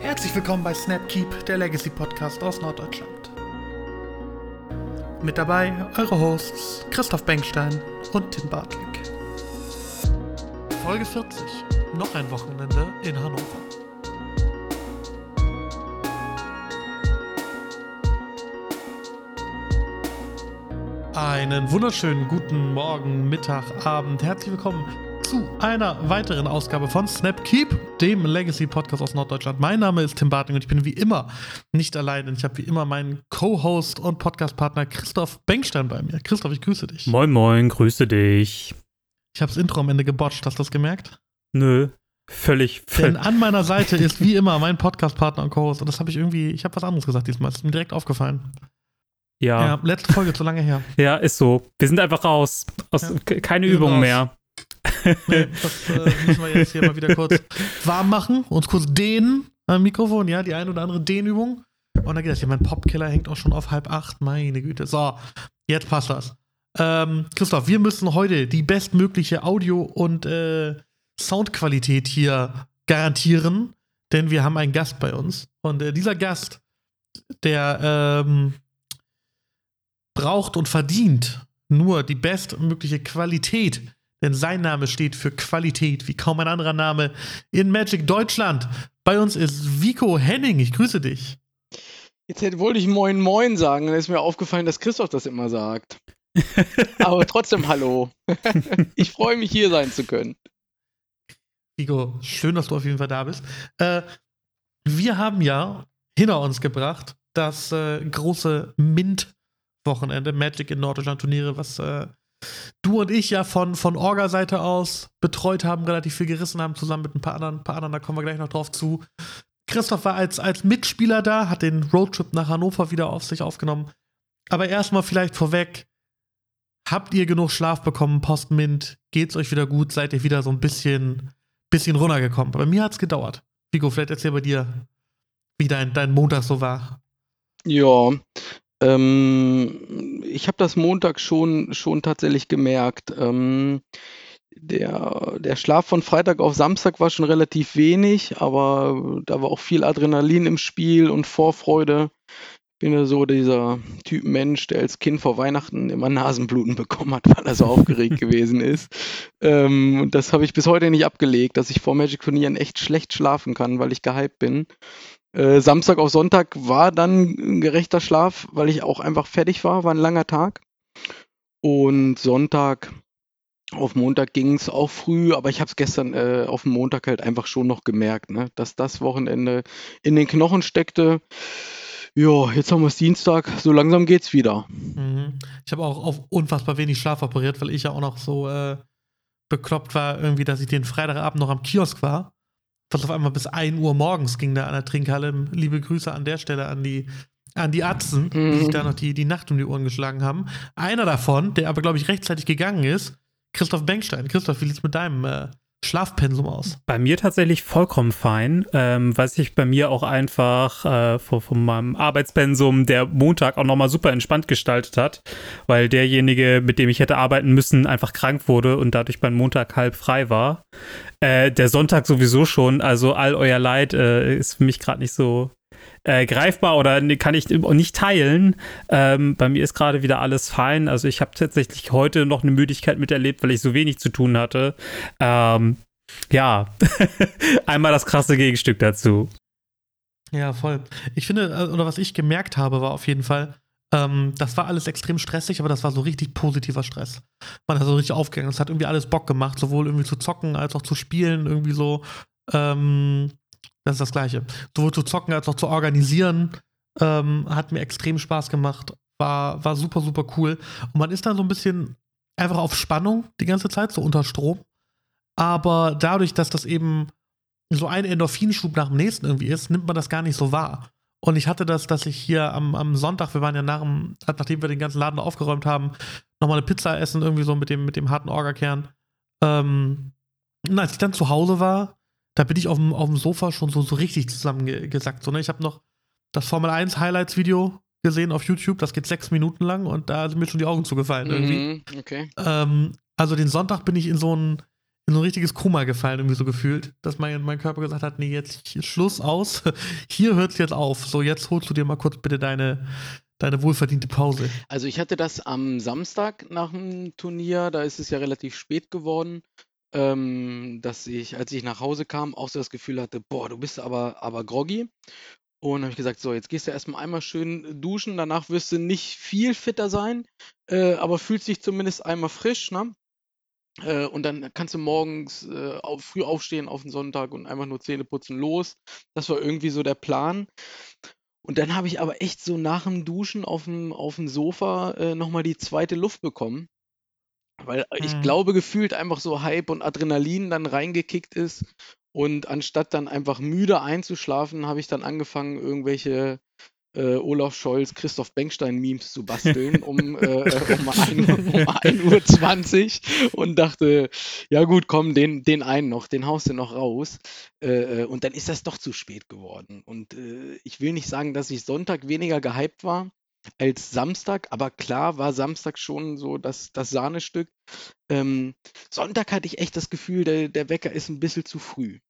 Herzlich willkommen bei Snapkeep, der Legacy Podcast aus Norddeutschland. Mit dabei eure Hosts Christoph Bengstein und Tim Bartlick. Folge 40. Noch ein Wochenende in Hannover. Einen wunderschönen guten Morgen, Mittag, Abend. Herzlich willkommen zu einer weiteren Ausgabe von Snapkeep, dem Legacy-Podcast aus Norddeutschland. Mein Name ist Tim Barting und ich bin wie immer nicht allein. Ich habe wie immer meinen Co-Host und Podcast-Partner Christoph Bengstein bei mir. Christoph, ich grüße dich. Moin, moin, grüße dich. Ich habe das Intro am Ende gebotcht. Hast du das gemerkt? Nö, völlig. Denn an meiner Seite ist wie immer mein Podcast-Partner und Co-Host. Und das habe ich irgendwie, ich habe was anderes gesagt diesmal. Das ist mir direkt aufgefallen. Ja. ja. letzte Folge zu lange her. Ja, ist so. Wir sind einfach raus. Aus, ja. Keine Übung raus. mehr. Das äh, müssen wir jetzt hier mal wieder kurz warm machen, uns kurz dehnen am Mikrofon, ja, die eine oder andere Dehnübung. Und dann geht das hier. Mein Popkiller hängt auch schon auf halb acht, meine Güte. So, jetzt passt das. Ähm, Christoph, wir müssen heute die bestmögliche Audio- und äh, Soundqualität hier garantieren, denn wir haben einen Gast bei uns. Und äh, dieser Gast, der ähm, braucht und verdient nur die bestmögliche Qualität denn sein Name steht für Qualität, wie kaum ein anderer Name in Magic Deutschland. Bei uns ist Vico Henning. Ich grüße dich. Jetzt hätte, wollte ich Moin Moin sagen, dann ist mir aufgefallen, dass Christoph das immer sagt. Aber trotzdem Hallo. ich freue mich, hier sein zu können. Vico, schön, dass du auf jeden Fall da bist. Äh, wir haben ja hinter uns gebracht das äh, große Mint-Wochenende, Magic in Norddeutschland Turniere, was äh, du und ich ja von, von Orga-Seite aus betreut haben, relativ viel gerissen haben, zusammen mit ein paar anderen, paar anderen, da kommen wir gleich noch drauf zu. Christoph war als, als Mitspieler da, hat den Roadtrip nach Hannover wieder auf sich aufgenommen. Aber erstmal vielleicht vorweg, habt ihr genug Schlaf bekommen, Post-Mint? Geht's euch wieder gut? Seid ihr wieder so ein bisschen, bisschen runtergekommen? Bei mir hat's gedauert. Vigo, vielleicht erzähl bei dir, wie dein, dein Montag so war. Ja, ähm, ich habe das Montag schon, schon tatsächlich gemerkt. Ähm, der, der Schlaf von Freitag auf Samstag war schon relativ wenig, aber da war auch viel Adrenalin im Spiel und Vorfreude. Ich bin ja so dieser Typ Mensch, der als Kind vor Weihnachten immer Nasenbluten bekommen hat, weil er so aufgeregt gewesen ist. Ähm, und das habe ich bis heute nicht abgelegt, dass ich vor Magic-Turnieren echt schlecht schlafen kann, weil ich gehypt bin. Äh, Samstag auf Sonntag war dann ein gerechter Schlaf, weil ich auch einfach fertig war, war ein langer Tag. Und Sonntag auf Montag ging es auch früh, aber ich habe es gestern äh, auf dem Montag halt einfach schon noch gemerkt, ne, dass das Wochenende in den Knochen steckte. Ja, jetzt haben wir es Dienstag, so langsam geht's wieder. Mhm. Ich habe auch auf unfassbar wenig Schlaf operiert, weil ich ja auch noch so äh, bekloppt war, irgendwie, dass ich den Freitagabend noch am Kiosk war was auf einmal bis 1 Uhr morgens ging da an der Trinkhalle. Liebe Grüße an der Stelle an die, an die Atzen, mhm. die sich da noch die, die Nacht um die Ohren geschlagen haben. Einer davon, der aber, glaube ich, rechtzeitig gegangen ist, Christoph Benkstein. Christoph, wie sieht es mit deinem äh, Schlafpensum aus? Bei mir tatsächlich vollkommen fein, ähm, weil sich bei mir auch einfach äh, von, von, meinem Arbeitspensum der Montag auch nochmal super entspannt gestaltet hat, weil derjenige, mit dem ich hätte arbeiten müssen, einfach krank wurde und dadurch mein Montag halb frei war. Äh, der Sonntag sowieso schon, also all euer Leid äh, ist für mich gerade nicht so äh, greifbar oder kann ich nicht teilen. Ähm, bei mir ist gerade wieder alles fein. Also ich habe tatsächlich heute noch eine Müdigkeit miterlebt, weil ich so wenig zu tun hatte. Ähm, ja, einmal das krasse Gegenstück dazu. Ja, voll. Ich finde, äh, oder was ich gemerkt habe, war auf jeden Fall, ähm, das war alles extrem stressig, aber das war so richtig positiver Stress. Man hat so richtig aufgegangen. Es hat irgendwie alles Bock gemacht, sowohl irgendwie zu zocken als auch zu spielen, irgendwie so. Ähm, das ist das Gleiche. Sowohl zu zocken als auch zu organisieren. Ähm, hat mir extrem Spaß gemacht. War, war super, super cool. Und man ist dann so ein bisschen einfach auf Spannung die ganze Zeit, so unter Strom. Aber dadurch, dass das eben so ein Endorphinschub nach dem nächsten irgendwie ist, nimmt man das gar nicht so wahr. Und ich hatte das, dass ich hier am, am Sonntag, wir waren ja nach dem, nachdem wir den ganzen Laden aufgeräumt haben, nochmal eine Pizza essen, irgendwie so mit dem, mit dem harten Orgakern. Ähm, und als ich dann zu Hause war, da bin ich auf dem, auf dem Sofa schon so, so richtig zusammengesackt. So, ne? Ich habe noch das Formel 1 Highlights Video gesehen auf YouTube, das geht sechs Minuten lang und da sind mir schon die Augen zugefallen irgendwie. Mhm, okay. Ähm, also den Sonntag bin ich in so ein, in so ein richtiges Koma gefallen, irgendwie so gefühlt, dass mein, mein Körper gesagt hat, nee, jetzt Schluss aus, hier hört es jetzt auf. So, jetzt holst du dir mal kurz bitte deine, deine wohlverdiente Pause. Also ich hatte das am Samstag nach dem Turnier, da ist es ja relativ spät geworden, ähm, dass ich, als ich nach Hause kam, auch so das Gefühl hatte, boah, du bist aber, aber groggy. Und habe ich gesagt, so, jetzt gehst du erstmal einmal schön duschen, danach wirst du nicht viel fitter sein, äh, aber fühlst dich zumindest einmal frisch, ne? Äh, und dann kannst du morgens äh, auf, früh aufstehen auf den Sonntag und einfach nur Zähne putzen los. Das war irgendwie so der Plan. Und dann habe ich aber echt so nach dem Duschen auf dem, auf dem Sofa äh, nochmal die zweite Luft bekommen. Weil ich Mhm. glaube, gefühlt einfach so Hype und Adrenalin dann reingekickt ist. Und anstatt dann einfach müde einzuschlafen, habe ich dann angefangen, irgendwelche äh, Olaf Scholz, Christoph Bengstein-Memes zu basteln um, äh, äh, um, ein, um 1.20 Uhr und dachte, ja gut, komm, den, den einen noch, den haust du noch raus. Äh, äh, und dann ist das doch zu spät geworden. Und äh, ich will nicht sagen, dass ich Sonntag weniger gehypt war als Samstag, aber klar war Samstag schon so das, das Sahnestück. Ähm, Sonntag hatte ich echt das Gefühl, der, der Wecker ist ein bisschen zu früh.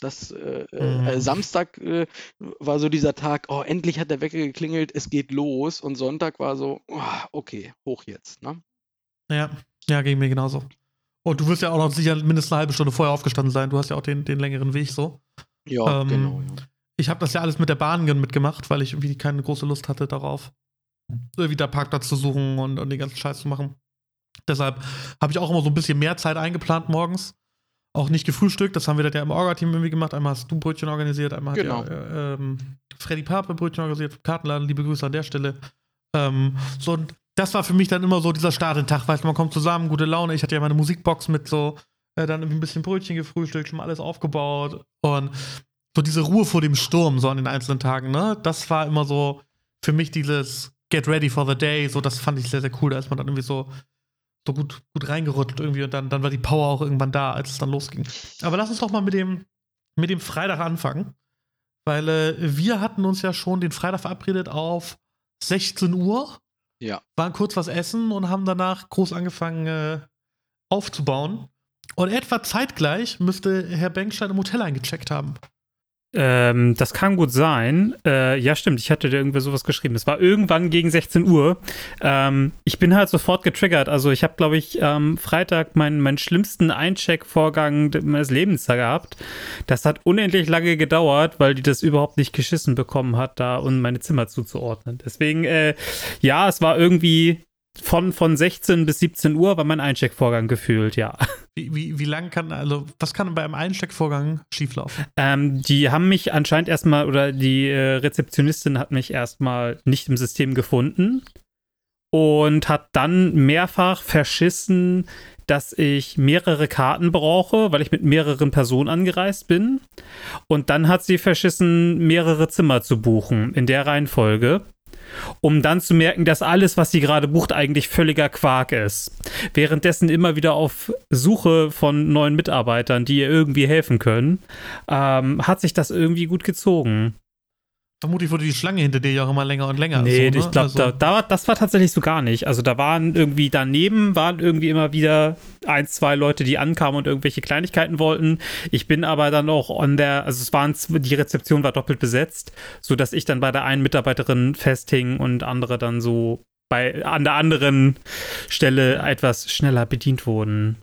Das äh, Mhm. äh, Samstag äh, war so dieser Tag, oh, endlich hat der Wecker geklingelt, es geht los. Und Sonntag war so, oh, okay, hoch jetzt. Ne? Ja, ja, ging mir genauso. Und du wirst ja auch noch sicher mindestens eine halbe Stunde vorher aufgestanden sein. Du hast ja auch den, den längeren Weg so. Ja, Ähm, genau. Ja. Ich habe das ja alles mit der Bahn ge- mitgemacht, weil ich irgendwie keine große Lust hatte darauf, irgendwie da Parkplatz zu suchen und, und den ganzen Scheiß zu machen. Deshalb habe ich auch immer so ein bisschen mehr Zeit eingeplant morgens. Auch nicht gefrühstückt, das haben wir dann ja im Orga-Team irgendwie gemacht. Einmal hast du Brötchen organisiert, einmal Genau. hat ja, äh, ähm, Freddy Pape Brötchen organisiert, Kartenladen, liebe Grüße an der Stelle. Ähm, so, und das war für mich dann immer so dieser Start in den Tag, weißt du, man kommt zusammen, gute Laune. Ich hatte ja meine Musikbox mit so, äh, dann irgendwie ein bisschen Brötchen gefrühstückt, schon mal alles aufgebaut und so diese Ruhe vor dem Sturm, so an den einzelnen Tagen, ne? Das war immer so für mich dieses Get ready for the day, so das fand ich sehr, sehr cool. Da ist man dann irgendwie so, so gut, gut reingerutscht irgendwie und dann, dann war die Power auch irgendwann da, als es dann losging. Aber lass uns doch mal mit dem, mit dem Freitag anfangen. Weil äh, wir hatten uns ja schon den Freitag verabredet auf 16 Uhr, ja. waren kurz was essen und haben danach groß angefangen äh, aufzubauen. Und etwa zeitgleich müsste Herr Bengstein im Hotel eingecheckt haben. Ähm, das kann gut sein. Äh, ja, stimmt. Ich hatte dir irgendwie sowas geschrieben. Es war irgendwann gegen 16 Uhr. Ähm, ich bin halt sofort getriggert. Also ich habe, glaube ich, am Freitag meinen, meinen schlimmsten Eincheck-Vorgang meines Lebens da gehabt. Das hat unendlich lange gedauert, weil die das überhaupt nicht geschissen bekommen hat, da und meine Zimmer zuzuordnen. Deswegen, äh, ja, es war irgendwie von, von 16 bis 17 Uhr war mein Eincheck-Vorgang gefühlt, ja. Wie, wie, wie lang kann, also was kann bei einem Einsteckvorgang schieflaufen? Ähm, die haben mich anscheinend erstmal, oder die äh, Rezeptionistin hat mich erstmal nicht im System gefunden und hat dann mehrfach verschissen, dass ich mehrere Karten brauche, weil ich mit mehreren Personen angereist bin. Und dann hat sie verschissen, mehrere Zimmer zu buchen, in der Reihenfolge. Um dann zu merken, dass alles, was sie gerade bucht, eigentlich völliger Quark ist. Währenddessen immer wieder auf Suche von neuen Mitarbeitern, die ihr irgendwie helfen können, ähm, hat sich das irgendwie gut gezogen. Vermutlich wurde die Schlange hinter dir ja auch immer länger und länger. Nee, so, ne? ich glaube, Also- da, da, war- das war tatsächlich so gar nicht. Also da waren irgendwie daneben, waren irgendwie immer wieder ein, zwei Leute, die ankamen und irgendwelche Kleinigkeiten wollten. Ich bin aber dann auch an der, also es waren, die Rezeption war doppelt besetzt, sodass ich dann bei der einen Mitarbeiterin festhing und andere dann so bei, an der anderen Stelle etwas schneller bedient wurden.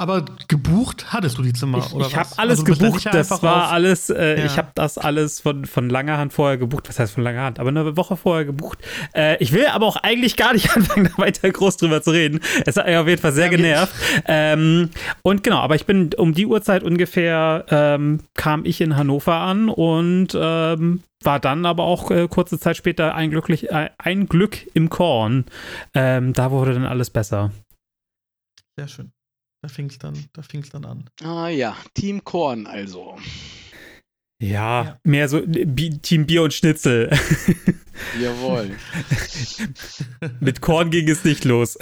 Aber gebucht hattest du die Zimmer, Ich, oder ich habe alles Also gebucht, das war auf- alles, äh, Ja. ich habe das alles von, von langer Hand vorher gebucht. Was heißt von langer Hand? Aber eine Woche vorher gebucht. Äh, ich will aber auch eigentlich gar nicht anfangen, da weiter groß drüber zu reden. Es hat mich auf jeden Fall sehr Ja, genervt. Ähm, und genau, aber ich bin um die Uhrzeit ungefähr, ähm, kam ich in Hannover an und ähm, war dann aber auch äh, kurze Zeit später ein, glücklich, äh, ein Glück im Korn. Ähm, da wurde dann alles besser. Sehr schön. Da fing es dann, da fing's dann an. Ah ja, Team Korn also. Ja, Ja. mehr so Bi Team Bier und Schnitzel. Jawohl. Mit Korn ging es nicht los.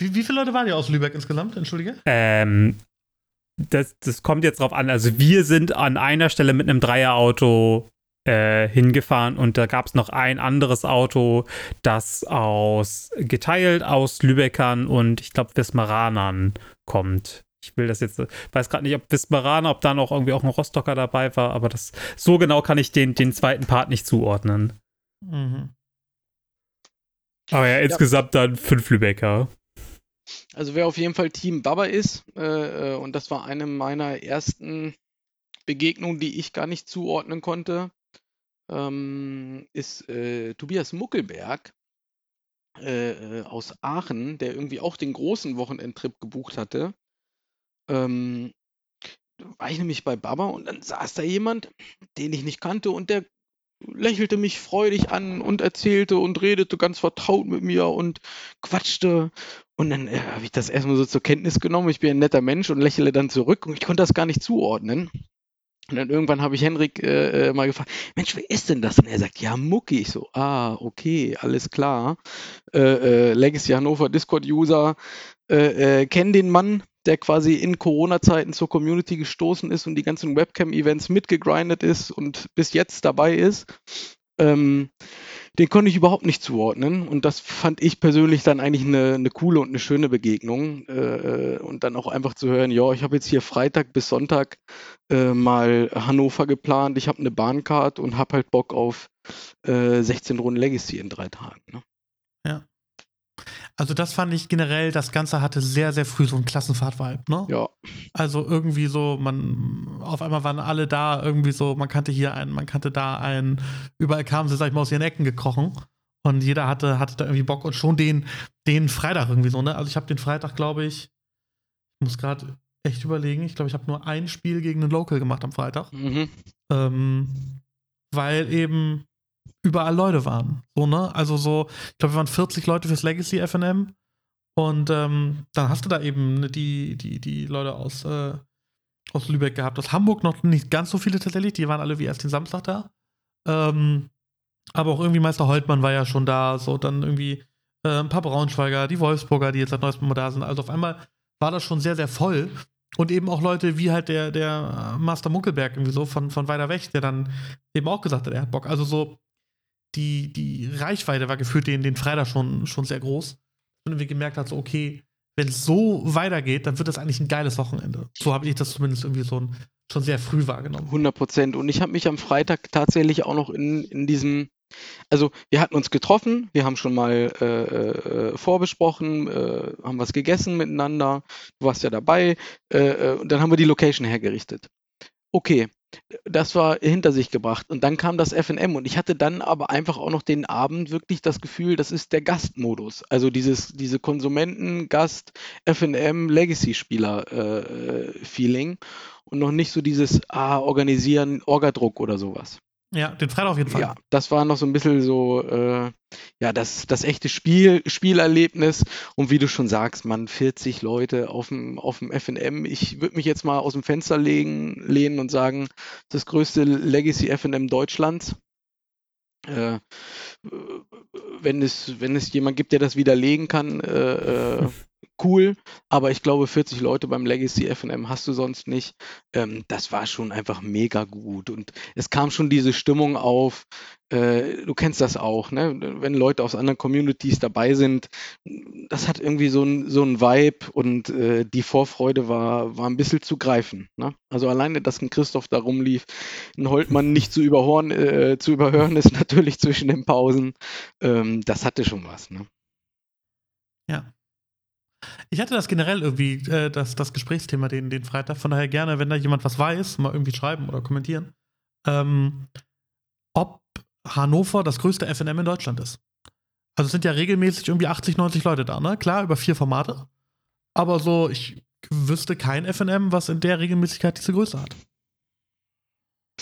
Wie, wie viele Leute waren ihr aus Lübeck insgesamt? Entschuldige? Ähm, das, das kommt jetzt drauf an. Also wir sind an einer Stelle mit einem Dreierauto äh, hingefahren und da gab es noch ein anderes Auto, das aus geteilt aus Lübeckern und ich glaube Wismaranern kommt. ich will das jetzt, weiß gerade nicht, ob Wismaraner, ob da noch irgendwie auch ein Rostocker dabei war, aber das so genau kann ich den, den zweiten Part nicht zuordnen. Mhm. Aber ja, insgesamt ja. dann fünf Lübecker. Also wer auf jeden Fall Team Baba ist, äh, äh, und das war eine meiner ersten Begegnungen, die ich gar nicht zuordnen konnte, ähm, ist äh, Tobias Muckelberg äh, äh, aus Aachen, der irgendwie auch den großen Wochenendtrip gebucht hatte. Ähm, war ich nämlich bei Baba und dann saß da jemand, den ich nicht kannte und der lächelte mich freudig an und erzählte und redete ganz vertraut mit mir und quatschte. Und dann äh, habe ich das erstmal so zur Kenntnis genommen. Ich bin ein netter Mensch und lächle dann zurück und ich konnte das gar nicht zuordnen. Und dann irgendwann habe ich Henrik äh, äh, mal gefragt, Mensch, wer ist denn das? Und er sagt, ja, Mucki. Ich so, ah, okay, alles klar. Äh, äh, Legacy Hannover Discord-User äh, äh, kennen den Mann, der quasi in Corona-Zeiten zur Community gestoßen ist und die ganzen Webcam-Events mitgegrindet ist und bis jetzt dabei ist. Ähm, den konnte ich überhaupt nicht zuordnen. Und das fand ich persönlich dann eigentlich eine, eine coole und eine schöne Begegnung. Äh, und dann auch einfach zu hören, ja, ich habe jetzt hier Freitag bis Sonntag äh, mal Hannover geplant, ich habe eine Bahncard und habe halt Bock auf äh, 16 Runden Legacy in drei Tagen. Ne? Ja. Also das fand ich generell, das Ganze hatte sehr, sehr früh so einen Klassenfahrt-Vibe, ne? Ja. Also irgendwie so, man, auf einmal waren alle da, irgendwie so, man kannte hier einen, man kannte da einen, überall kamen sie, sag ich mal, aus ihren Ecken gekrochen und jeder hatte, hatte da irgendwie Bock und schon den, den Freitag irgendwie so, ne? Also ich habe den Freitag, glaube ich, ich muss gerade echt überlegen, ich glaube, ich habe nur ein Spiel gegen einen Local gemacht am Freitag. Mhm. Ähm, weil eben überall Leute waren. So, ne? Also so, ich glaube, wir waren 40 Leute fürs Legacy FNM. Und ähm, dann hast du da eben ne, die, die, die Leute aus, äh, aus Lübeck gehabt. Aus Hamburg noch nicht ganz so viele tatsächlich, die waren alle wie erst den Samstag da. Ähm, aber auch irgendwie Meister Holtmann war ja schon da, so dann irgendwie äh, ein paar Braunschweiger, die Wolfsburger, die jetzt seit neuestem mal da sind. Also auf einmal war das schon sehr, sehr voll. Und eben auch Leute wie halt der, der Master Munkelberg irgendwie so von, von weiter weg, der dann eben auch gesagt hat, er hat Bock. Also so, die, die Reichweite war gefühlt den, den Freitag schon, schon sehr groß. Und wir gemerkt hat, so, okay, wenn es so weitergeht, dann wird das eigentlich ein geiles Wochenende. So habe ich das zumindest irgendwie so ein, schon sehr früh wahrgenommen. 100 Prozent. Und ich habe mich am Freitag tatsächlich auch noch in, in diesem, also wir hatten uns getroffen, wir haben schon mal äh, äh, vorbesprochen, äh, haben was gegessen miteinander, du warst ja dabei, äh, äh, und dann haben wir die Location hergerichtet. Okay, das war hinter sich gebracht. Und dann kam das FNM und ich hatte dann aber einfach auch noch den Abend wirklich das Gefühl, das ist der Gastmodus. Also dieses, diese Konsumenten, Gast, FNM, Legacy-Spieler-Feeling äh, und noch nicht so dieses ah, Organisieren, Orgadruck oder sowas. Ja, den Freitag auf jeden Fall. Ja, das war noch so ein bisschen so, äh, ja, das, das echte Spiel, Spielerlebnis. Und wie du schon sagst, man, 40 Leute auf dem, auf dem FNM. Ich würde mich jetzt mal aus dem Fenster legen, lehnen und sagen, das größte Legacy FNM Deutschlands. Äh, wenn, es, wenn es jemand gibt, der das widerlegen kann, äh, äh cool, aber ich glaube, 40 Leute beim Legacy FNM hast du sonst nicht. Ähm, das war schon einfach mega gut und es kam schon diese Stimmung auf. Äh, du kennst das auch, ne? wenn Leute aus anderen Communities dabei sind. Das hat irgendwie so ein, so ein Vibe und äh, die Vorfreude war, war ein bisschen zu greifen. Ne? Also alleine, dass ein Christoph da rumlief, ein Holtmann nicht zu, überhören, äh, zu überhören ist natürlich zwischen den Pausen. Ähm, das hatte schon was. Ne? Ja. Ich hatte das generell irgendwie, äh, das, das Gesprächsthema den, den Freitag. Von daher gerne, wenn da jemand was weiß, mal irgendwie schreiben oder kommentieren. Ähm, ob Hannover das größte FNM in Deutschland ist. Also es sind ja regelmäßig irgendwie 80, 90 Leute da, ne? Klar, über vier Formate. Aber so, ich wüsste kein FNM, was in der Regelmäßigkeit diese Größe hat.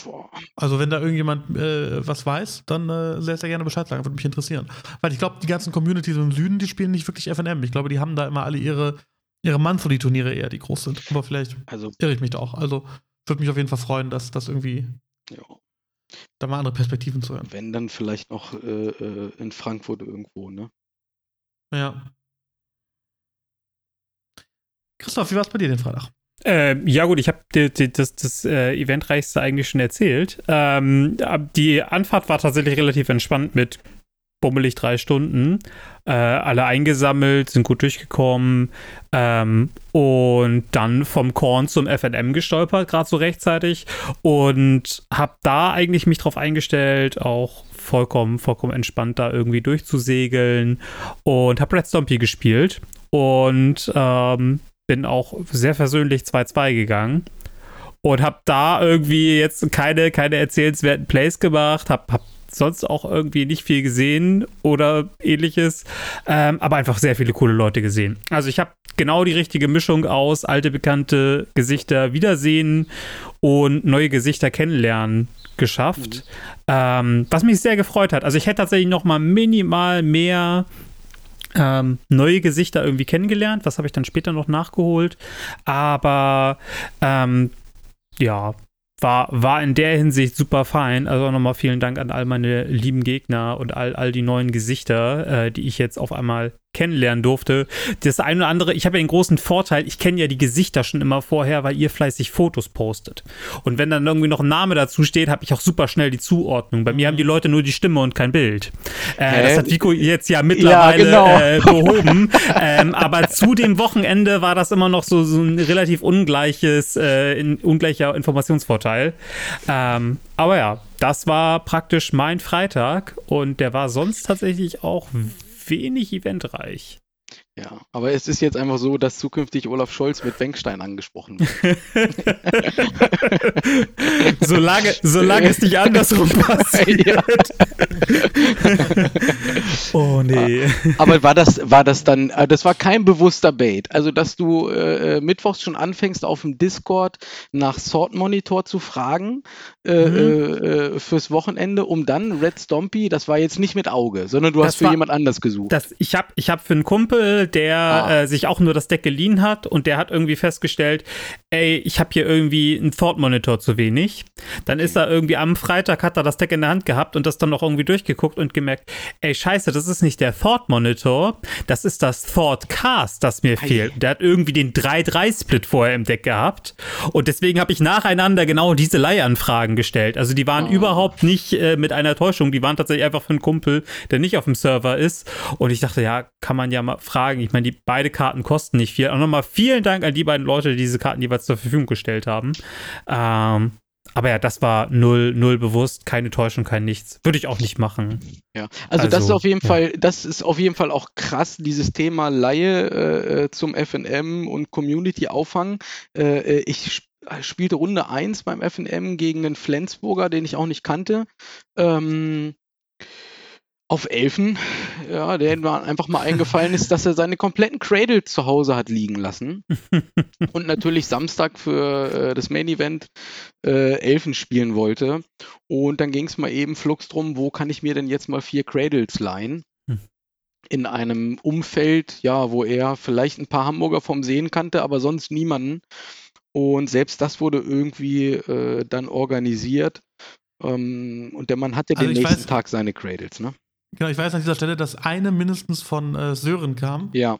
Boah. Also wenn da irgendjemand äh, was weiß, dann äh, sehr, sehr gerne Bescheid sagen, würde mich interessieren. Weil ich glaube, die ganzen Communities im Süden, die spielen nicht wirklich FNM. Ich glaube, die haben da immer alle ihre, ihre Monthly-Turniere eher, die groß sind. Aber vielleicht also, irre ich mich da auch. Also würde mich auf jeden Fall freuen, dass das irgendwie ja. da mal andere Perspektiven zu hören. Wenn dann vielleicht noch äh, äh in Frankfurt irgendwo, ne? Ja. Christoph, wie war es bei dir den Freitag? Äh, ja gut, ich habe das, das äh, Eventreichste eigentlich schon erzählt. Ähm, die Anfahrt war tatsächlich relativ entspannt mit bummelig drei Stunden. Äh, alle eingesammelt, sind gut durchgekommen ähm, und dann vom Korn zum FNM gestolpert, gerade so rechtzeitig und habe da eigentlich mich drauf eingestellt, auch vollkommen, vollkommen entspannt da irgendwie durchzusegeln und habe Red Stompy gespielt und ähm, bin auch sehr versöhnlich 2-2 gegangen und habe da irgendwie jetzt keine, keine erzählenswerten Plays gemacht, habe hab sonst auch irgendwie nicht viel gesehen oder ähnliches, ähm, aber einfach sehr viele coole Leute gesehen. Also ich habe genau die richtige Mischung aus alte bekannte Gesichter wiedersehen und neue Gesichter kennenlernen geschafft, mhm. ähm, was mich sehr gefreut hat. Also ich hätte tatsächlich noch mal minimal mehr ähm, neue Gesichter irgendwie kennengelernt. Was habe ich dann später noch nachgeholt? Aber ähm, ja, war, war in der Hinsicht super fein. Also nochmal vielen Dank an all meine lieben Gegner und all, all die neuen Gesichter, äh, die ich jetzt auf einmal kennenlernen durfte. Das eine oder andere, ich habe ja den großen Vorteil, ich kenne ja die Gesichter schon immer vorher, weil ihr fleißig Fotos postet. Und wenn dann irgendwie noch ein Name dazu steht, habe ich auch super schnell die Zuordnung. Bei mir haben die Leute nur die Stimme und kein Bild. Äh, das hat Vico jetzt ja mittlerweile ja, genau. äh, behoben. ähm, aber zu dem Wochenende war das immer noch so, so ein relativ ungleiches, äh, in, ungleicher Informationsvorteil. Ähm, aber ja, das war praktisch mein Freitag und der war sonst tatsächlich auch wenig eventreich. Ja, aber es ist jetzt einfach so, dass zukünftig Olaf Scholz mit Wenkstein angesprochen wird. solange, solange es nicht andersrum passiert. oh nee. Aber war das, war das dann, äh, das war kein bewusster Bait. Also, dass du äh, äh, mittwochs schon anfängst, auf dem Discord nach Sort Monitor zu fragen äh, mhm. äh, fürs Wochenende, um dann Red Stompy, das war jetzt nicht mit Auge, sondern du das hast für war, jemand anders gesucht. Das, ich habe ich hab für einen Kumpel der ah. äh, sich auch nur das Deck geliehen hat und der hat irgendwie festgestellt, ey, ich habe hier irgendwie einen Thought-Monitor zu wenig. Dann ist er irgendwie am Freitag, hat er das Deck in der Hand gehabt und das dann noch irgendwie durchgeguckt und gemerkt, ey, scheiße, das ist nicht der Thought-Monitor, das ist das Thought-Cast, das mir Ei. fehlt. Der hat irgendwie den 3-3-Split vorher im Deck gehabt und deswegen habe ich nacheinander genau diese Leihanfragen gestellt. Also die waren oh. überhaupt nicht äh, mit einer Täuschung, die waren tatsächlich einfach für einen Kumpel, der nicht auf dem Server ist und ich dachte, ja, kann man ja mal fragen, ich meine, die beide Karten kosten nicht viel. Auch nochmal vielen Dank an die beiden Leute, die diese Karten jeweils zur Verfügung gestellt haben. Ähm, aber ja, das war null, null bewusst, keine Täuschung, kein nichts. Würde ich auch nicht machen. Ja, also, also das ist auf jeden ja. Fall, das ist auf jeden Fall auch krass, dieses Thema Laie äh, äh zum FNM und Community auffangen. Äh, äh ich spielte Runde 1 beim FNM gegen einen Flensburger, den ich auch nicht kannte. Ähm, auf Elfen, ja, der mir einfach mal eingefallen ist, dass er seine kompletten Cradle zu Hause hat liegen lassen. und natürlich Samstag für äh, das Main Event äh, Elfen spielen wollte. Und dann ging es mal eben flugs drum, wo kann ich mir denn jetzt mal vier Cradles leihen? Hm. In einem Umfeld, ja, wo er vielleicht ein paar Hamburger vom Sehen kannte, aber sonst niemanden. Und selbst das wurde irgendwie äh, dann organisiert. Ähm, und der Mann hatte also den nächsten weiß, Tag seine Cradles, ne? Genau, ich weiß an dieser Stelle, dass eine mindestens von äh, Sören kam. Ja.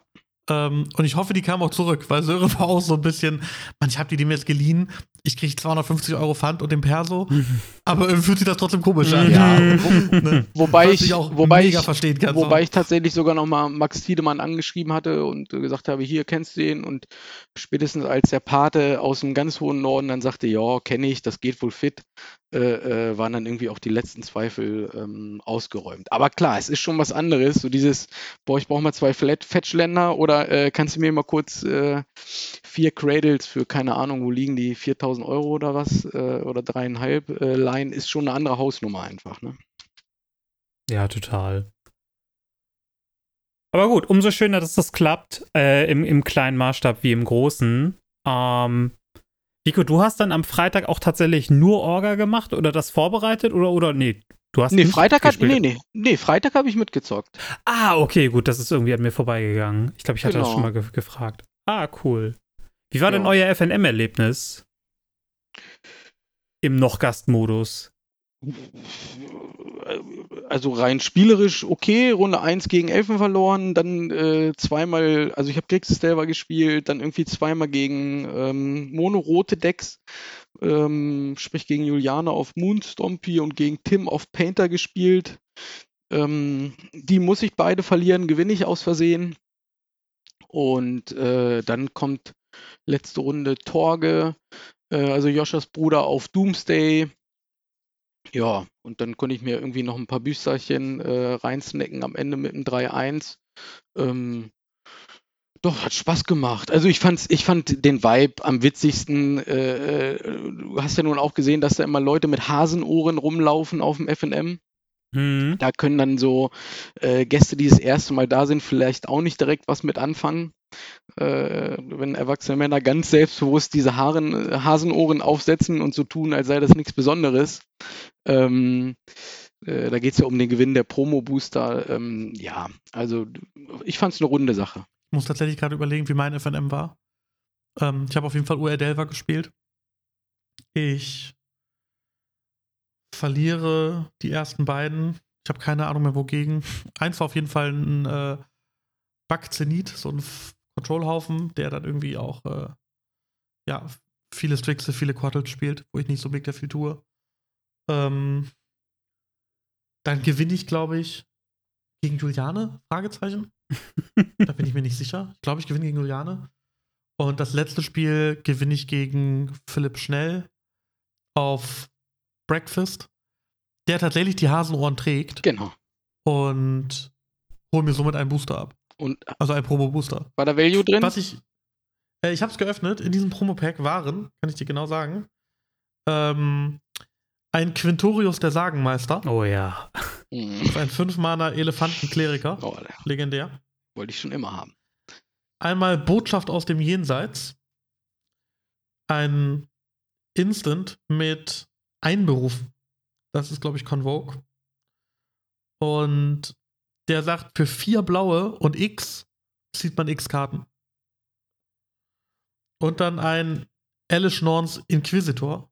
Ähm, und ich hoffe, die kam auch zurück, weil Sören war auch so ein bisschen, man, ich habe die, die mir jetzt geliehen, ich kriege 250 Euro Pfand und den Perso, aber irgendwie fühlt sich das trotzdem komisch an. Ja, ne? wobei ich, auch wobei ich, verstehen kann. Wobei so. ich tatsächlich sogar noch mal Max Tiedemann angeschrieben hatte und gesagt habe, hier kennst du den und spätestens als der Pate aus dem ganz hohen Norden dann sagte, ja, kenne ich, das geht wohl fit, äh, äh, waren dann irgendwie auch die letzten Zweifel ähm, ausgeräumt. Aber klar, es ist schon was anderes, so dieses, boah, ich brauche mal zwei Fetchländer oder äh, kannst du mir mal kurz äh, vier Cradles für, keine Ahnung, wo liegen die, 4000 Euro oder was, äh, oder dreieinhalb äh, Line, ist schon eine andere Hausnummer einfach, ne? Ja, total. Aber gut, umso schöner, dass das klappt, im, im kleinen Maßstab wie im großen. Ähm, Nico, du hast dann am Freitag auch tatsächlich nur Orga gemacht oder das vorbereitet oder, oder nee? Du hast nee, Freitag hat, nee, nee, nee, Freitag habe ich mitgezockt. Ah, okay, gut, das ist irgendwie an mir vorbeigegangen. Ich glaube, ich hatte genau. das schon mal ge gefragt. Ah, cool. Wie war ja. denn euer FNM-Erlebnis? Im Noch-Gast-Modus? also rein spielerisch okay, Runde 1 gegen Elfen verloren, dann äh, zweimal, also ich habe Kriegsdelver gespielt, dann irgendwie zweimal gegen ähm, mono-rote Decks, ähm, sprich gegen Juliane auf Moonstompy und gegen Tim auf Painter gespielt. Ähm, die muss ich beide verlieren, gewinne ich aus Versehen. Und äh, dann kommt letzte Runde Torge, also Joschas Bruder auf Doomsday. Ja, und dann konnte ich mir irgendwie noch ein paar Büsterchen äh, reinsnacken am Ende mit einem 3-1. Ähm, doch, hat Spaß gemacht. Also ich fand's, ich fand den Vibe am witzigsten. Äh, äh, du hast ja nun auch gesehen, dass da immer Leute mit Hasenohren rumlaufen auf dem FNM. Mhm. Da können dann so äh, Gäste, die das erste Mal da sind, vielleicht auch nicht direkt was mit anfangen. Äh, wenn erwachsene Männer ganz selbstbewusst diese Haaren, Hasenohren aufsetzen und so tun, als sei das nichts Besonderes. Ähm, äh, da geht es ja um den Gewinn der Promo-Booster. Ähm, ja, also ich fand es eine runde Sache. Ich muss tatsächlich gerade überlegen, wie mein FNM war. Ähm, ich habe auf jeden Fall UR Delva gespielt. Ich verliere die ersten beiden. Ich habe keine Ahnung mehr wogegen. Eins war auf jeden Fall ein äh, Bug Zenit, so ein Control-Haufen, der dann irgendwie auch äh, ja, viele Strixe, viele Quattles spielt, wo ich nicht so mega viel tue. Ähm, dann gewinne ich, glaube ich, gegen Juliane? Fragezeichen. da bin ich mir nicht sicher. Ich glaube, ich gewinne gegen Juliane. Und das letzte Spiel gewinne ich gegen Philipp Schnell auf Breakfast, der tatsächlich die Hasenohren trägt. Genau. Und hol mir somit einen Booster ab. Und Also ein Promo-Booster. war da Value drin? Was ich. Äh, ich habe es geöffnet. In diesem Promo-Pack waren, kann ich dir genau sagen, ähm, ein Quintorius der Sagenmeister. Oh ja. Hm. Ein 5-Mana-Elefanten-Kleriker. Oh, Legendär. wollte ich schon immer haben. Einmal Botschaft aus dem Jenseits. Ein Instant mit Einberuf. Das ist, glaube ich, Convoke. Und der sagt, für vier blaue und X zieht man X-Karten. Und dann ein Alice Norns Inquisitor.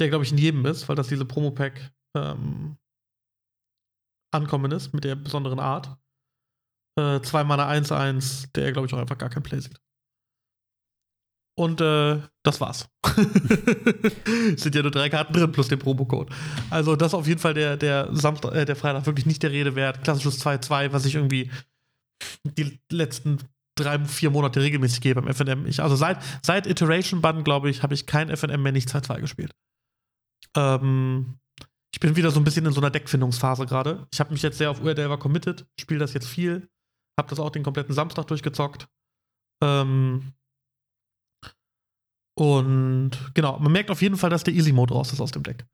Der, glaube ich, in jedem ist, weil das diese Promo-Pack ähm, ankommen ist mit der besonderen Art. Äh, zwei Mana 1-1, der, glaube ich, auch einfach gar kein Play sieht. Und äh, das war's. Sind ja nur drei Karten drin plus den Promo-Code. Also, das ist auf jeden Fall der, der, Samstag, äh, der Freitag wirklich nicht der Rede wert. Klassisches 2-2, was ich irgendwie die letzten drei, vier Monate regelmäßig gehe beim FNM. Ich, also seit, seit Iteration Button, glaube ich, habe ich kein FNM mehr nicht 2-2 gespielt. Ähm, ich bin wieder so ein bisschen in so einer Deckfindungsphase gerade. Ich habe mich jetzt sehr auf Delver committed, spiele das jetzt viel, habe das auch den kompletten Samstag durchgezockt. Ähm, und genau, man merkt auf jeden Fall, dass der Easy Mode raus ist aus dem Deck.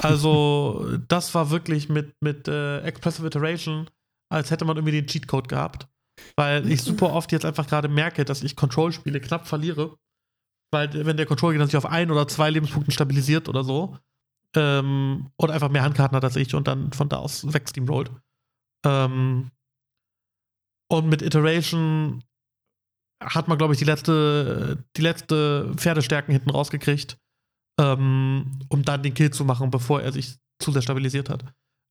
Also, das war wirklich mit, mit äh, Expressive Iteration, als hätte man irgendwie den Cheatcode gehabt. Weil ich super oft jetzt einfach gerade merke, dass ich Control-Spiele knapp verliere. Weil, wenn der Control sich auf ein oder zwei Lebenspunkten stabilisiert oder so, ähm, und einfach mehr Handkarten hat als ich und dann von da aus wegsteamrollt. Ähm, und mit Iteration hat man, glaube ich, die letzte, die letzte Pferdestärken hinten rausgekriegt, ähm, um dann den Kill zu machen, bevor er sich zu sehr stabilisiert hat.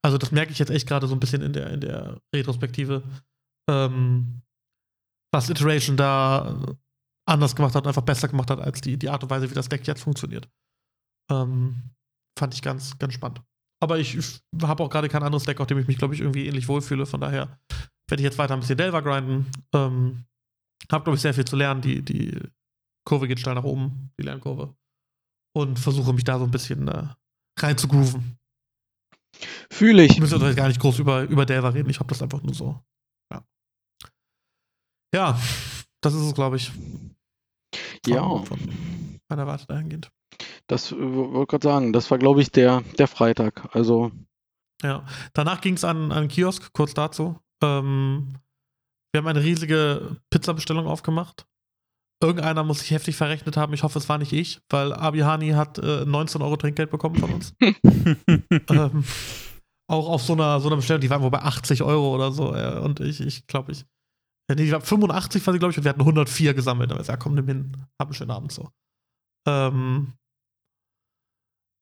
Also das merke ich jetzt echt gerade so ein bisschen in der, in der Retrospektive, ähm, was Iteration da anders gemacht hat einfach besser gemacht hat, als die, die Art und Weise, wie das Deck jetzt funktioniert. Ähm, fand ich ganz, ganz spannend. Aber ich, ich habe auch gerade kein anderes Deck, auf dem ich mich, glaube ich, irgendwie ähnlich wohlfühle. Von daher werde ich jetzt weiter ein bisschen Delver grinden. Ähm, habe, glaube ich, sehr viel zu lernen. Die, die Kurve geht steil nach oben, die Lernkurve. Und versuche mich da so ein bisschen äh, rein zu grooven. Fühle ich. Ich müsste jetzt gar nicht groß über, über Delver reden. Ich habe das einfach nur so. Ja. Ja, das ist es, glaube ich. Von, Ja. Von meiner Warte dahingehend. Das äh, wollte gerade sagen, das war, glaube ich, der, der Freitag. Also, Ja. Danach ging es an, an den Kiosk, kurz dazu. Ähm, wir haben eine riesige Pizzabestellung aufgemacht. Irgendeiner muss sich heftig verrechnet haben. Ich hoffe, es war nicht ich, weil Abihani hat äh, 19 Euro Trinkgeld bekommen von uns. ähm, auch auf so einer, so einer Bestellung, die waren wohl bei 80 Euro oder so. Äh, und ich, ich glaube, ich. äh, Nee, die war 85 war sie, glaube ich, und wir hatten 104 gesammelt. Aber ich sag, komm, nimm hin, hab einen schönen Abend so. Ähm,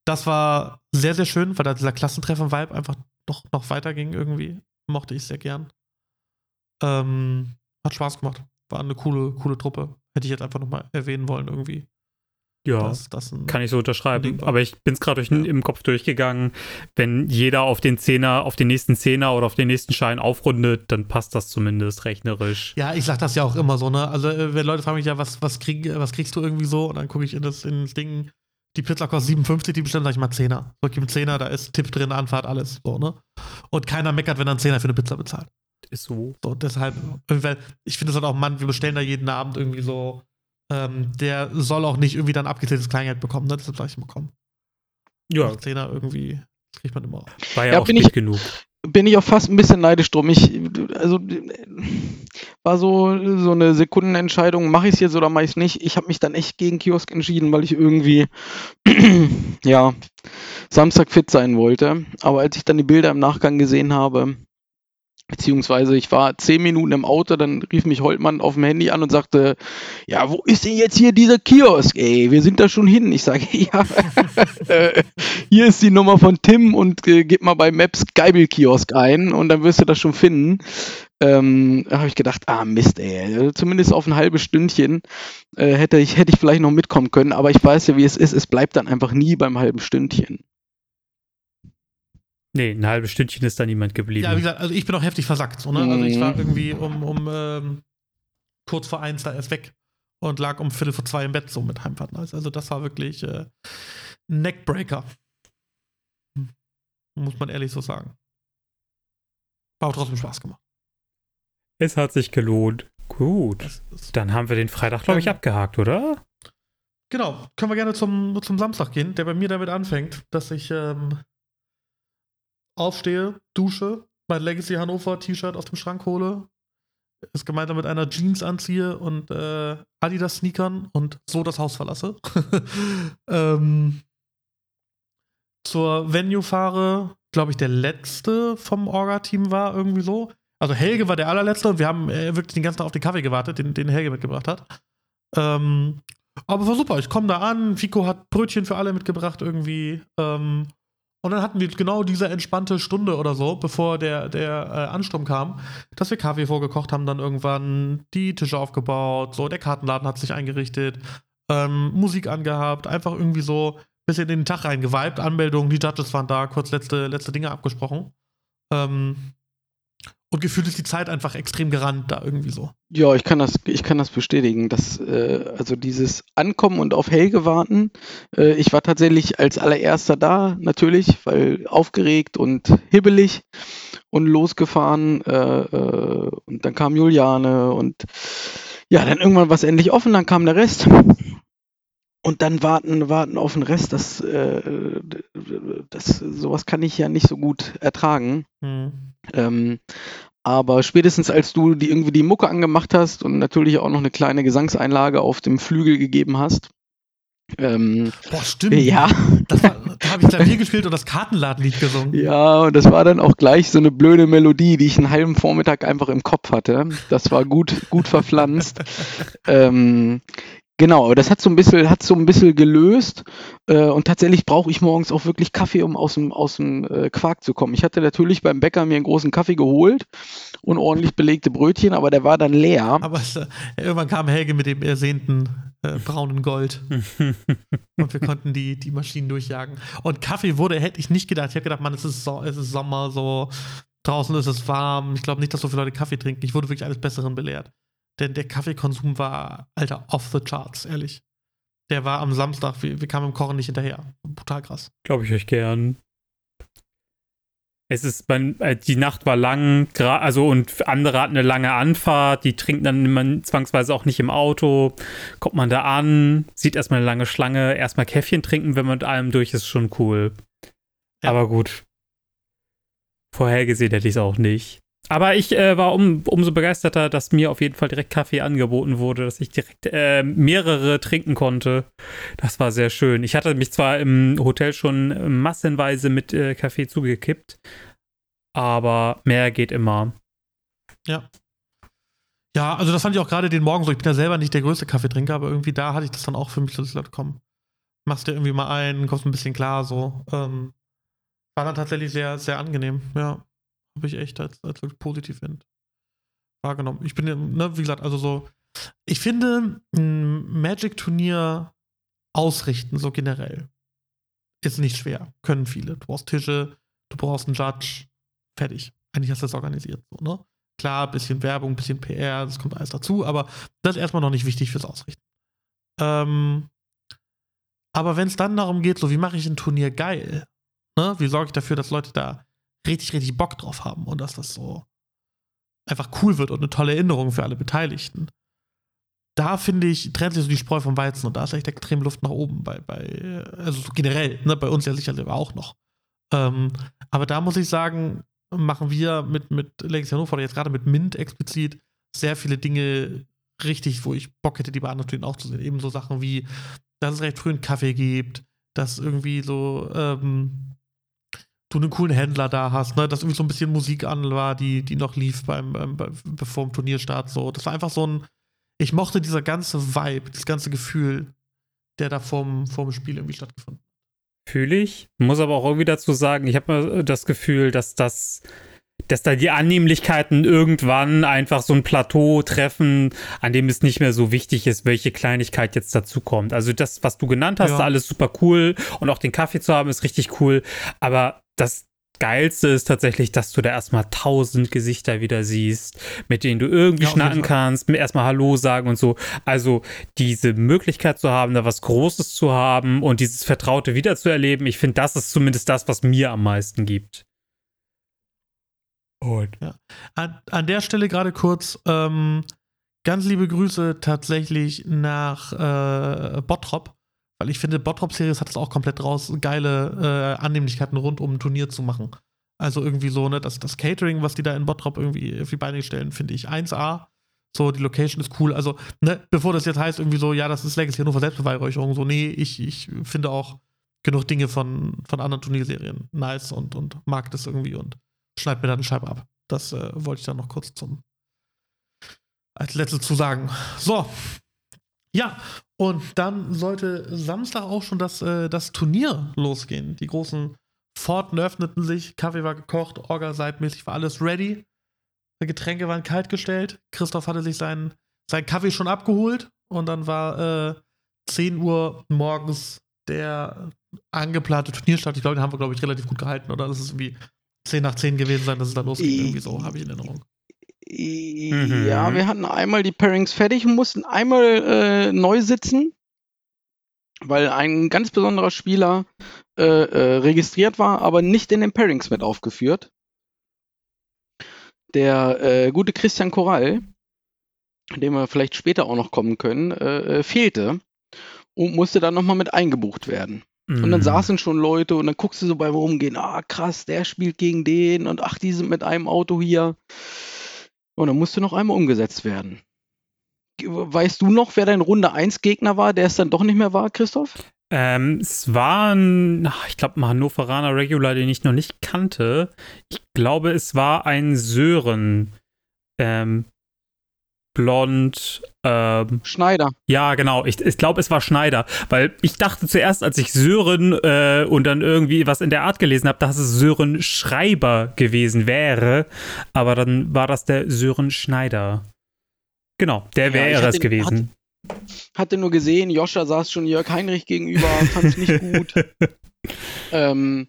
das war sehr, sehr schön, weil da dieser Klassentreffen-Vibe einfach noch, noch weiterging irgendwie. Mochte ich sehr gern. Ähm, hat Spaß gemacht. War eine coole, coole Truppe. Hätte ich jetzt einfach nochmal erwähnen wollen irgendwie. Ja, das ein kann ich so unterschreiben. Aber ich bin es gerade durch, Ja. im Kopf durchgegangen. Wenn jeder auf den Zehner, auf den nächsten Zehner oder auf den nächsten Schein aufrundet, dann passt das zumindest rechnerisch. Ja, ich sag das ja auch immer so, ne? Also, äh, wenn Leute fragen mich ja, was, was, krieg, äh, was kriegst du irgendwie so? Und dann gucke ich in das, in das Ding, die Pizza kostet 57, die bestimmt, sag ich mal 10er. So, gib einen 10er, da ist Tipp drin, Anfahrt, alles. So, ne? Und keiner meckert, wenn er einen 10er für eine Pizza bezahlt. Ist so. So, deshalb, weil ich finde es halt auch, Mann, wir bestellen da jeden Abend irgendwie so, ähm, der soll auch nicht irgendwie dann abgezähltes Kleingeld bekommen, ne? Deshalb sag ich immer, komm. Ja, 10er irgendwie, das kriegt man immer. war ja, Ja, auch bin ich- genug. bin ich auch fast ein bisschen neidisch drum. Ich, also, war so, so eine Sekundenentscheidung, mache ich es jetzt oder mache ich es nicht. Ich habe mich dann echt gegen Kiosk entschieden, weil ich irgendwie, ja, Samstag fit sein wollte. Aber als ich dann die Bilder im Nachgang gesehen habe, beziehungsweise ich war zehn Minuten im Auto, dann rief mich Holtmann auf dem Handy an und sagte, ja, wo ist denn jetzt hier dieser Kiosk? Ey, wir sind da schon hin. Ich sage, ja, äh, hier ist die Nummer von Tim und äh, gib mal bei Maps Geibel-Kiosk ein und dann wirst du das schon finden. Ähm, da habe ich gedacht, ah Mist, ey, zumindest auf ein halbes Stündchen äh, hätte, ich, hätte ich vielleicht noch mitkommen können, aber ich weiß ja, wie es ist, es bleibt dann einfach nie beim halben Stündchen. Nee, ein halbes Stündchen ist da niemand geblieben. Ja, wie gesagt, also ich bin auch heftig versackt. So, ne? Also ich Mhm. war irgendwie um, um ähm, kurz vor eins da erst weg und lag um Viertel vor zwei im Bett so mit Heimfahrt. alles. Also das war wirklich äh, ein Neckbreaker. Hm. Muss man ehrlich so sagen. War auch trotzdem Spaß gemacht. es hat sich gelohnt. Gut. Dann haben wir den Freitag, glaube ich, Ähm, abgehakt, oder? genau, können wir gerne zum, zum Samstag gehen, der bei mir damit anfängt, dass ich ähm, aufstehe, dusche, mein Legacy Hannover T-Shirt aus dem Schrank hole, es gemeinsam mit einer Jeans anziehe und äh, Adidas Sneakern und so das Haus verlasse. ähm, zur Venue fahre, glaube ich, der letzte vom Orga-Team war irgendwie so. Also Helge war der allerletzte und wir haben äh, wirklich den ganzen Tag auf den Kaffee gewartet, den, den Helge mitgebracht hat. Ähm, aber war super, ich komme da an, Fico hat Brötchen für alle mitgebracht irgendwie. Ähm, und dann hatten wir genau diese entspannte Stunde oder so, bevor der, der äh, Ansturm kam, dass wir Kaffee vorgekocht haben, dann irgendwann die Tische aufgebaut, so, der Kartenladen hat sich eingerichtet, ähm, Musik angehabt, einfach irgendwie so ein bisschen in den Tag reingeweibt, Anmeldungen, die Judges waren da, kurz letzte, letzte Dinge abgesprochen. Ähm, und gefühlt ist die Zeit einfach extrem gerannt da irgendwie so. Ja, ich kann das, ich kann das bestätigen, dass äh, also dieses Ankommen und auf Helge warten. Äh, ich war tatsächlich als allererster da, natürlich, weil aufgeregt und hibbelig und losgefahren. Äh, äh, und dann kam Juliane und ja, dann irgendwann war es endlich offen, dann kam der Rest. Und dann warten, warten auf den Rest, das, äh, das, sowas kann ich ja nicht so gut ertragen. Hm. Ähm, aber spätestens als du die irgendwie die Mucke angemacht hast und natürlich auch noch eine kleine Gesangseinlage auf dem Flügel gegeben hast, ähm, Boah, stimmt. ja, Das war, da habe ich Klavier gespielt und das Kartenladenlied gesungen. ja, und das war dann auch gleich so eine blöde Melodie, die ich einen halben Vormittag einfach im Kopf hatte. Das war gut, gut verpflanzt. ähm, genau, aber das hat so ein bisschen, hat so ein bisschen gelöst. Äh, und tatsächlich brauche ich morgens auch wirklich Kaffee, um aus dem, aus dem äh, Quark zu kommen. Ich hatte natürlich beim Bäcker mir einen großen Kaffee geholt und ordentlich belegte Brötchen, aber der war dann leer. Aber es, äh, irgendwann kam Helge mit dem ersehnten äh, braunen Gold und wir konnten die, die Maschinen durchjagen. Und Kaffee wurde, hätte ich nicht gedacht. Ich habe gedacht, Mann, es ist, so, es ist Sommer, so draußen ist es warm. Ich glaube nicht, dass so viele Leute Kaffee trinken. Ich wurde wirklich eines Besseren belehrt. Denn der Kaffeekonsum war, Alter, off the charts, ehrlich. Der war am Samstag, wir, wir kamen im Kochen nicht hinterher. Brutal krass. Glaube ich euch gern. Es ist, man, äh, die Nacht war lang, also und andere hatten eine lange Anfahrt, die trinken dann immer zwangsweise auch nicht im Auto. Kommt man da an, sieht erstmal eine lange Schlange, erstmal Käffchen trinken, wenn man mit allem durch ist, schon cool. Ja. Aber gut. Vorhergesehen hätte ich es auch nicht. Aber ich äh, war um, umso begeisterter, dass mir auf jeden Fall direkt Kaffee angeboten wurde, dass ich direkt äh, mehrere trinken konnte. Das war sehr schön. Ich hatte mich zwar im Hotel schon massenweise mit äh, Kaffee zugekippt, aber mehr geht immer. Ja, also das fand ich auch gerade den Morgen so. Ich bin ja selber nicht der größte Kaffeetrinker, aber irgendwie da hatte ich das dann auch für mich, dachte, komm, machst dir irgendwie mal ein, kommst ein bisschen klar, so. Ähm, war dann tatsächlich sehr, sehr angenehm. Ja, habe ich echt als, als wirklich positiv wahrgenommen. Ich bin, ne, wie gesagt, also so, ich finde, ein Magic-Turnier ausrichten, so generell, ist nicht schwer. Können viele. Du brauchst Tische, du brauchst einen Judge, fertig. Eigentlich hast du das organisiert, so, ne? Klar, bisschen Werbung, bisschen PR, das kommt alles dazu, aber das ist erstmal noch nicht wichtig fürs Ausrichten. Ähm, aber wenn es dann darum geht, so wie mache ich ein Turnier geil, ne? wie sorge ich dafür, dass Leute da richtig, richtig Bock drauf haben und dass das so einfach cool wird und eine tolle Erinnerung für alle Beteiligten. Da finde ich, trennt sich so die Spreu vom Weizen und da ist echt extrem Luft nach oben bei, bei also so generell, ne, bei uns ja sicherlich auch noch. Ähm, aber da muss ich sagen, machen wir mit, mit Legacy Hannover oder jetzt gerade mit Mint explizit sehr viele Dinge richtig, wo ich Bock hätte, die bei anderen auch zu sehen. Eben so Sachen wie, dass es recht früh einen Kaffee gibt, dass irgendwie so, ähm, du einen coolen Händler da hast, ne? dass irgendwie so ein bisschen Musik an war, die, die noch lief beim, beim, bevor dem Turnierstart. So. Das war einfach so ein, ich mochte dieser ganze Vibe, das ganze Gefühl, der da vorm, vorm Spiel irgendwie stattgefunden hat. Fühle ich. Muss aber auch irgendwie dazu sagen, ich habe das Gefühl, dass das dass da die Annehmlichkeiten irgendwann einfach so ein Plateau treffen, an dem es nicht mehr so wichtig ist, welche Kleinigkeit jetzt dazu kommt. Also das, was du genannt hast, ja. alles super cool und auch den Kaffee zu haben, ist richtig cool. Aber das Geilste ist tatsächlich, dass du da erstmal tausend Gesichter wieder siehst, mit denen du irgendwie ja, schnacken kannst, erstmal Hallo sagen und so. Also diese Möglichkeit zu haben, da was Großes zu haben und dieses Vertraute wiederzuerleben, ich finde, das ist zumindest das, was mir am meisten gibt. Und. Ja. An, an, der Stelle gerade kurz ähm, ganz liebe Grüße tatsächlich nach äh, Bottrop, weil ich finde, Bottrop-Series hat es auch komplett raus, geile äh, Annehmlichkeiten rund um ein Turnier zu machen. Also irgendwie so, ne, das, das Catering, was die da in Bottrop irgendwie auf die Beine stellen, finde ich 1A. So, die Location ist cool. Also, ne, bevor das jetzt heißt, irgendwie so, ja, das ist Legacy nur für Selbstbeweihräucherung, so, nee, ich, ich finde auch genug Dinge von, von anderen Turnierserien nice und, und mag das irgendwie und schneid mir dann eine Scheibe ab. Das äh, wollte ich dann noch kurz zum als letztes zu sagen. So. Ja, und dann sollte Samstag auch schon das, äh, das Turnier losgehen. Die großen Pforten öffneten sich, Kaffee war gekocht, Orga-seitmäßig war alles ready. Die Getränke waren kaltgestellt. Christoph hatte sich seinen, seinen Kaffee schon abgeholt und dann war äh, 10 Uhr morgens der angeplante Turnierstart. Ich glaube, den haben wir, glaube ich, relativ gut gehalten, oder? Das ist irgendwie 10 nach 10 gewesen sein, dass es da losgeht. Irgendwie so, habe ich in Erinnerung. Ja, mhm. wir hatten einmal die Pairings fertig und mussten einmal äh, neu sitzen, weil ein ganz besonderer Spieler äh, äh, registriert war, aber nicht in den Pairings mit aufgeführt. Der äh, gute Christian Korall, dem wir vielleicht später auch noch kommen können, äh, äh, fehlte und musste dann nochmal mit eingebucht werden. Und dann mhm. saßen schon Leute und dann guckst du so beim Rumgehen, ah krass, der spielt gegen den und ach, die sind mit einem Auto hier. Und dann musste noch einmal umgesetzt werden. Weißt du noch, wer dein Runde 1 Gegner war, der es dann doch nicht mehr war, Christoph? Ähm, es war ein, ich glaube, ein Hannoveraner Regular, den ich noch nicht kannte. Ich glaube, es war ein Sören. Ähm, blond. Ähm, Schneider. Ja, genau. Ich, ich glaube, es war Schneider. Weil ich dachte zuerst, als ich Sören äh, und dann irgendwie was in der Art gelesen habe, dass es Sören Schreiber gewesen wäre. Aber dann war das der Sören Schneider. Genau, der wäre ja, es gewesen. Hat, hatte nur gesehen, Joscha saß schon Jörg Heinrich gegenüber, fand es nicht gut. ähm,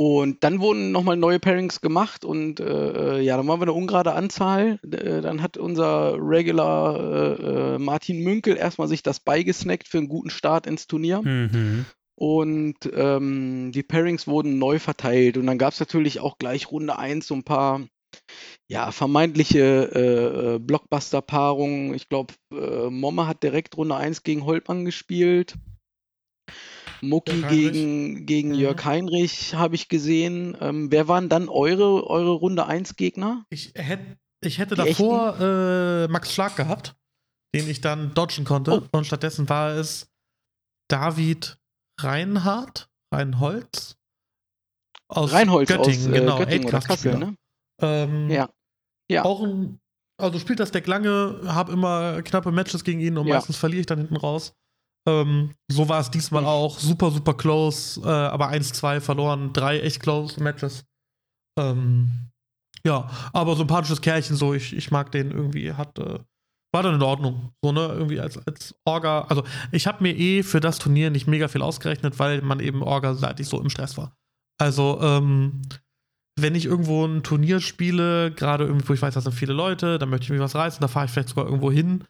und dann wurden nochmal neue Pairings gemacht und äh, äh, ja, dann waren wir eine ungerade Anzahl. Äh, dann hat unser Regular äh, äh, Martin Münkel erstmal sich das beigesnackt für einen guten Start ins Turnier. Mhm. Und ähm, die Pairings wurden neu verteilt. Und dann gab es natürlich auch gleich Runde 1 so ein paar ja, vermeintliche Blockbuster-Paarungen. Ich glaube, Momme hat direkt Runde 1 gegen Holtmann gespielt. Mucki gegen, gegen mhm. Jörg Heinrich habe ich gesehen. Ähm, wer waren dann eure, eure Runde 1 Gegner? Ich, hätt, ich hätte Die davor äh, Max Schlag gehabt, den ich dann dodgen konnte. Oh. Und stattdessen war es David Reinhardt, Reinholz. Aus Reinholz Göttingen, aus, äh, genau, Göttingen oder Kassel, ne? Ähm, ja. ja. Auch ein, also spielt das Deck lange, habe immer knappe Matches gegen ihn und ja. meistens verliere ich dann hinten raus. Ähm, so war es diesmal auch. Super, super close, äh, aber 1-2 verloren, drei echt close Matches. Ähm, ja, aber sympathisches Kerlchen, so, ich, ich mag den irgendwie, hat, äh, war dann in Ordnung. So, ne, irgendwie als, als Orga. Also, ich habe mir eh für das Turnier nicht mega viel ausgerechnet, weil man eben Orga-seitig so im Stress war. Also, ähm, wenn ich irgendwo ein Turnier spiele, gerade irgendwo, ich weiß, da sind viele Leute, dann möchte ich mir was reißen, da fahre ich vielleicht sogar irgendwo hin,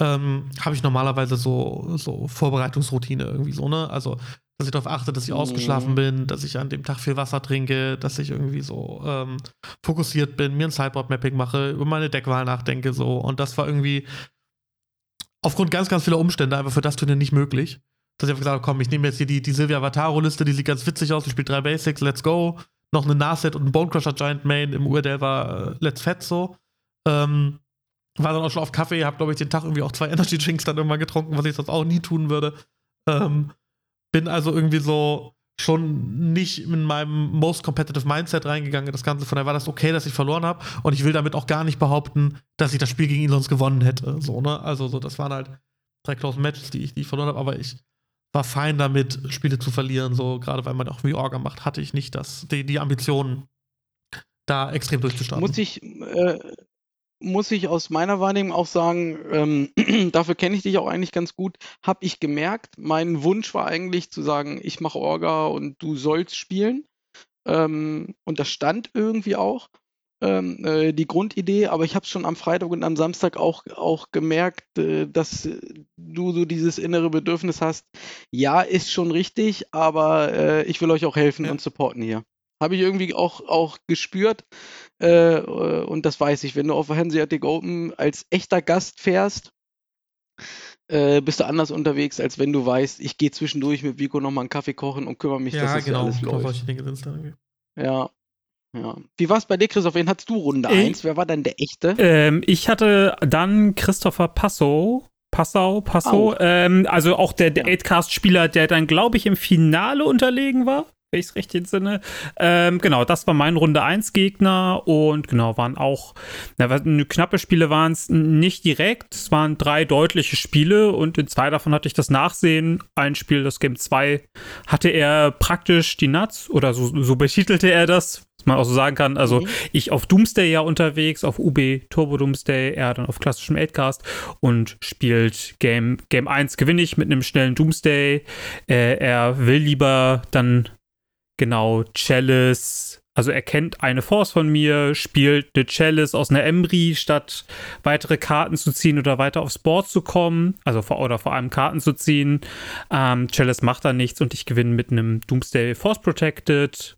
ähm, habe ich normalerweise so, so Vorbereitungsroutine irgendwie so, ne? Also, dass ich darauf achte, dass ich mhm. ausgeschlafen bin, dass ich an dem Tag viel Wasser trinke, dass ich irgendwie so ähm, fokussiert bin, mir ein Sideboard-Mapping mache, über meine Deckwahl nachdenke, so. Und das war irgendwie aufgrund ganz, ganz vieler Umstände einfach für das Turnier nicht möglich. Dass ich einfach gesagt habe, komm, ich nehme jetzt hier die, die Silvia Vataro-Liste, die sieht ganz witzig aus, die spielt drei Basics, let's go. Noch eine Narset und ein Bonecrusher Giant Main im URDL war äh, let's fett so. Ähm, war dann auch schon auf Kaffee, hab, glaube ich, den Tag irgendwie auch zwei Energy Drinks dann irgendwann getrunken, was ich sonst auch nie tun würde. Ähm, bin also irgendwie so schon nicht in meinem most competitive Mindset reingegangen das Ganze. Von daher war das okay, dass ich verloren habe. Und ich will damit auch gar nicht behaupten, dass ich das Spiel gegen ihn sonst gewonnen hätte. So, ne? Also, so, das waren halt drei close Matches, die ich, die ich verloren habe. Aber ich war fein damit, Spiele zu verlieren. So, gerade weil man auch wie Orga macht, hatte ich nicht das, die, die Ambitionen, da extrem durchzustarten. Muss ich, äh, muss ich aus meiner Wahrnehmung auch sagen, ähm, dafür kenne ich dich auch eigentlich ganz gut, habe ich gemerkt, mein Wunsch war eigentlich zu sagen, ich mache Orga und du sollst spielen. Ähm, und das stand irgendwie auch, ähm, äh, die Grundidee, aber ich habe es schon am Freitag und am Samstag auch, auch gemerkt, äh, dass du so dieses innere Bedürfnis hast, ja, ist schon richtig, aber äh, ich will euch auch helfen ja. und supporten hier. Habe ich irgendwie auch, auch gespürt. Äh, äh, und das weiß ich, wenn du auf Hanseatic Open als echter Gast fährst, äh, bist du anders unterwegs, als wenn du weißt, ich gehe zwischendurch mit Vico nochmal einen Kaffee kochen und kümmere mich, ja, dass das genau, alles läuft. Dinge Ja, ja. Wie war es bei dir, Christoph? Wen hattest du Runde 1? Wer war dann der echte? Ähm, ich hatte dann Christopher Passo. Passau, Passo. Ähm, also auch der, der ja. 8-Cast-Spieler, der dann, glaube ich, im Finale unterlegen war wenn ich es recht entsinne. Ähm, genau, das war mein Runde 1 Gegner und genau, waren auch, na, knappe Spiele waren es nicht direkt. Es waren drei deutliche Spiele und in zwei davon hatte ich das Nachsehen. Ein Spiel, das Game 2, hatte er praktisch die Nuts oder so, so betitelte er das, was man auch so sagen kann. Also mhm. ich auf Doomsday ja unterwegs, auf UB Turbo Doomsday, er dann auf klassischem 8cast und spielt Game, Game 1 gewinne ich mit einem schnellen Doomsday. Äh, er will lieber dann genau Chalice, also er kennt eine Force von mir, spielt eine Chalice aus einer Emry, statt weitere Karten zu ziehen oder weiter aufs Board zu kommen, also vor, oder vor allem Karten zu ziehen. Ähm, Chalice macht da nichts und ich gewinne mit einem Doomsday Force Protected.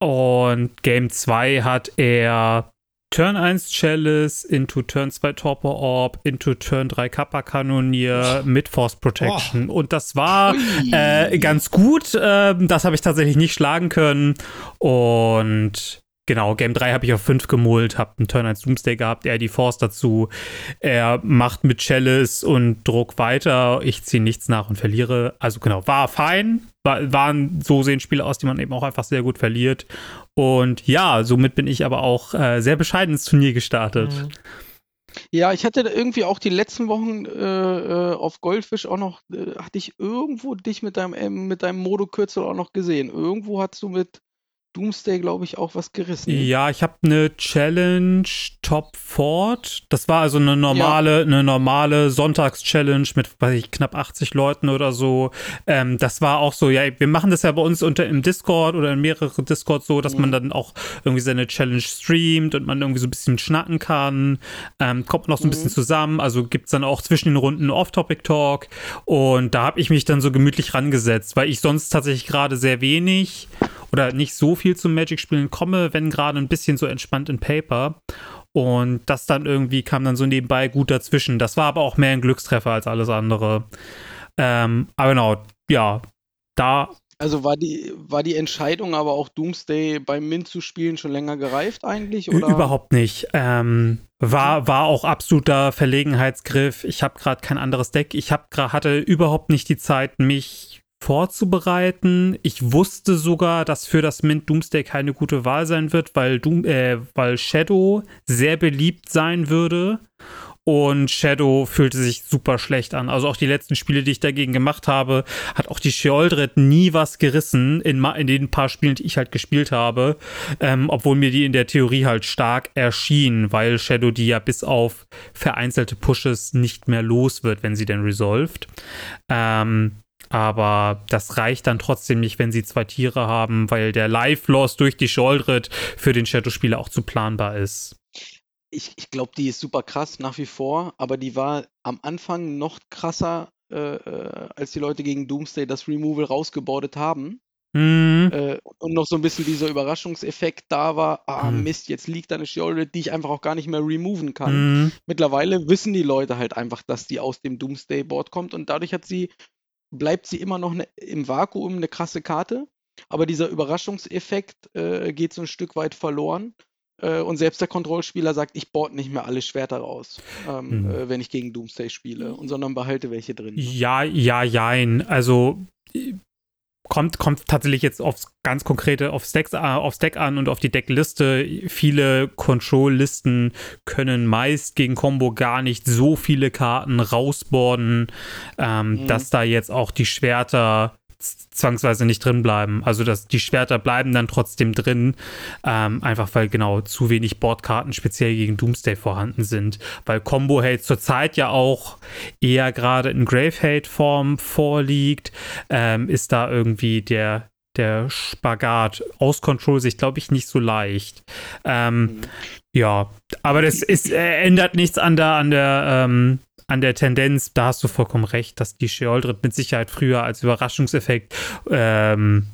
Und Game 2 hat er Turn 1 Chalice into Turn 2 Torpor Orb into Turn 3 Kappa Kanonier mit Force Protection. Oh. Und das war äh, ganz gut. Äh, das habe ich tatsächlich nicht schlagen können. Und Genau, Game 3 habe ich auf 5 gemult, habe einen Turn 1 Doomsday gehabt, er die Force dazu. Er macht mit Chalice und Druck weiter. Ich ziehe nichts nach und verliere. Also genau, war fein. War, waren so sehen Spiele aus, die man eben auch einfach sehr gut verliert. Und ja, somit bin ich aber auch äh, sehr bescheiden ins Turnier gestartet. Mhm. Ja, ich hatte irgendwie auch die letzten Wochen äh, äh auf Goldfish auch noch, äh, hatte ich irgendwo dich mit deinem, äh, mit deinem Modo-Kürzel auch noch gesehen. Irgendwo hast du mit Doomsday, glaube ich, auch was gerissen. Ja, ich habe eine Challenge Top Fort. Das war also eine normale, ja. eine normale Sonntags-Challenge mit, weiß ich, knapp 80 Leuten oder so. Ähm, das war auch so, ja, wir machen das ja bei uns unter im Discord oder in mehreren Discords so, dass mhm. man dann auch irgendwie seine Challenge streamt und man irgendwie so ein bisschen schnacken kann. Ähm, kommt noch so ein mhm. bisschen zusammen. Also gibt es dann auch zwischen den Runden Off-Topic-Talk. Und da habe ich mich dann so gemütlich rangesetzt, weil ich sonst tatsächlich gerade sehr wenig oder nicht so viel zum Magic-Spielen komme, wenn gerade ein bisschen so entspannt in Paper. Und das dann irgendwie kam dann so nebenbei gut dazwischen. Das war aber auch mehr ein Glückstreffer als alles andere. Ähm, aber genau, ja, da. Also war die, war die Entscheidung aber auch Doomsday beim Mint zu spielen schon länger gereift eigentlich? Oder? Überhaupt nicht. Ähm, war, war auch absoluter Verlegenheitsgriff. Ich habe gerade kein anderes Deck. Ich hab grad, hatte überhaupt nicht die Zeit, mich vorzubereiten. Ich wusste sogar, dass für das Mint Doomsday keine gute Wahl sein wird, weil, Doom, äh, weil Shadow sehr beliebt sein würde. und Shadow fühlte sich super schlecht an. Also auch die letzten Spiele, die ich dagegen gemacht habe, hat auch die Sheoldred nie was gerissen in, in den paar Spielen, die ich halt gespielt habe, ähm, obwohl mir die in der Theorie halt stark erschien, weil Shadow die ja bis auf vereinzelte Pushes nicht mehr los wird, wenn sie denn resolved. Ähm, aber das reicht dann trotzdem nicht, wenn sie zwei Tiere haben, weil der Life-Loss durch die Sholdred für den Shadow-Spieler auch zu planbar ist. Ich, ich glaube, die ist super krass nach wie vor, aber die war am Anfang noch krasser, äh, äh als die Leute gegen Doomsday das Removal rausgebordet haben. Mhm. Äh, und noch so ein bisschen dieser Überraschungseffekt da war, ah mhm. Mist, jetzt liegt da eine Sholdred, die ich einfach auch gar nicht mehr removen kann. Mhm. Mittlerweile wissen die Leute halt einfach, dass die aus dem Doomsday-Board kommt und dadurch hat sie bleibt sie immer noch ne, im Vakuum eine krasse Karte, aber dieser Überraschungseffekt äh, geht so ein Stück weit verloren. Äh, und selbst der Kontrollspieler sagt, ich board nicht mehr alle Schwerter raus, ähm, hm. äh, wenn ich gegen Doomsday spiele, und sondern behalte welche drin. Ja, ja, jein. Also kommt, kommt tatsächlich jetzt aufs ganz konkrete, aufs Deck, äh, aufs Deck an und auf die Deckliste. Viele Control-Listen können meist gegen Combo gar nicht so viele Karten rausborden, ähm, mhm. dass da jetzt auch die Schwerter zwangsweise nicht drin bleiben. Also dass die Schwerter bleiben dann trotzdem drin, ähm, einfach weil genau zu wenig Bordkarten speziell gegen Doomsday vorhanden sind. Weil Combo Hate zurzeit ja auch eher gerade in Grave Hate Form vorliegt, ähm, ist da irgendwie der der Spagat aus Control-Sicht, glaube ich, nicht so leicht. Ähm, mhm. Ja, aber das ist, äh, ändert nichts an der, an der ähm, an der Tendenz, da hast du vollkommen recht, dass die Sheoldred mit Sicherheit früher als Überraschungseffekt ähm,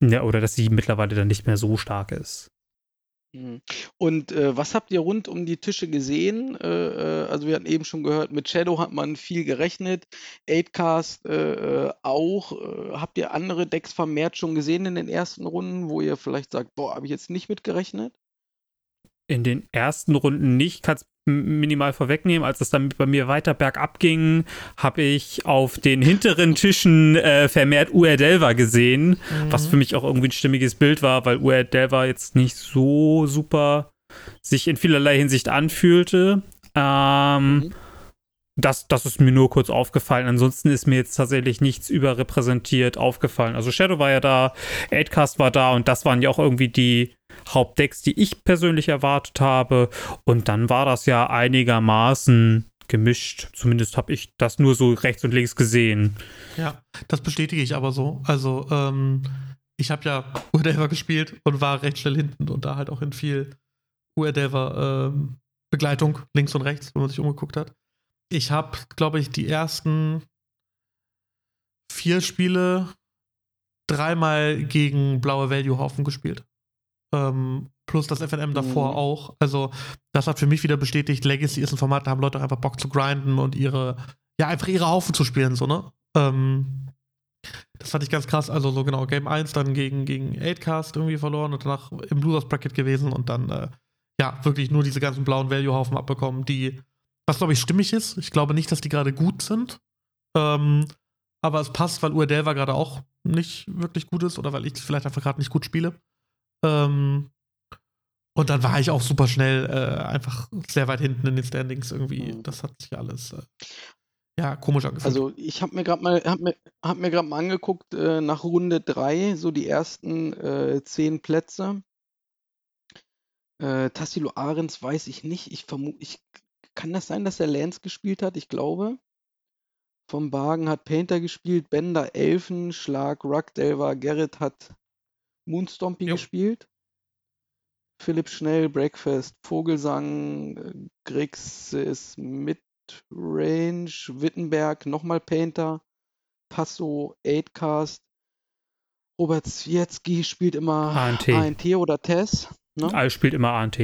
ja, oder dass sie mittlerweile dann nicht mehr so stark ist. Mhm. Und äh, was habt ihr rund um die Tische gesehen? Äh, äh, also wir hatten eben schon gehört, mit Shadow hat man viel gerechnet, 8cast äh, äh, auch. Äh, habt ihr andere Decks vermehrt schon gesehen in den ersten Runden, wo ihr vielleicht sagt, boah, habe ich jetzt nicht mit gerechnet? In den ersten Runden nicht. Kannst minimal vorwegnehmen. Als es dann bei mir weiter bergab ging, habe ich auf den hinteren Tischen äh, vermehrt Uerdelva gesehen, mhm. was für mich auch irgendwie ein stimmiges Bild war, weil Uerdelva jetzt nicht so super sich in vielerlei Hinsicht anfühlte. Ähm, mhm. Das, das ist mir nur kurz aufgefallen. Ansonsten ist mir jetzt tatsächlich nichts überrepräsentiert aufgefallen. Also Shadow war ja da, Aidcast war da und das waren ja auch irgendwie die Hauptdecks, die ich persönlich erwartet habe. Und dann war das ja einigermaßen gemischt. Zumindest habe ich das nur so rechts und links gesehen. Ja, das bestätige ich aber so. Also, ähm, ich habe ja Urdelver gespielt und war recht schnell hinten und da halt auch in viel Urdelver ähm, Begleitung links und rechts, wenn man sich umgeguckt hat. Ich habe, glaube ich, die ersten vier Spiele dreimal gegen blaue Value-Haufen gespielt. Ähm, plus das FNM davor mhm. auch. Also, das hat für mich wieder bestätigt, Legacy ist ein Format, da haben Leute einfach Bock zu grinden und ihre, ja, einfach ihre Haufen zu spielen, so, ne? Ähm, das fand ich ganz krass. Also, so genau, Game 1 dann gegen, gegen 8cast irgendwie verloren und danach im Losers Bracket gewesen und dann, äh, ja, wirklich nur diese ganzen blauen Value-Haufen abbekommen, die, was glaube ich stimmig ist. Ich glaube nicht, dass die gerade gut sind. Ähm, aber es passt, weil Uerdelva gerade auch nicht wirklich gut ist oder weil ich vielleicht einfach gerade nicht gut spiele. Ähm, und dann war ich auch super schnell äh, einfach sehr weit hinten in den Standings irgendwie. Mhm. Das hat sich alles äh, ja komisch angefühlt. Also ich habe mir gerade mal hab mir, hab mir gerade mal angeguckt äh, nach Runde 3 so die ersten äh, zehn Plätze. Äh, Tassilo Ahrens weiß ich nicht. Ich vermute, ich kann das sein, dass er Lance gespielt hat? Ich glaube. Vom Wagen hat Painter gespielt, Bender Elfen, Schlag, Ruckdelver, Gerrit hat Moonstompy jo. gespielt. Philipp Schnell, Breakfast, Vogelsang, Grixis, Midrange, Wittenberg, nochmal Painter, Passo, Eightcast. Robert Zwietzki spielt immer ANT, ANT oder Tess. Ne? Er spielt immer ANT.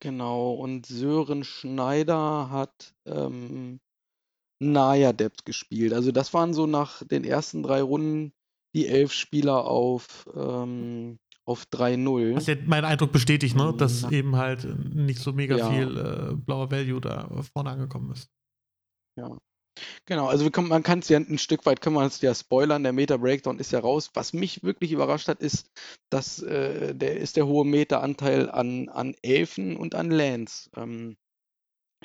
Genau, und Sören Schneider hat ähm, Naya Depth gespielt. Also das waren so nach den ersten drei Runden die elf Spieler auf, ähm, auf 3-0. Was ja mein Eindruck bestätigt, ne? dass ja. eben halt nicht so mega ja. viel äh, blauer Value da vorne angekommen ist. Ja. Genau, also können, man kann es ja ein Stück weit, können wir uns ja spoilern, der Meta-Breakdown ist ja raus. Was mich wirklich überrascht hat, ist, dass äh, der ist der hohe Meta-Anteil an, an Elfen und an Lands. Ähm,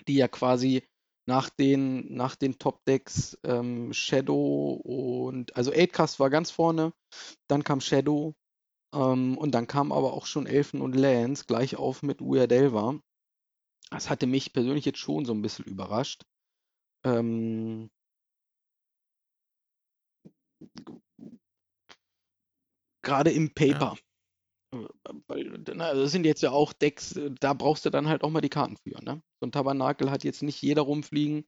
die ja quasi nach den, nach den Top-Decks ähm, Shadow und also 8cast war ganz vorne, dann kam Shadow ähm, und dann kam aber auch schon Elfen und Lance gleich auf mit Weird Elva. Das hatte mich persönlich jetzt schon so ein bisschen überrascht. Ähm, Gerade im Paper. Ja. Also das sind jetzt ja auch Decks, äh, da brauchst du dann halt auch mal die Karten für. Ne? So ein Tabernakel hat jetzt nicht jeder rumfliegen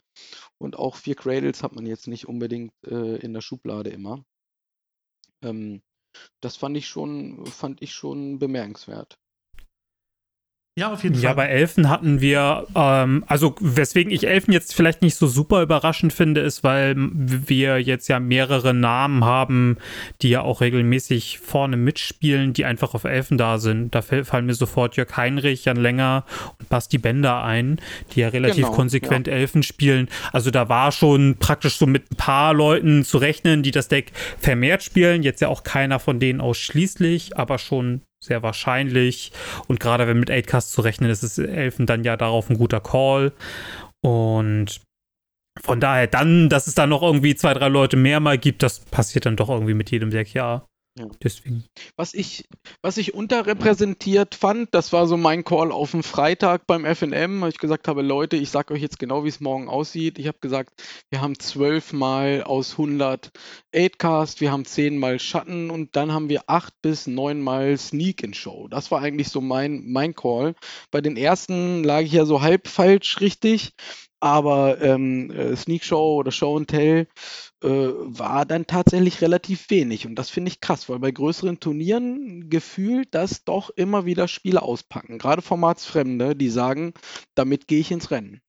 und auch vier Cradles hat man jetzt nicht unbedingt äh, in der Schublade immer. Ähm, das fand ich schon, fand ich schon bemerkenswert. Ja, auf jeden Fall. Ja, bei Elfen hatten wir, ähm, also weswegen ich Elfen jetzt vielleicht nicht so super überraschend finde, ist, weil wir jetzt ja mehrere Namen haben, die ja auch regelmäßig vorne mitspielen, die einfach auf Elfen da sind. Da fallen mir sofort Jörg Heinrich, Jan Länger und Basti Bender ein, die ja relativ genau, konsequent ja. Elfen spielen. Also da war schon praktisch so mit ein paar Leuten zu rechnen, die das Deck vermehrt spielen. Jetzt ja auch keiner von denen ausschließlich, aber schon sehr wahrscheinlich. Und gerade wenn mit 8cast zu rechnen ist, ist Elfen dann ja darauf ein guter Call. Und von daher dann, dass es da noch irgendwie zwei, drei Leute mehr mal gibt, das passiert dann doch irgendwie mit jedem Deck, ja. Ja. Deswegen. Was ich, was ich unterrepräsentiert fand, das war so mein Call auf den Freitag beim FNM, weil ich gesagt habe, Leute, ich sage euch jetzt genau, wie es morgen aussieht. Ich habe gesagt, wir haben zwölf Mal aus 100 8cast, wir haben zehn Mal Schatten und dann haben wir acht bis neun Mal Sneak in Show. Das war eigentlich so mein, mein Call. Bei den ersten lag ich ja so halb falsch richtig, aber ähm, äh, Sneak Show oder Show and Tell war dann tatsächlich relativ wenig. Und das finde ich krass, weil bei größeren Turnieren gefühlt das doch immer wieder Spiele auspacken. Gerade Formatsfremde, die sagen, damit gehe ich ins Rennen.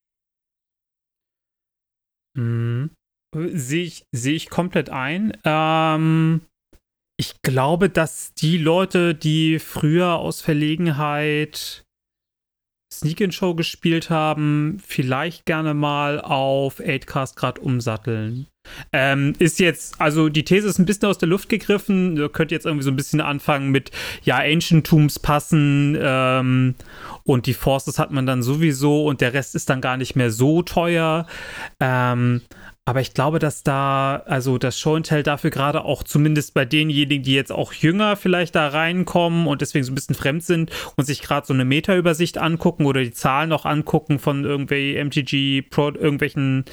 Mhm. Sehe ich, seh ich komplett ein. Ähm, ich glaube, dass die Leute, die früher aus Verlegenheit Sneak-In-Show gespielt haben, vielleicht gerne mal auf 8cast gerade umsatteln. Ähm, ist jetzt, also die These ist ein bisschen aus der Luft gegriffen. Ihr könnt jetzt irgendwie so ein bisschen anfangen mit, ja, Ancient Tombs passen ähm, und die Forces hat man dann sowieso und der Rest ist dann gar nicht mehr so teuer. Ähm, aber ich glaube, dass da, also das Show and Tell dafür gerade auch zumindest bei denjenigen, die jetzt auch jünger vielleicht da reinkommen und deswegen so ein bisschen fremd sind und sich gerade so eine Meta-Übersicht angucken oder die Zahlen noch angucken von irgendwelchen MTG, Pro, irgendwelchen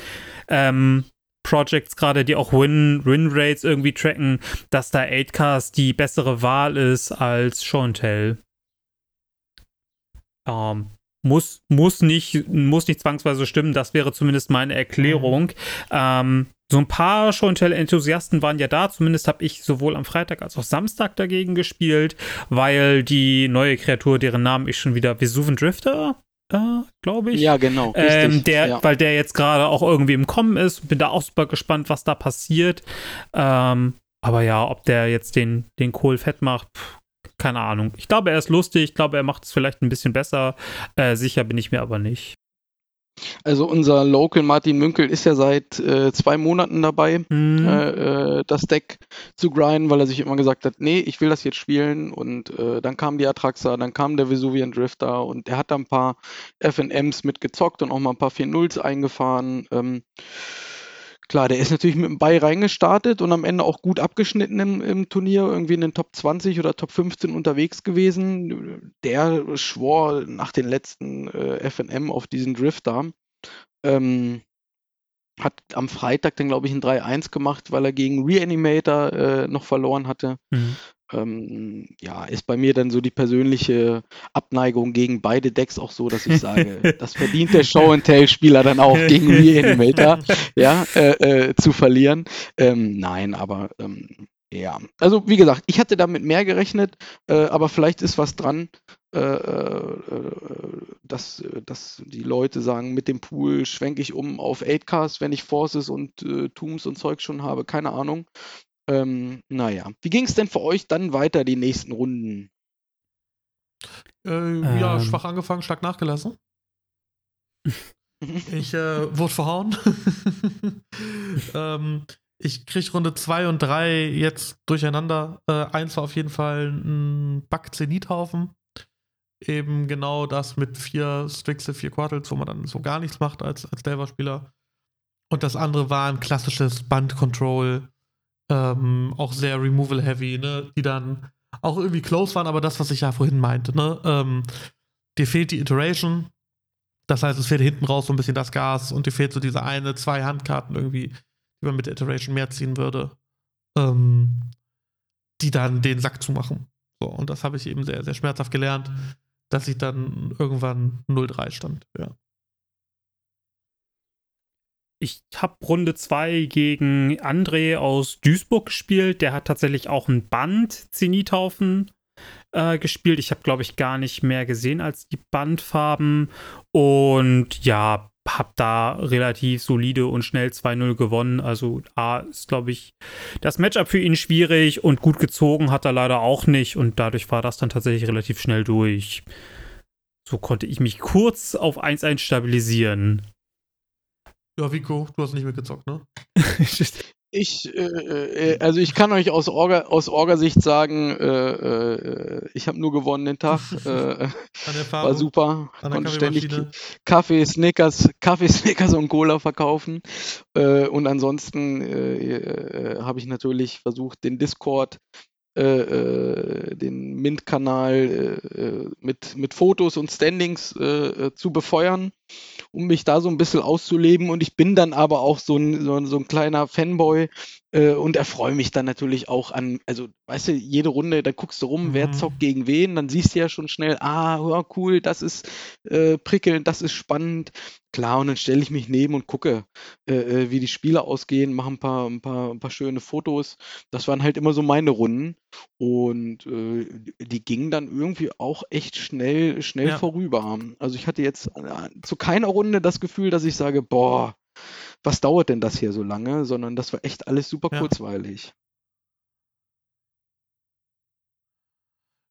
ähm, Projects gerade, die auch Win, Win Rates irgendwie tracken, dass da 8cast die bessere Wahl ist als Show and Tell. Ähm, muss, muss, nicht, muss nicht zwangsweise stimmen, das wäre zumindest meine Erklärung. Mhm. Ähm, so ein paar Show-and-Tell-Enthusiasten waren ja da, zumindest habe ich sowohl am Freitag als auch Samstag dagegen gespielt, weil die neue Kreatur, deren Namen ich schon wieder Vesuven Drifter, äh, glaube ich. Ja, genau. Ähm, der, ja. Weil der jetzt gerade auch irgendwie im Kommen ist. Bin da auch super gespannt, was da passiert. Ähm, aber ja, ob der jetzt den, den Kohl fett macht, pff, keine Ahnung. Ich glaube, er ist lustig. Ich glaube, er macht es vielleicht ein bisschen besser. Äh, sicher bin ich mir aber nicht. Also unser Local Martin Münkel ist ja seit äh, zwei Monaten dabei, mhm. äh, äh das Deck zu grinden, weil er sich immer gesagt hat, nee, ich will das jetzt spielen. Und äh, dann kam die Atraxa, dann kam der Vesuvian Drifter und er hat da ein paar FNMs mitgezockt und auch mal ein paar 4-0s eingefahren. Ähm, Klar, der ist natürlich mit dem Bay reingestartet und am Ende auch gut abgeschnitten im, im, Turnier, irgendwie in den Top 20 oder Top 15 unterwegs gewesen. Der schwor nach den letzten äh, FNM auf diesen Drifter. Ähm, hat am Freitag dann, glaube ich, ein 3-1 gemacht, weil er gegen Reanimator äh, noch verloren hatte. Mhm ähm, ja, ist bei mir dann so die persönliche Abneigung gegen beide Decks auch so, dass ich sage, das verdient der Show-and-Tell-Spieler dann auch gegen Reanimator, ja, äh, äh, zu verlieren. Ähm, nein, aber ähm, ja, also wie gesagt, ich hatte damit mehr gerechnet, äh, aber vielleicht ist was dran, äh, äh, dass, dass die Leute sagen, mit dem Pool schwenke ich um auf 8Cast, wenn ich Forces und äh, Tombs und Zeug schon habe, keine Ahnung. Ähm, naja, wie ging es denn für euch dann weiter die nächsten Runden? Äh, ja, ähm. schwach angefangen, stark nachgelassen. ich äh, wurde verhauen. ähm, ich kriege Runde 2 und 3 jetzt durcheinander. Äh, eins war auf jeden Fall ein Back-Zenithaufen. eben genau das mit vier Strixel, vier Quartals, wo man dann so gar nichts macht als, als Delver-Spieler. Und das andere war ein klassisches Band-Control, ähm, auch sehr Removal-Heavy, ne? die dann auch irgendwie close waren, aber das, was ich ja vorhin meinte, ne? Ähm, dir fehlt die Iteration, das heißt, es fehlt hinten raus so ein bisschen das Gas und dir fehlt so diese eine, zwei Handkarten irgendwie, die man mit der Iteration mehr ziehen würde, ähm, die dann den Sack zumachen. So, und das habe ich eben sehr, sehr schmerzhaft gelernt, dass ich dann irgendwann 0-3 stand, ja. Ich habe Runde 2 gegen André aus Duisburg gespielt. Der hat tatsächlich auch ein Band Zenithaufen äh, gespielt. Ich habe, glaube ich, gar nicht mehr gesehen als die Bandfarben. Und ja, habe da relativ solide und schnell 2-0 gewonnen. Also A ist, glaube ich, das Matchup für ihn schwierig und gut gezogen hat er leider auch nicht. Und dadurch war das dann tatsächlich relativ schnell durch. So konnte ich mich kurz auf 1-1 stabilisieren. Ja, Vico, du hast nicht mitgezockt, ne? Ich, äh, äh, also ich kann euch aus Orga, aus Orga-Sicht sagen, äh, äh, ich habe nur gewonnen den Tag. Äh, war super. Konnte ständig Kaffee, Snickers, Kaffee, Snickers und Cola verkaufen. Äh, und ansonsten habe ich natürlich versucht, den Discord äh, äh, den Mint-Kanal äh, mit, mit Fotos und Standings äh, zu befeuern, um mich da so ein bisschen auszuleben. Und ich bin dann aber auch so ein, so ein, so ein kleiner Fanboy äh, und erfreue mich dann natürlich auch an, also weißt du, jede Runde, da guckst du rum, mhm. wer zockt gegen wen, dann siehst du ja schon schnell, ah, ja, cool, das ist äh, prickelnd, das ist spannend. Klar, und dann stelle ich mich neben und gucke, äh, äh, wie die Spiele ausgehen, mache ein paar, ein, paar, ein paar schöne Fotos. Das waren halt immer so meine Runden. Und äh, die gingen dann irgendwie auch echt schnell, schnell ja. vorüber. Also ich hatte jetzt äh, zu keiner Runde das Gefühl, dass ich sage, boah, was dauert denn das hier so lange, sondern das war echt alles super ja. kurzweilig.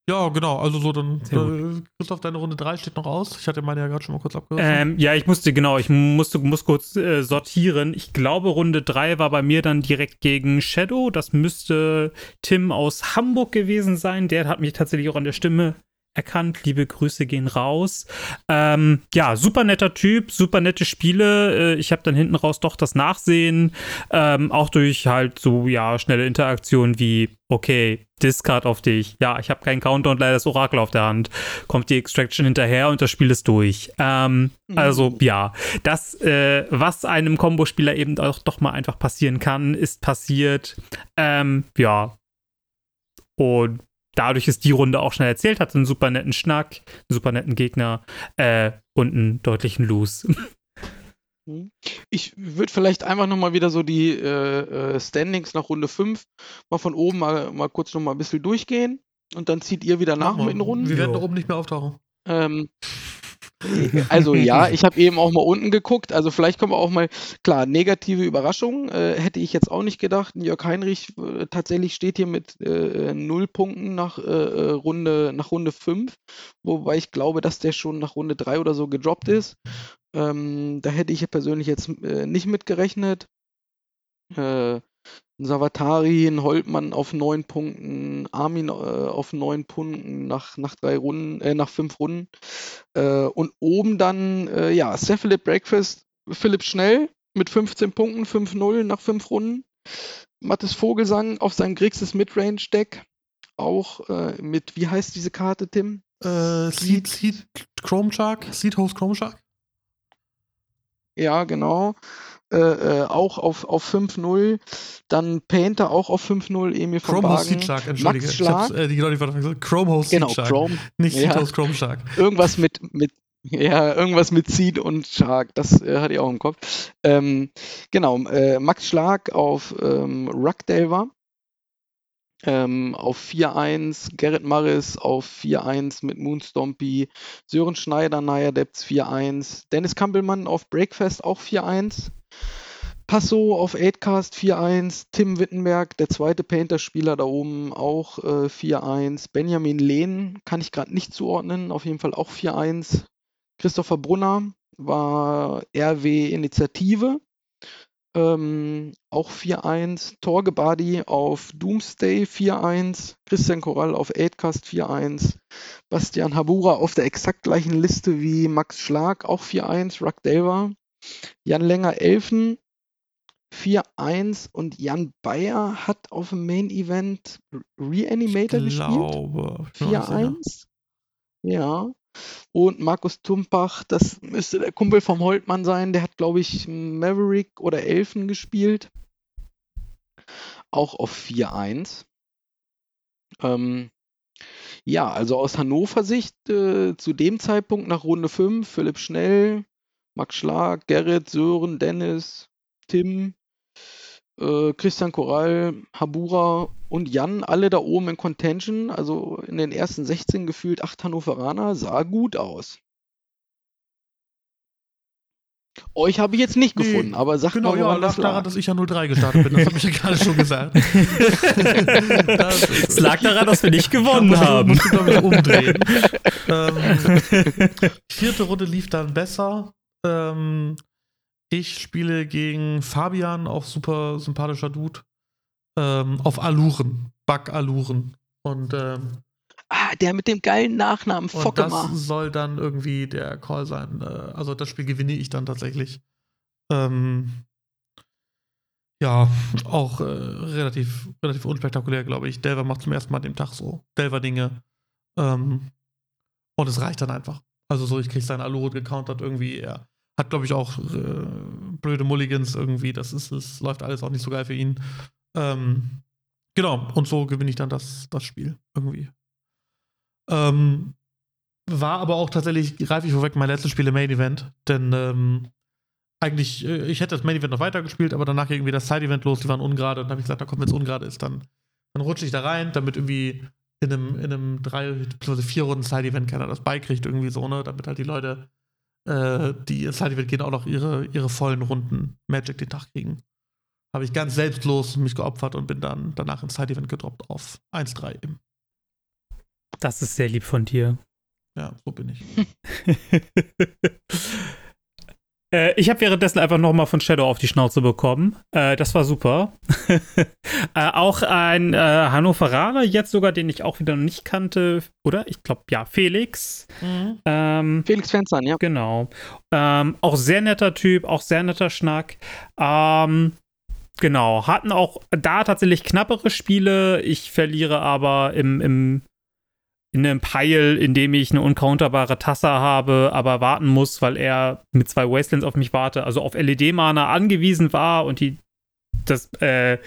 Ja, genau. Also so dann, äh, Christoph, deine Runde 3 steht noch aus. Ich hatte meine ja gerade schon mal kurz abgehört. Ähm, ja, ich musste, genau, ich musste muss kurz äh, sortieren. Ich glaube, Runde 3 war bei mir dann direkt gegen Shadow. Das müsste Tim aus Hamburg gewesen sein. Der hat mich tatsächlich auch an der Stimme erkannt. Liebe Grüße gehen raus. Ähm, ja, super netter Typ, super nette Spiele. Äh, ich habe dann hinten raus doch das Nachsehen, ähm, auch durch halt so ja schnelle Interaktionen wie okay, Discard auf dich. Ja, ich habe keinen Counter und leider das Orakel auf der Hand. Kommt die Extraction hinterher und das Spiel ist durch. Ähm, mhm. Also ja, das, äh, was einem Combo-Spieler eben auch doch mal einfach passieren kann, ist passiert. Ähm, ja. Und dadurch ist die Runde auch schnell erzählt, hat einen super netten Schnack, einen super netten Gegner äh, und einen deutlichen Lose. Mhm. Ich würde vielleicht einfach nochmal wieder so die äh, äh, Standings nach Runde 5 mal von oben mal, mal kurz nochmal ein bisschen durchgehen und dann zieht ihr wieder nach mit den Runden. Wir werden da oben nicht mehr auftauchen. Ähm, also ja, ich habe eben auch mal unten geguckt. Also vielleicht kommen wir auch mal, klar, negative Überraschungen. Äh, hätte ich jetzt auch nicht gedacht. Jörg Heinrich äh, tatsächlich steht hier mit äh, null Punkten nach, äh, äh Runde, nach Runde 5. Wobei ich glaube, dass der schon nach Runde 3 oder so gedroppt ist. Ähm, da hätte ich persönlich jetzt äh, nicht mit gerechnet. Äh, ein Savatari, ein Holtmann auf neun Punkten, Armin äh, auf neun Punkten nach, nach drei Runden, äh, nach fünf Runden. Äh, und oben dann, äh, ja, Cephalid Breakfast, Philipp Schnell mit 15 Punkten, 5-0 nach fünf Runden. Mattes Vogelsang auf sein Grixis Midrange-Deck. Auch äh, mit, wie heißt diese Karte, Tim? Äh, Seed, Seed Chrome Shark? Seed Host Chrome Shark? Ja, genau. Äh, äh, auch auf, auf 5-0. Dann Painter auch auf 5-0, Emil von Chrome Bagen. Shark, entschuldige. Max Schlag. Äh, die, genau, Chrome Host genau. Chrome, Nicht ja. Host Chrome Shark. Irgendwas mit, mit ja, irgendwas mit Seed und Shark, das äh, hatte ich auch im Kopf. Ähm, genau, äh, Max Schlag auf ähm, Ruckdale ähm, auf 4-1, Gerrit Maris auf 4-1 mit Moonstompy, Sören Schneider, Naya Depths 4-1, Dennis Kampelmann auf Breakfast auch 4-1, Passo auf 8cast 4-1, Tim Wittenberg, der zweite Painter-Spieler da oben auch äh, 4-1, Benjamin Lehn kann ich gerade nicht zuordnen, auf jeden Fall auch 4-1, Christopher Brunner war RW Initiative ähm, auch 4-1. Torge Badi auf Doomsday 4-1. Christian Korall auf 8cast 4-1. Bastian Habura auf der exakt gleichen Liste wie Max Schlag auch 4-1. Ruck Delver. Jan Länger Elfen 4-1 und Jan Bayer hat auf dem Main Event Reanimator gespielt. glaube, ich bin mir nicht sicher. 4-1. Ja. Und Markus Tumpach, das müsste der Kumpel vom Holtmann sein, der hat, glaube ich, Maverick oder Elfen gespielt. Auch auf 4-1. Ähm, ja, also aus Hannover Sicht äh, zu dem Zeitpunkt nach Runde 5 Philipp Schnell, Max Schlag, Gerrit, Sören, Dennis, Tim, äh, Christian Korall, Habura und Jan, alle da oben in Contention, also in den ersten 16 gefühlt acht Hannoveraner, sah gut aus. Euch habe ich jetzt nicht Nee, gefunden, aber sagt Genau, mal, ja, woran lag das daran, lag. dass ich ja 03 gestartet bin. Das habe ich ja gerade schon gesagt. Es lag daran, dass wir nicht gewonnen musst du- haben. musst du, glaube ich, umdrehen. ähm, vierte Runde lief dann besser. Ähm, ich spiele gegen Fabian, auch super sympathischer Dude. Ähm, auf Aluren. Bug Aluren. Und, ähm, Ah, der mit dem geilen Nachnamen und das soll dann irgendwie der Call sein. Äh, also das Spiel gewinne ich dann tatsächlich. Ähm, ja, auch äh, relativ, relativ unspektakulär, glaube ich. Delver macht zum ersten Mal an dem Tag so Delver-Dinge. Ähm, und es reicht dann einfach. Also so, ich kriege seinen Alurut gecountert irgendwie. Er hat, glaube ich, auch äh, blöde Mulligans irgendwie. Das ist, es läuft alles auch nicht so geil für ihn. Ähm, genau, und so gewinne ich dann das, das Spiel irgendwie. Ähm, war aber auch tatsächlich, greife ich vorweg, mein letztes Spiel im Main Event. Denn ähm, eigentlich, äh, ich hätte das Main Event noch weitergespielt, aber danach irgendwie das Side Event los, die waren ungerade. Und dann habe ich gesagt, na komm, wenn es ungerade ist, dann, dann rutsche ich da rein, damit irgendwie in einem, in einem drei, bzw. vier Runden Side Event keiner das beikriegt, irgendwie so, ne? Damit halt die Leute, äh, die ins Side Event gehen, auch noch ihre, ihre vollen Runden Magic den Tag kriegen. Habe ich ganz selbstlos mich geopfert und bin dann danach ins Side Event gedroppt auf 1-3 im. Das ist sehr lieb von dir. Ja, so bin ich. Äh, ich habe währenddessen einfach nochmal von Shadow auf die Schnauze bekommen. Äh, das war super. äh, auch ein äh, Hannoveraner, jetzt sogar, den ich auch wieder noch nicht kannte, oder? Ich glaube, ja, Felix. Ähm, Felix Fenzern, ja. Genau. Ähm, auch sehr netter Typ, auch sehr netter Schnack. Ähm, genau, hatten auch da tatsächlich knappere Spiele. Ich verliere aber im, im in einem Pile, in dem ich eine uncounterbare Tasse habe, aber warten muss, weil er mit zwei Wastelands auf mich warte, also auf LED-Mana angewiesen war und die das, äh,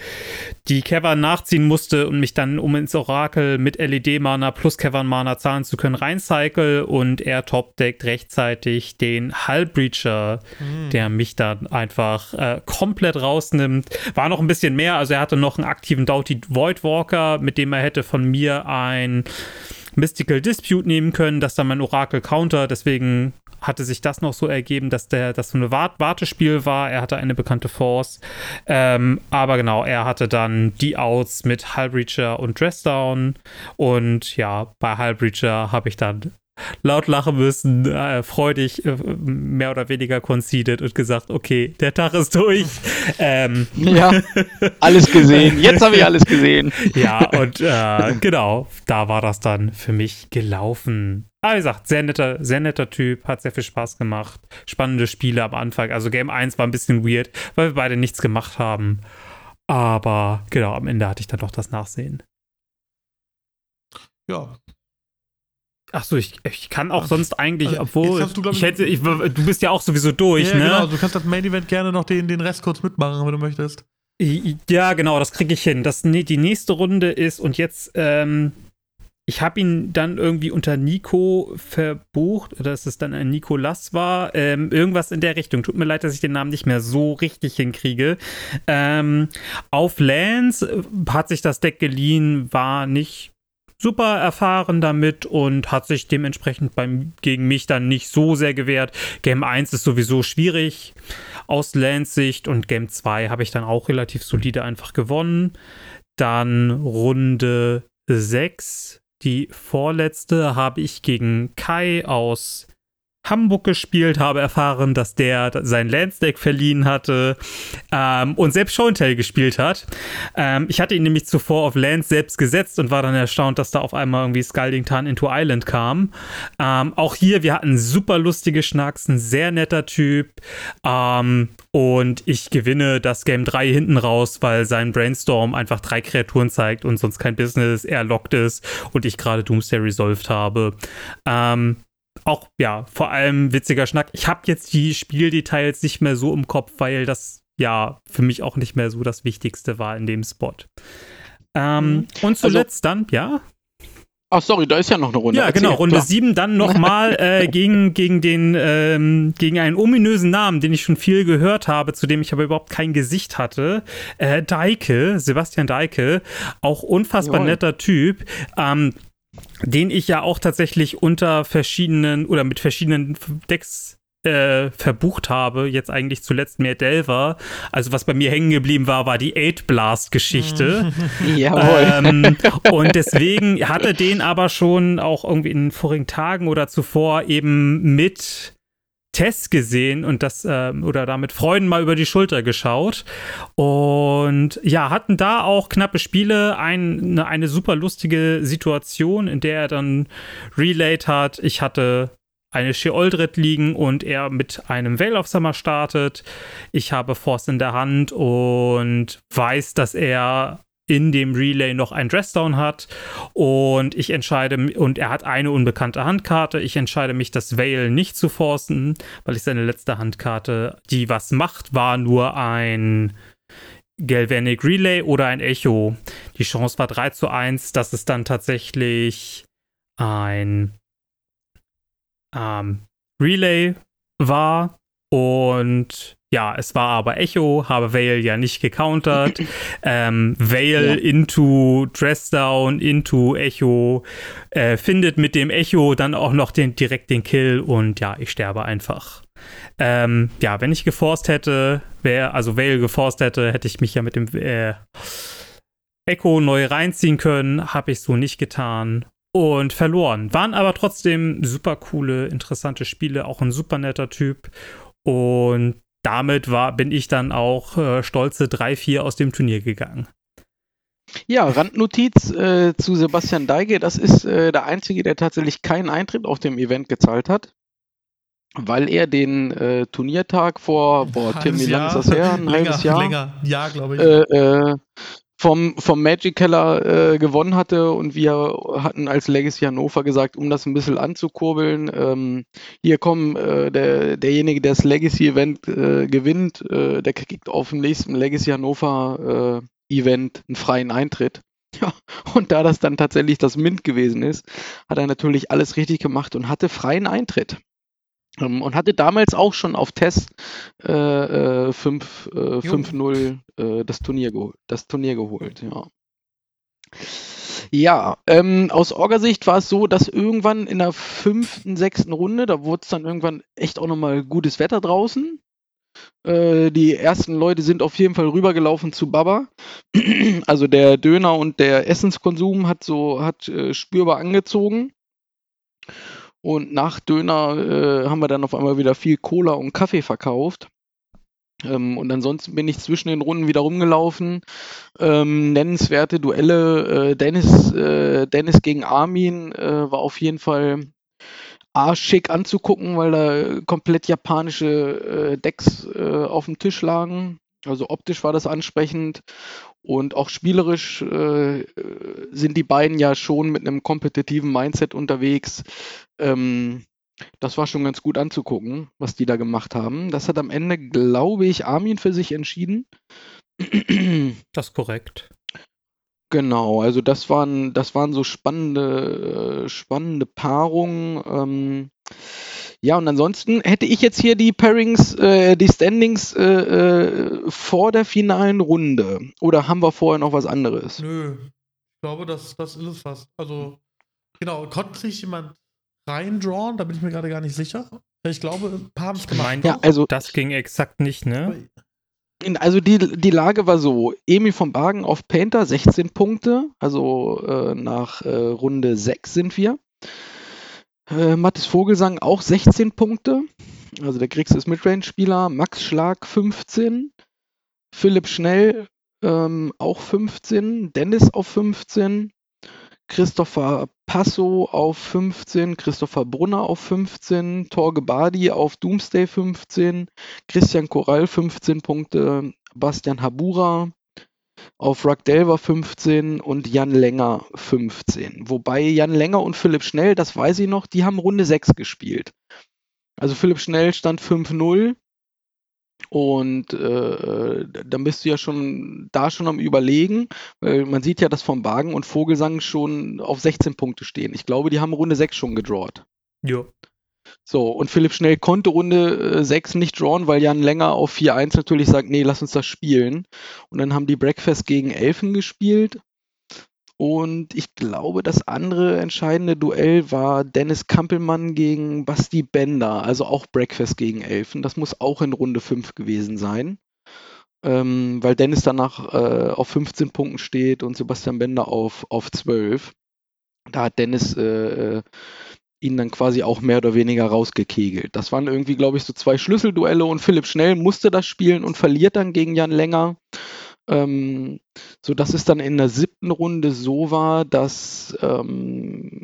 die Cavern nachziehen musste und mich dann, um ins Orakel mit LED-Mana plus Cavern-Mana zahlen zu können, reincycle und er topdeckt rechtzeitig den Hullbreacher, Mhm. der mich dann einfach äh, komplett rausnimmt. War noch ein bisschen mehr, also er hatte noch einen aktiven Doughty Voidwalker, mit dem er hätte von mir ein Mystical Dispute nehmen können, das dann mein Orakel Counter, deswegen hatte sich das noch so ergeben, dass der, das so eine Wart Wartespiel war. Er hatte eine bekannte Force. Ähm, aber genau, er hatte dann die Outs mit Hullbreacher und Dressdown. Und ja, bei Hullbreacher habe ich dann laut lachen müssen, äh, freudig äh, mehr oder weniger conceded und gesagt, okay, der Tag ist durch. ähm, Ja, alles gesehen. Jetzt habe ich alles gesehen. ja, und äh, genau, da war das dann für mich gelaufen. Aber wie gesagt, sehr netter, sehr netter Typ, hat sehr viel Spaß gemacht. Spannende Spiele am Anfang. Also Game 1 war ein bisschen weird, weil wir beide nichts gemacht haben. Aber genau, am Ende hatte ich dann doch das Nachsehen. Ja, Achso, ich, ich kann auch sonst eigentlich, Also, obwohl du, ich ich- hätte, ich, du bist ja auch sowieso durch, ja, ne? genau. Du kannst das Main Event gerne noch den, den Rest kurz mitmachen, wenn du möchtest. Ja, genau, das kriege ich hin. Das, die nächste Runde ist, und jetzt, ähm, ich habe ihn dann irgendwie unter Nico verbucht, oder dass es dann ein Nikolas war. Ähm, irgendwas in der Richtung. Tut mir leid, dass ich den Namen nicht mehr so richtig hinkriege. Ähm, auf Lance hat sich das Deck geliehen, war nicht super erfahren damit und hat sich dementsprechend beim, gegen mich dann nicht so sehr gewehrt. Game 1 ist sowieso schwierig aus Lance Sicht und Game 2 habe ich dann auch relativ solide einfach gewonnen. Dann Runde 6, die vorletzte, habe ich gegen Kai aus Hamburg gespielt, habe erfahren, dass der sein Lance-Deck verliehen hatte ähm, und selbst Show'n'Tell gespielt hat. Ähm, ich hatte ihn nämlich zuvor auf Lance selbst gesetzt und war dann erstaunt, dass da auf einmal irgendwie Scalding Tarn into Island kam. Ähm, auch hier, wir hatten super lustige Schnacks, ein sehr netter Typ ähm, und ich gewinne das Game 3 hinten raus, weil sein Brainstorm einfach drei Kreaturen zeigt und sonst kein Business, er lockt ist und ich gerade Doomsday resolved habe. Ähm, auch, ja, vor allem witziger Schnack. Ich habe jetzt die Spieldetails nicht mehr so im Kopf, weil das ja für mich auch nicht mehr so das Wichtigste war in dem Spot. Ähm, mhm. Und also zuletzt also, dann, ja? Ach, sorry, da ist ja noch eine Runde. Ja, Erzähl, genau, Runde klar. 7 dann nochmal äh, gegen, gegen den, ähm, gegen einen ominösen Namen, den ich schon viel gehört habe, zu dem ich aber überhaupt kein Gesicht hatte. Äh, Deike, Sebastian Deike, auch unfassbar Jawohl. netter Typ. Ähm, den ich ja auch tatsächlich unter verschiedenen oder mit verschiedenen Decks äh, verbucht habe, jetzt eigentlich zuletzt mehr Delver. Also was bei mir hängen geblieben war, war die Eight Blast Geschichte. Jawohl. Ähm, und deswegen hatte den aber schon auch irgendwie in den vorigen Tagen oder zuvor eben mit Test gesehen und das äh, oder da mit Freunden mal über die Schulter geschaut und ja, hatten da auch knappe Spiele, ein, eine, eine super lustige Situation, in der er dann relayed hat. Ich hatte eine Sheoldred liegen und er mit einem Veil of Summer startet. Ich habe Force in der Hand und weiß, dass er in dem Relay noch ein Dressdown hat und ich entscheide und er hat eine unbekannte Handkarte. Ich entscheide mich, das Veil nicht zu forcen, weil ich seine letzte Handkarte, die was macht, war nur ein Galvanic Relay oder ein Echo. Die Chance war 3 zu 1, dass es dann tatsächlich ein ähm, Relay war und ja, es war aber Echo, habe Vale ja nicht gecountert. ähm, Vale ja. into Dressdown, into Echo, äh, findet mit dem Echo dann auch noch den, direkt den Kill und ja, ich sterbe einfach. Ähm, ja, wenn ich geforst hätte, wäre, also Vale geforst hätte, hätte ich mich ja mit dem äh, Echo neu reinziehen können. Habe ich so nicht getan und verloren. Waren aber trotzdem super coole, interessante Spiele, auch ein super netter Typ. Und damit war, bin ich dann auch äh, stolze 3-4 aus dem Turnier gegangen. Ja, Randnotiz äh, zu Sebastian Deige. Das ist äh, der Einzige, der tatsächlich keinen Eintritt auf dem Event gezahlt hat, weil er den äh, Turniertag vor, boah, Tim, wie lange ist das her? Ein halbes Jahr? Länger, ja, glaube ich. Vom, vom Magic Keller äh, gewonnen hatte und wir hatten als Legacy Hannover gesagt, um das ein bisschen anzukurbeln, ähm, hier kommen, äh, der, derjenige, der das Legacy Event äh, gewinnt, äh, der kriegt auf dem nächsten Legacy Hannover äh, Event einen freien Eintritt. Ja, und da das dann tatsächlich das Mint gewesen ist, hat er natürlich alles richtig gemacht und hatte freien Eintritt. Ähm, und hatte damals auch schon auf Test äh, 5-0 äh, äh, das, Turnier das Turnier geholt. Ja, ja ähm, aus Orgasicht war es so, dass irgendwann in der fünften, sechsten Runde, da wurde es dann irgendwann echt auch nochmal gutes Wetter draußen. Äh, die ersten Leute sind auf jeden Fall rübergelaufen zu Baba. Also der Döner und der Essenskonsum hat so hat äh, spürbar angezogen. Und nach Döner äh, haben wir dann auf einmal wieder viel Cola und Kaffee verkauft. Ähm, und ansonsten bin ich zwischen den Runden wieder rumgelaufen. Ähm, nennenswerte Duelle. Äh, Dennis, äh, Dennis gegen Armin äh, war auf jeden Fall arschschick anzugucken, weil da komplett japanische äh, Decks äh, auf dem Tisch lagen. Also optisch war das ansprechend und auch spielerisch äh, sind die beiden ja schon mit einem kompetitiven Mindset unterwegs. Ähm, das war schon ganz gut anzugucken, was die da gemacht haben. Das hat am Ende, glaube ich, Armin für sich entschieden. Das ist korrekt. Genau, also das waren, das waren so spannende, äh, spannende Paarungen. Ähm, ja, und ansonsten hätte ich jetzt hier die Pairings, äh, die Standings äh, äh, vor der finalen Runde. Oder haben wir vorher noch was anderes? Nö, ich glaube, das, das ist es fast. Also, genau, konnte sich jemand reindrawn? Da bin ich mir gerade gar nicht sicher. Ich glaube, ein paar haben es gemacht. Mein, ja, also, das ging exakt nicht, ne? Also die, die Lage war so, Emil von Bagen auf Painter 16 Punkte, also äh, nach äh, Runde 6 sind wir. Äh, Mathis Vogelsang auch 16 Punkte. Also der Griegs ist Midrange-Spieler. Max Schlag 15. Philipp Schnell ähm, auch 15. Dennis auf 15. Christopher Passo auf 15, Christopher Brunner auf 15, Torge Badi auf Doomsday 15, Christian Korall 15 Punkte, Bastian Habura auf Ruck Delver 15 und Jan Länger 15. Wobei Jan Länger und Philipp Schnell, das weiß ich noch, die haben Runde 6 gespielt. Also Philipp Schnell stand 5-0 und äh, dann bist du ja schon da schon am Überlegen, weil man sieht ja, dass vom Wagen und Vogelsang schon auf 16 Punkte stehen. Ich glaube, die haben Runde 6 schon gedrawt. Ja. So, und Philipp Schnell konnte Runde äh, 6 nicht drawn, weil Jan länger auf 4-1 natürlich sagt, nee, lass uns das spielen. Und dann haben die Breakfast gegen Elfen gespielt und ich glaube, das andere entscheidende Duell war Dennis Kampelmann gegen Basti Bender, also auch Breakfast gegen Elfen. Das muss auch in Runde 5 gewesen sein, ähm, weil Dennis danach äh, auf 15 Punkten steht und Sebastian Bender auf, auf 12. Da hat Dennis äh, ihn dann quasi auch mehr oder weniger rausgekegelt. Das waren irgendwie, glaube ich, so zwei Schlüsselduelle und Philipp Schnell musste das spielen und verliert dann gegen Jan Länger. Ähm, so dass es dann in der siebten Runde so war, dass ähm,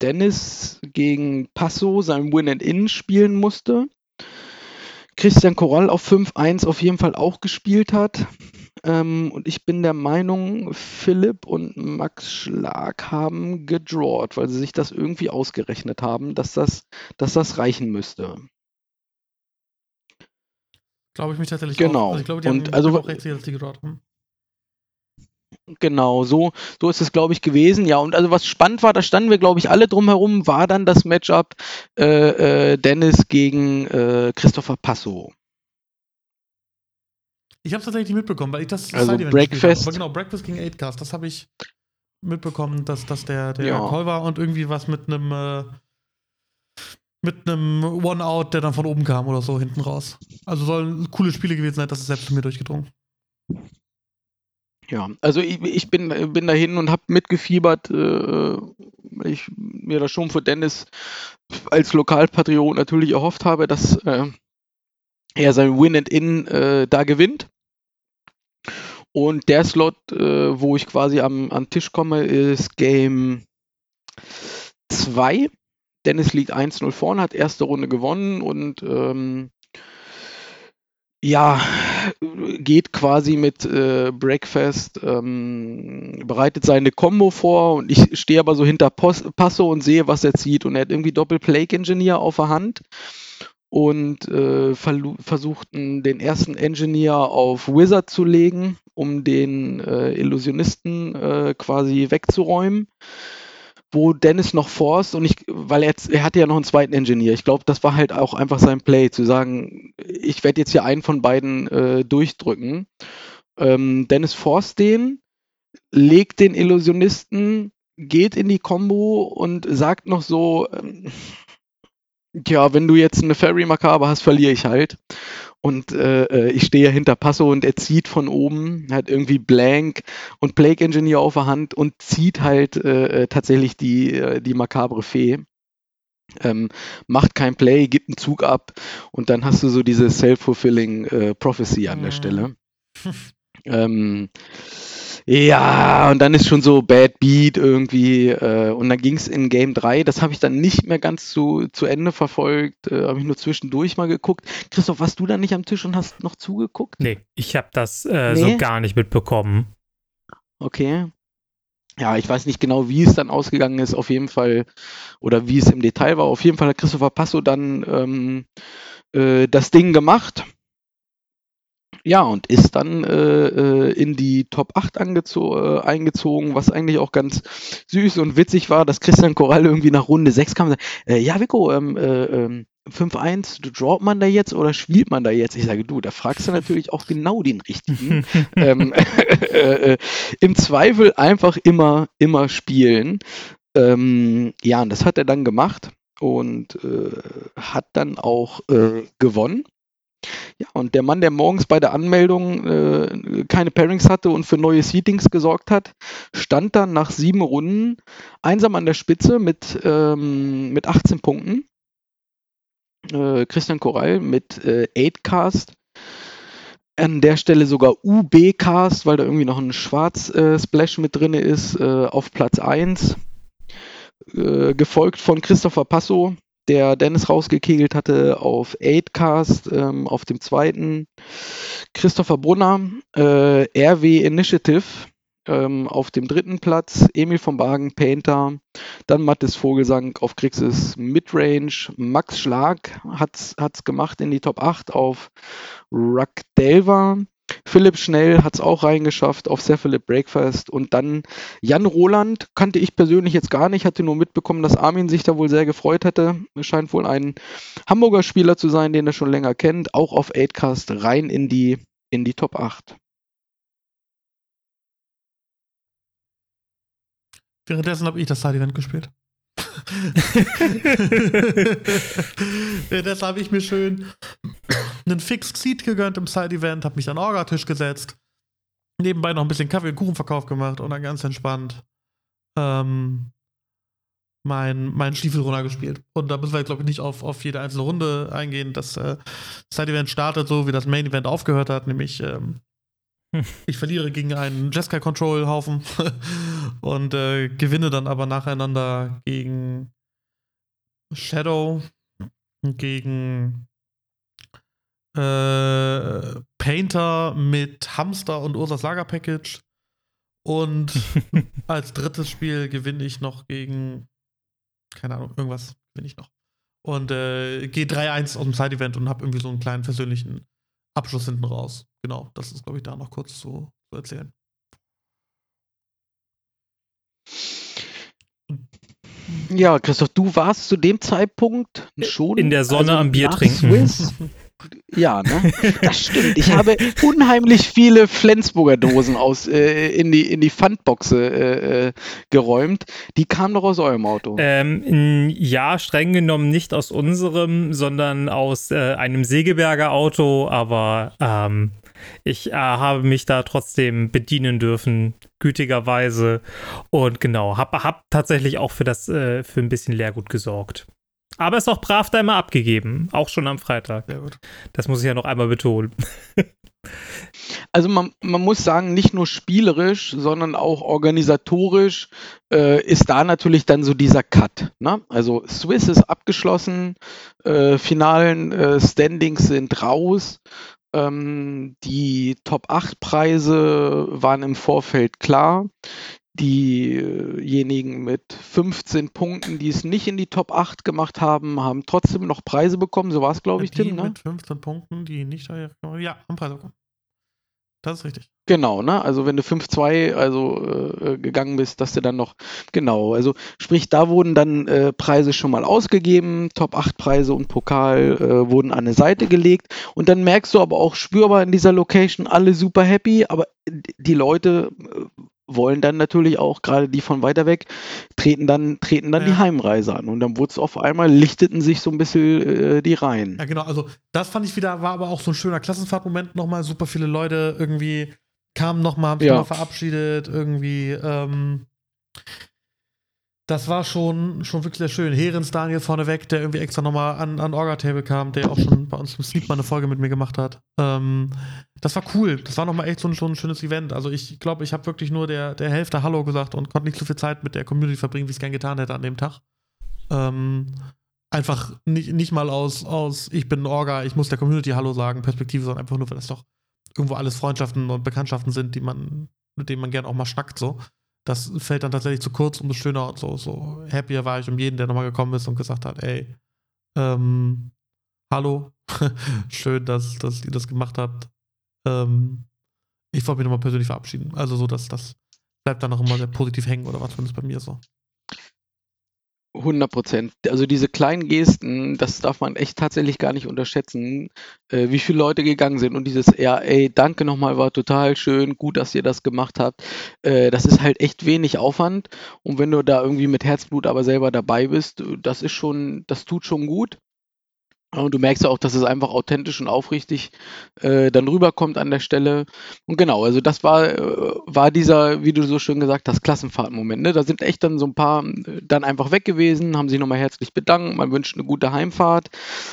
Dennis gegen Passo sein Win-and-In spielen musste. Christian Korall auf 5-1 auf jeden Fall auch gespielt hat. Ähm, und ich bin der Meinung, Philipp und Max Schlag haben gedrawt, weil sie sich das irgendwie ausgerechnet haben, dass das, dass das reichen müsste. Glaube ich mich tatsächlich Genau. auch. Also ich glaube, die Und haben also- auch dass die gedrawt haben. Genau, so, so ist es, glaube ich, gewesen. Ja, und also was spannend war, da standen wir, glaube ich, alle drumherum, war dann das Matchup äh, äh, Dennis gegen äh, Christopher Passo. Ich habe es tatsächlich mitbekommen, weil ich das Also Breakfast. Aber genau, Breakfast gegen 8cast, das habe ich mitbekommen, dass das der, der Ja. Call war und irgendwie was mit einem äh, mit einem One-Out, der dann von oben kam oder so hinten raus. Also sollen coole Spiele gewesen sein, das ist selbst zu mir durchgedrungen. Ja, also ich, ich bin, bin dahin und habe mitgefiebert, äh, weil ich mir das schon für Dennis als Lokalpatriot natürlich erhofft habe, dass äh, er sein Win-and-In äh, da gewinnt. Und der Slot, äh, wo ich quasi am, am Tisch komme, ist Game 2. Dennis liegt 1-0 vorne, hat erste Runde gewonnen und ähm, ja, geht quasi mit äh, Breakfast, ähm, bereitet seine Combo vor und ich stehe aber so hinter Pos Passo und sehe, was er zieht. Und er hat irgendwie Doppel-Plague-Engineer auf der Hand und äh, verlu- versucht n- den ersten Engineer auf Wizard zu legen, um den äh, Illusionisten äh, quasi wegzuräumen. Wo Dennis noch forst und ich, weil er, er hatte ja noch einen zweiten Engineer. Ich glaube, das war halt auch einfach sein Play, zu sagen, ich werde jetzt hier einen von beiden äh, durchdrücken. Ähm, Dennis forst den, legt den Illusionisten, geht in die Combo und sagt noch so, ähm, ja, wenn du jetzt eine Fairy Makaber hast, verliere ich halt. Und äh, äh, ich stehe ja hinter Passo und er zieht von oben, hat irgendwie Blank und Plague Engineer auf der Hand und zieht halt äh, äh, tatsächlich die, äh, die makabre Fee. Ähm, macht kein Play, gibt einen Zug ab und dann hast du so diese self-fulfilling äh, Prophecy an der Mhm. Stelle. ähm, ja, und dann ist schon so Bad Beat irgendwie. Äh, und dann ging es in Game 3. Das habe ich dann nicht mehr ganz zu, zu Ende verfolgt. Äh, habe ich nur zwischendurch mal geguckt. Christoph, warst du da nicht am Tisch und hast noch zugeguckt? Nee, ich habe das äh, Nee? so gar nicht mitbekommen. Okay. Ja, ich weiß nicht genau, wie es dann ausgegangen ist, auf jeden Fall, oder wie es im Detail war. Auf jeden Fall hat Christopher Passo dann ähm, äh, das Ding gemacht. Ja, und ist dann äh, äh, in die Top 8 angezo äh, eingezogen, was eigentlich auch ganz süß und witzig war, dass Christian Korall irgendwie nach Runde 6 kam und sagt, äh, ja, Vico, ähm, äh, ähm, 5-1, droppt man da jetzt oder spielt man da jetzt? Ich sage, du, da fragst du natürlich auch genau den richtigen. ähm, äh, Im Zweifel einfach immer, immer spielen. Ähm, ja, und das hat er dann gemacht und äh, hat dann auch gewonnen. Ja, und der Mann, der morgens bei der Anmeldung äh, keine Pairings hatte und für neue Seatings gesorgt hat, stand dann nach sieben Runden einsam an der Spitze mit, ähm, mit 18 Punkten. Äh, Christian Korall mit äh, 8cast. An der Stelle sogar UB-Cast, weil da irgendwie noch ein Schwarz-Splash mit drin ist, äh, auf Platz 1. Äh, gefolgt von Christopher Passo, der Dennis rausgekegelt hatte auf 8cast ähm, auf dem zweiten. Christopher Brunner, äh, RW Initiative ähm, auf dem dritten Platz. Emil von Bagen, Painter. Dann Mathis Vogelsang auf Krixis Midrange. Max Schlag hat es gemacht in die Top 8 auf Ruck Delver. Philipp Schnell hat es auch reingeschafft auf Cephalip Breakfast und dann Jan Roland kannte ich persönlich jetzt gar nicht, hatte nur mitbekommen, dass Armin sich da wohl sehr gefreut hätte. Scheint wohl ein Hamburger Spieler zu sein, den er schon länger kennt, auch auf 8cast rein in die, in die Top 8. Währenddessen habe ich das Side-Event gespielt. Währenddessen habe ich mir schön einen Fixed Seat gegönnt im Side-Event, habe mich an den Orgatisch gesetzt, nebenbei noch ein bisschen Kaffee und Kuchenverkauf gemacht und dann ganz entspannt ähm, mein, mein Stiefel runtergespielt. Und da müssen wir, glaube ich, nicht auf, auf jede einzelne Runde eingehen. Das äh, Side-Event startet so, wie das Main-Event aufgehört hat, nämlich ähm, ich verliere gegen einen Jeskai Control Haufen und äh, gewinne dann aber nacheinander gegen Shadow, gegen äh, Painter mit Hamster und Ursas Lager Package. Und als drittes Spiel gewinne ich noch gegen, keine Ahnung, irgendwas gewinne ich noch. Und äh, gehe 3-1 aus dem Side-Event und habe irgendwie so einen kleinen persönlichen Abschluss hinten raus. Genau, das ist, glaube ich, da noch kurz zu, zu erzählen. Ja, Christoph, du warst zu dem Zeitpunkt schon in der Sonne also am Bier trinken. Swiss, ja, ne? Das stimmt. Ich habe unheimlich viele Flensburger Dosen aus, äh, in die, in die Pfandboxe äh, äh, geräumt. Die kamen doch aus eurem Auto. Ähm, ja, streng genommen nicht aus unserem, sondern aus äh, einem Segeberger Auto, aber ähm, ich äh, habe mich da trotzdem bedienen dürfen, gütigerweise. Und genau, habe hab tatsächlich auch für das, für ein bisschen Leergut gesorgt. Aber ist auch brav da immer abgegeben, auch schon am Freitag. Sehr gut. Das muss ich ja noch einmal betonen. Also man, man muss sagen, nicht nur spielerisch, sondern auch organisatorisch äh, ist da natürlich dann so dieser Cut. Ne? Also Swiss ist abgeschlossen, äh, finalen äh, Standings sind raus. Ähm, die Top 8 Preise waren im Vorfeld klar diejenigen mit 15 Punkten, die es nicht in die Top 8 gemacht haben, haben trotzdem noch Preise bekommen. So war es, glaube ich, die Tim. Ne? Mit 15 Punkten, die nicht ja, haben Preise bekommen. Das ist richtig. Genau, ne? Also wenn du 5-2 also äh, gegangen bist, dass du dann noch, genau, also sprich, da wurden dann äh, Preise schon mal ausgegeben, Top 8 Preise und Pokal äh, wurden an eine Seite gelegt und dann merkst du aber auch spürbar in dieser Location alle super happy, aber die Leute äh, wollen dann natürlich auch, gerade die von weiter weg, treten dann, treten dann ja. die Heimreise an. Und dann wurde es auf einmal, lichteten sich so ein bisschen äh, die Reihen. Ja, genau, also das fand ich wieder, war aber auch so ein schöner Klassenfahrtmoment nochmal. Super viele Leute irgendwie kamen nochmal, haben sich ja. mal verabschiedet, irgendwie. Ähm, das war schon, schon wirklich sehr schön. Herens Daniel vorneweg, der irgendwie extra nochmal an, an Orga-Table kam, der auch schon bei uns im Sleep mal eine Folge mit mir gemacht hat. Ähm, das war cool. Das war nochmal echt so ein, so ein schönes Event. Also ich glaube, ich habe wirklich nur der, der Hälfte Hallo gesagt und konnte nicht so viel Zeit mit der Community verbringen, wie ich es gern getan hätte an dem Tag. Ähm, einfach nicht, nicht mal aus, aus, ich bin ein Orga, ich muss der Community Hallo sagen, Perspektive, sondern einfach nur, weil das doch irgendwo alles Freundschaften und Bekanntschaften sind, die man, mit denen man gern auch mal schnackt so das fällt dann tatsächlich zu kurz, umso schöner so, so happier war ich um jeden, der nochmal gekommen ist und gesagt hat, ey, ähm, hallo, schön, dass, dass ihr das gemacht habt. Ähm, ich wollte mich nochmal persönlich verabschieden. Also so, dass das bleibt dann auch immer sehr positiv hängen oder was zumindest bei mir so. 100 Prozent. Also diese kleinen Gesten, das darf man echt tatsächlich gar nicht unterschätzen, äh, wie viele Leute gegangen sind und dieses, ja, ey, danke nochmal, war total schön, gut, dass ihr das gemacht habt. Äh, das ist halt echt wenig Aufwand und wenn du da irgendwie mit Herzblut aber selber dabei bist, das ist schon, das tut schon gut. Und du merkst ja auch, dass es einfach authentisch und aufrichtig äh, dann rüberkommt an der Stelle. Und genau, also das war, äh, war dieser, wie du so schön gesagt hast, Klassenfahrtmoment. Ne? Da sind echt dann so ein paar äh, dann einfach weg gewesen, haben sich nochmal herzlich bedankt, man wünscht eine gute Heimfahrt.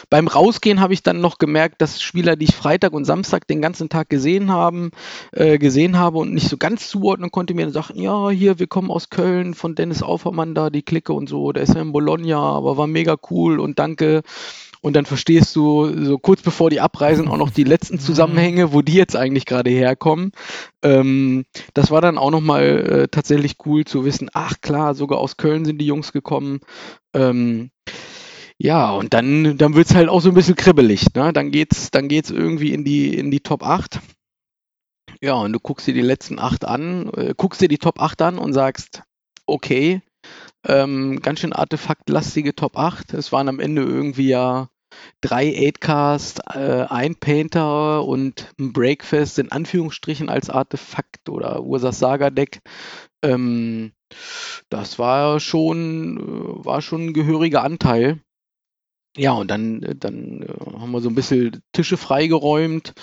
Beim Rausgehen habe ich dann noch gemerkt, dass Spieler, die ich Freitag und Samstag den ganzen Tag gesehen haben, äh, gesehen habe und nicht so ganz zuordnen konnte, mir dann sagten, ja, hier, wir kommen aus Köln, von Dennis Aufermann da, die Clique und so, der ist ja in Bologna, aber war mega cool und danke. Und dann verstehst du so kurz bevor die abreisen auch noch die letzten Zusammenhänge, wo die jetzt eigentlich gerade herkommen. Ähm, das war dann auch nochmal äh, tatsächlich cool zu wissen, ach klar, sogar aus Köln sind die Jungs gekommen. Ähm, ja, und dann, dann wird es halt auch so ein bisschen kribbelig. Ne? Dann geht's, dann geht's irgendwie in die, in die Top 8. Ja, und du guckst dir die letzten 8 an, äh, guckst dir die Top 8 an und sagst, okay, ähm, ganz schön artefaktlastige Top 8. Es waren am Ende irgendwie ja drei 8Cast, äh, ein Painter und ein Breakfast in Anführungsstrichen als Artefakt oder Ursas Saga-Deck. Ähm, das war schon, äh, war schon ein gehöriger Anteil. Ja, und dann, äh, dann äh, haben wir so ein bisschen Tische freigeräumt.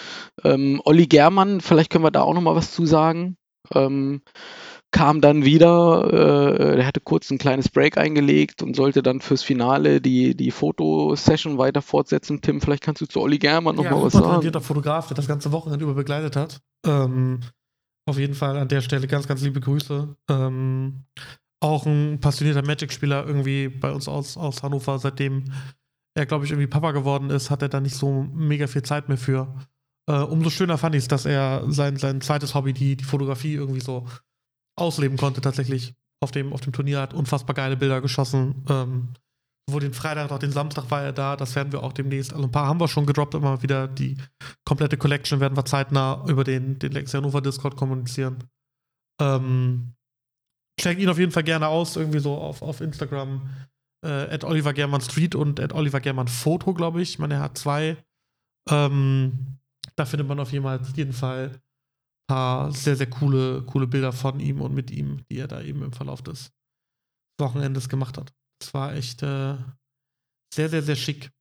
Ähm, Olli Germann, vielleicht können wir da auch noch mal was zu sagen. Ähm, kam dann wieder, äh, der hatte kurz ein kleines Break eingelegt und sollte dann fürs Finale die, die Fotosession weiter fortsetzen. Tim, vielleicht kannst du zu Olli Germann noch ja, mal was sagen. talentierter Fotograf, der das ganze Wochenende über begleitet hat. Ähm, auf jeden Fall an der Stelle ganz, ganz liebe Grüße. Ähm, auch ein passionierter Magic-Spieler irgendwie bei uns aus, aus Hannover. Seitdem er, glaube ich, irgendwie Papa geworden ist, hat er da nicht so mega viel Zeit mehr für. Äh, umso schöner fand ich es, dass er sein, sein zweites Hobby, die, die Fotografie, irgendwie so ausleben konnte tatsächlich auf dem, auf dem Turnier, hat unfassbar geile Bilder geschossen. Ähm, sowohl den Freitag als auch den Samstag war er da, das werden wir auch demnächst, also ein paar haben wir schon gedroppt, immer wieder die komplette Collection werden wir zeitnah über den, den Lex Hannover Discord kommunizieren. Ähm, check ihn auf jeden Fall gerne aus, irgendwie so auf, auf Instagram, äh, at Oliver German Street und at Oliver German Foto, glaube ich. Ich meine, er hat zwei. Ähm, da findet man auf jeden Fall paar sehr, sehr coole, coole Bilder von ihm und mit ihm, die er da eben im Verlauf des Wochenendes gemacht hat. Das war echt äh, sehr, sehr, sehr schick.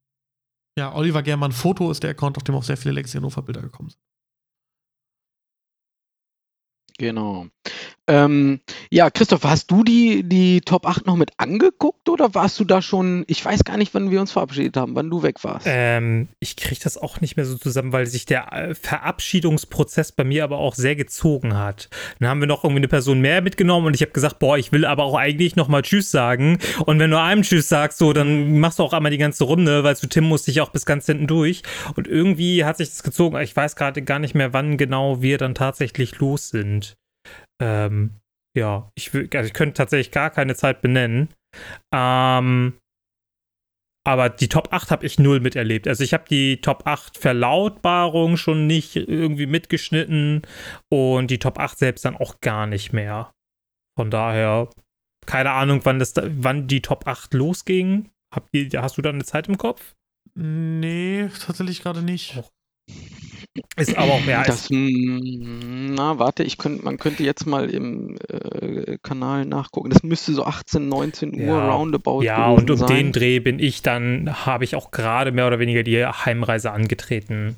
Ja, Oliver Germann Foto ist der Account, auf dem auch sehr viele Legacy Hannover Bilder gekommen sind. Genau. Ähm, ja, Christoph, hast du die, die Top 8 noch mit angeguckt oder warst du da schon, ich weiß gar nicht, wann wir uns verabschiedet haben, wann du weg warst? Ähm, ich kriege das auch nicht mehr so zusammen, weil sich der äh, Verabschiedungsprozess bei mir aber auch sehr gezogen hat. Dann haben wir noch irgendwie eine Person mehr mitgenommen und ich habe gesagt, boah, ich will aber auch eigentlich nochmal Tschüss sagen. Und wenn du einem Tschüss sagst, so, dann machst du auch einmal die ganze Runde, weil du Tim musst dich auch bis ganz hinten durch. Und irgendwie hat sich das gezogen. Ich weiß gerade gar nicht mehr, wann genau wir dann tatsächlich los sind. Ähm, ja, ich, also ich könnte tatsächlich gar keine Zeit benennen. Ähm, aber die Top 8 habe ich null miterlebt. Also ich habe die Top 8 Verlautbarung schon nicht irgendwie mitgeschnitten und die Top 8 selbst dann auch gar nicht mehr. Von daher, keine Ahnung, wann, das, wann die Top 8 losging. Hab, hast du da eine Zeit im Kopf? Nee, tatsächlich gerade nicht. Och, ist aber auch mehr als. Hm, na, warte, ich könnt, man könnte jetzt mal im äh, Kanal nachgucken. Das müsste so 18, 19 Uhr ja. roundabout Ja, und um sein. den Dreh bin ich dann, habe ich auch gerade mehr oder weniger die Heimreise angetreten.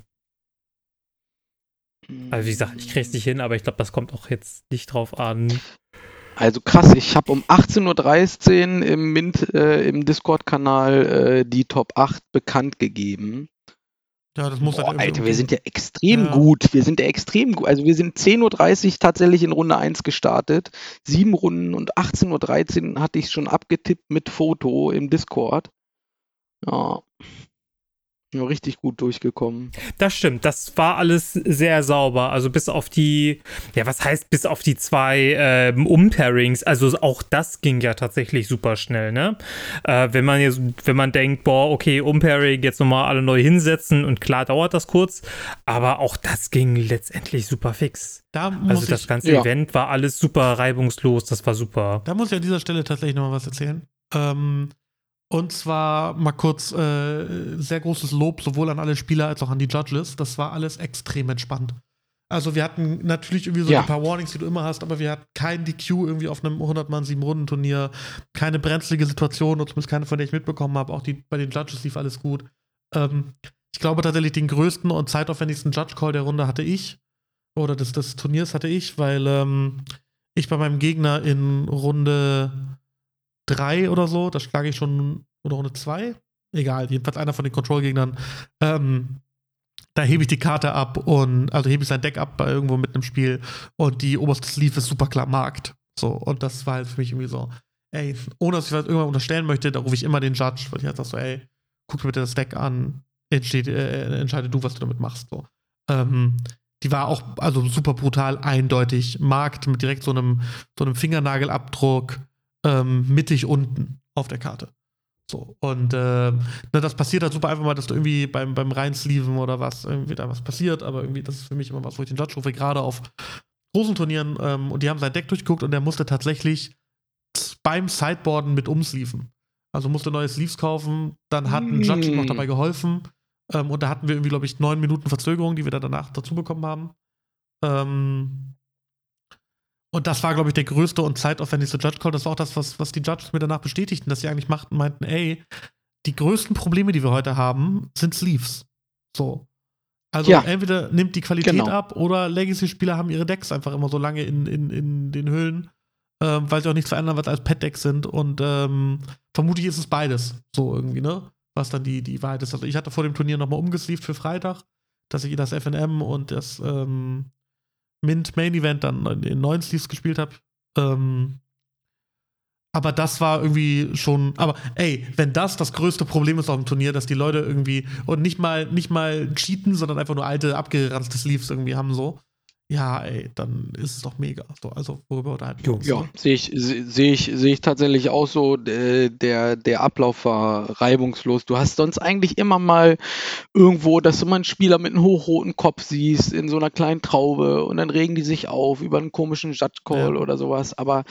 Also, wie gesagt, ich kriege es nicht hin, aber ich glaube, das kommt auch jetzt nicht drauf an. Also krass, ich habe um 18.13 Uhr im Mint, äh, im Discord-Kanal äh, die Top 8 bekannt gegeben. Ja, das muss Boah, Alter, wir sind ja extrem ja. gut. Wir sind ja extrem gut. Also wir sind 10.30 Uhr tatsächlich in Runde 1 gestartet. Sieben Runden und 18.13 Uhr hatte ich schon abgetippt mit Foto im Discord. Ja. Ja, richtig gut durchgekommen. Das stimmt, das war alles sehr sauber. Also bis auf die, ja, was heißt bis auf die zwei ähm, Umpairings, also auch das ging ja tatsächlich super schnell, ne? Äh, wenn man jetzt, wenn man denkt, boah, okay, Umpairing, jetzt nochmal alle neu hinsetzen und klar dauert das kurz, aber auch das ging letztendlich super fix. Da also das ganze ja. Event war alles super reibungslos, das war super. Da muss ich an dieser Stelle tatsächlich nochmal was erzählen. Ähm, und zwar mal kurz äh, sehr großes Lob sowohl an alle Spieler als auch an die Judges. Das war alles extrem entspannt. Also wir hatten natürlich irgendwie so ja. ein paar Warnings, die du immer hast, aber wir hatten kein DQ irgendwie auf einem 100-Mann-7-Runden-Turnier, keine brenzlige Situation, oder zumindest keine, von der ich mitbekommen habe. Auch die, bei den Judges lief alles gut. Ähm, ich glaube tatsächlich, den größten und zeitaufwendigsten Judge Call der Runde hatte ich. Oder des, des Turniers hatte ich, weil ähm, ich bei meinem Gegner in Runde 3 oder so, das schlage ich schon, oder Runde 2, egal, jedenfalls einer von den Control-Gegnern, ähm, da hebe ich die Karte ab und, also hebe ich sein Deck ab bei irgendwo mit einem Spiel und die oberste Sleeve ist super klar markt. So, und das war halt für mich irgendwie so, ey, ohne dass ich was irgendwann unterstellen möchte, da rufe ich immer den Judge, weil ich halt sage so, ey, guck dir bitte das Deck an, entsteht, äh, entscheide du, was du damit machst. So. Ähm, die war auch also super brutal eindeutig. Markt mit direkt so einem, so einem Fingernagelabdruck ähm, mittig unten auf der Karte. So, und äh, ne, das passiert halt super einfach mal, dass du irgendwie beim, beim Reinsleeven oder was, irgendwie da was passiert, aber irgendwie, das ist für mich immer was, wo ich den Judge rufe, gerade auf großen Turnieren, ähm, und die haben sein Deck durchgeguckt und der musste tatsächlich beim Sideboarden mit umsleeven. Also musste neue Sleeves kaufen, dann hat ein Judge noch dabei geholfen. Ähm, und da hatten wir irgendwie, glaube ich, neun Minuten Verzögerung, die wir da danach dazu bekommen haben. Ähm, und das war, glaube ich, der größte und zeitaufwendigste Judge Call. Das war auch das, was, was die Judges mir danach bestätigten, dass sie eigentlich machten, meinten, ey, die größten Probleme, die wir heute haben, sind Sleeves. So. Also ja, entweder nimmt die Qualität genau. ab oder Legacy-Spieler haben ihre Decks einfach immer so lange in, in, in den Hüllen, ähm, weil sie auch nichts verändern, was als Pet-Decks sind. Und ähm, vermutlich ist es beides. So irgendwie, ne? was dann die, die Wahrheit ist. Also ich hatte vor dem Turnier nochmal umgesleeved für Freitag, dass ich das FNM und das ähm, Mint Main Event dann in neuen Sleeves gespielt habe. Ähm, aber das war irgendwie schon, aber ey, wenn das das größte Problem ist auf dem Turnier, dass die Leute irgendwie und nicht mal nicht mal cheaten, sondern einfach nur alte abgeranzte Sleeves irgendwie haben so, ja, ey, dann ist es doch mega. So, also, worüber unterhalten wir uns? Ja, sehe ich, sehe ich, sehe ich tatsächlich auch so. Der, der Ablauf war reibungslos. Du hast sonst eigentlich immer mal irgendwo, dass du mal einen Spieler mit einem hochroten Kopf siehst, in so einer kleinen Traube und dann regen die sich auf über einen komischen Judge Call ja. oder sowas. Aber,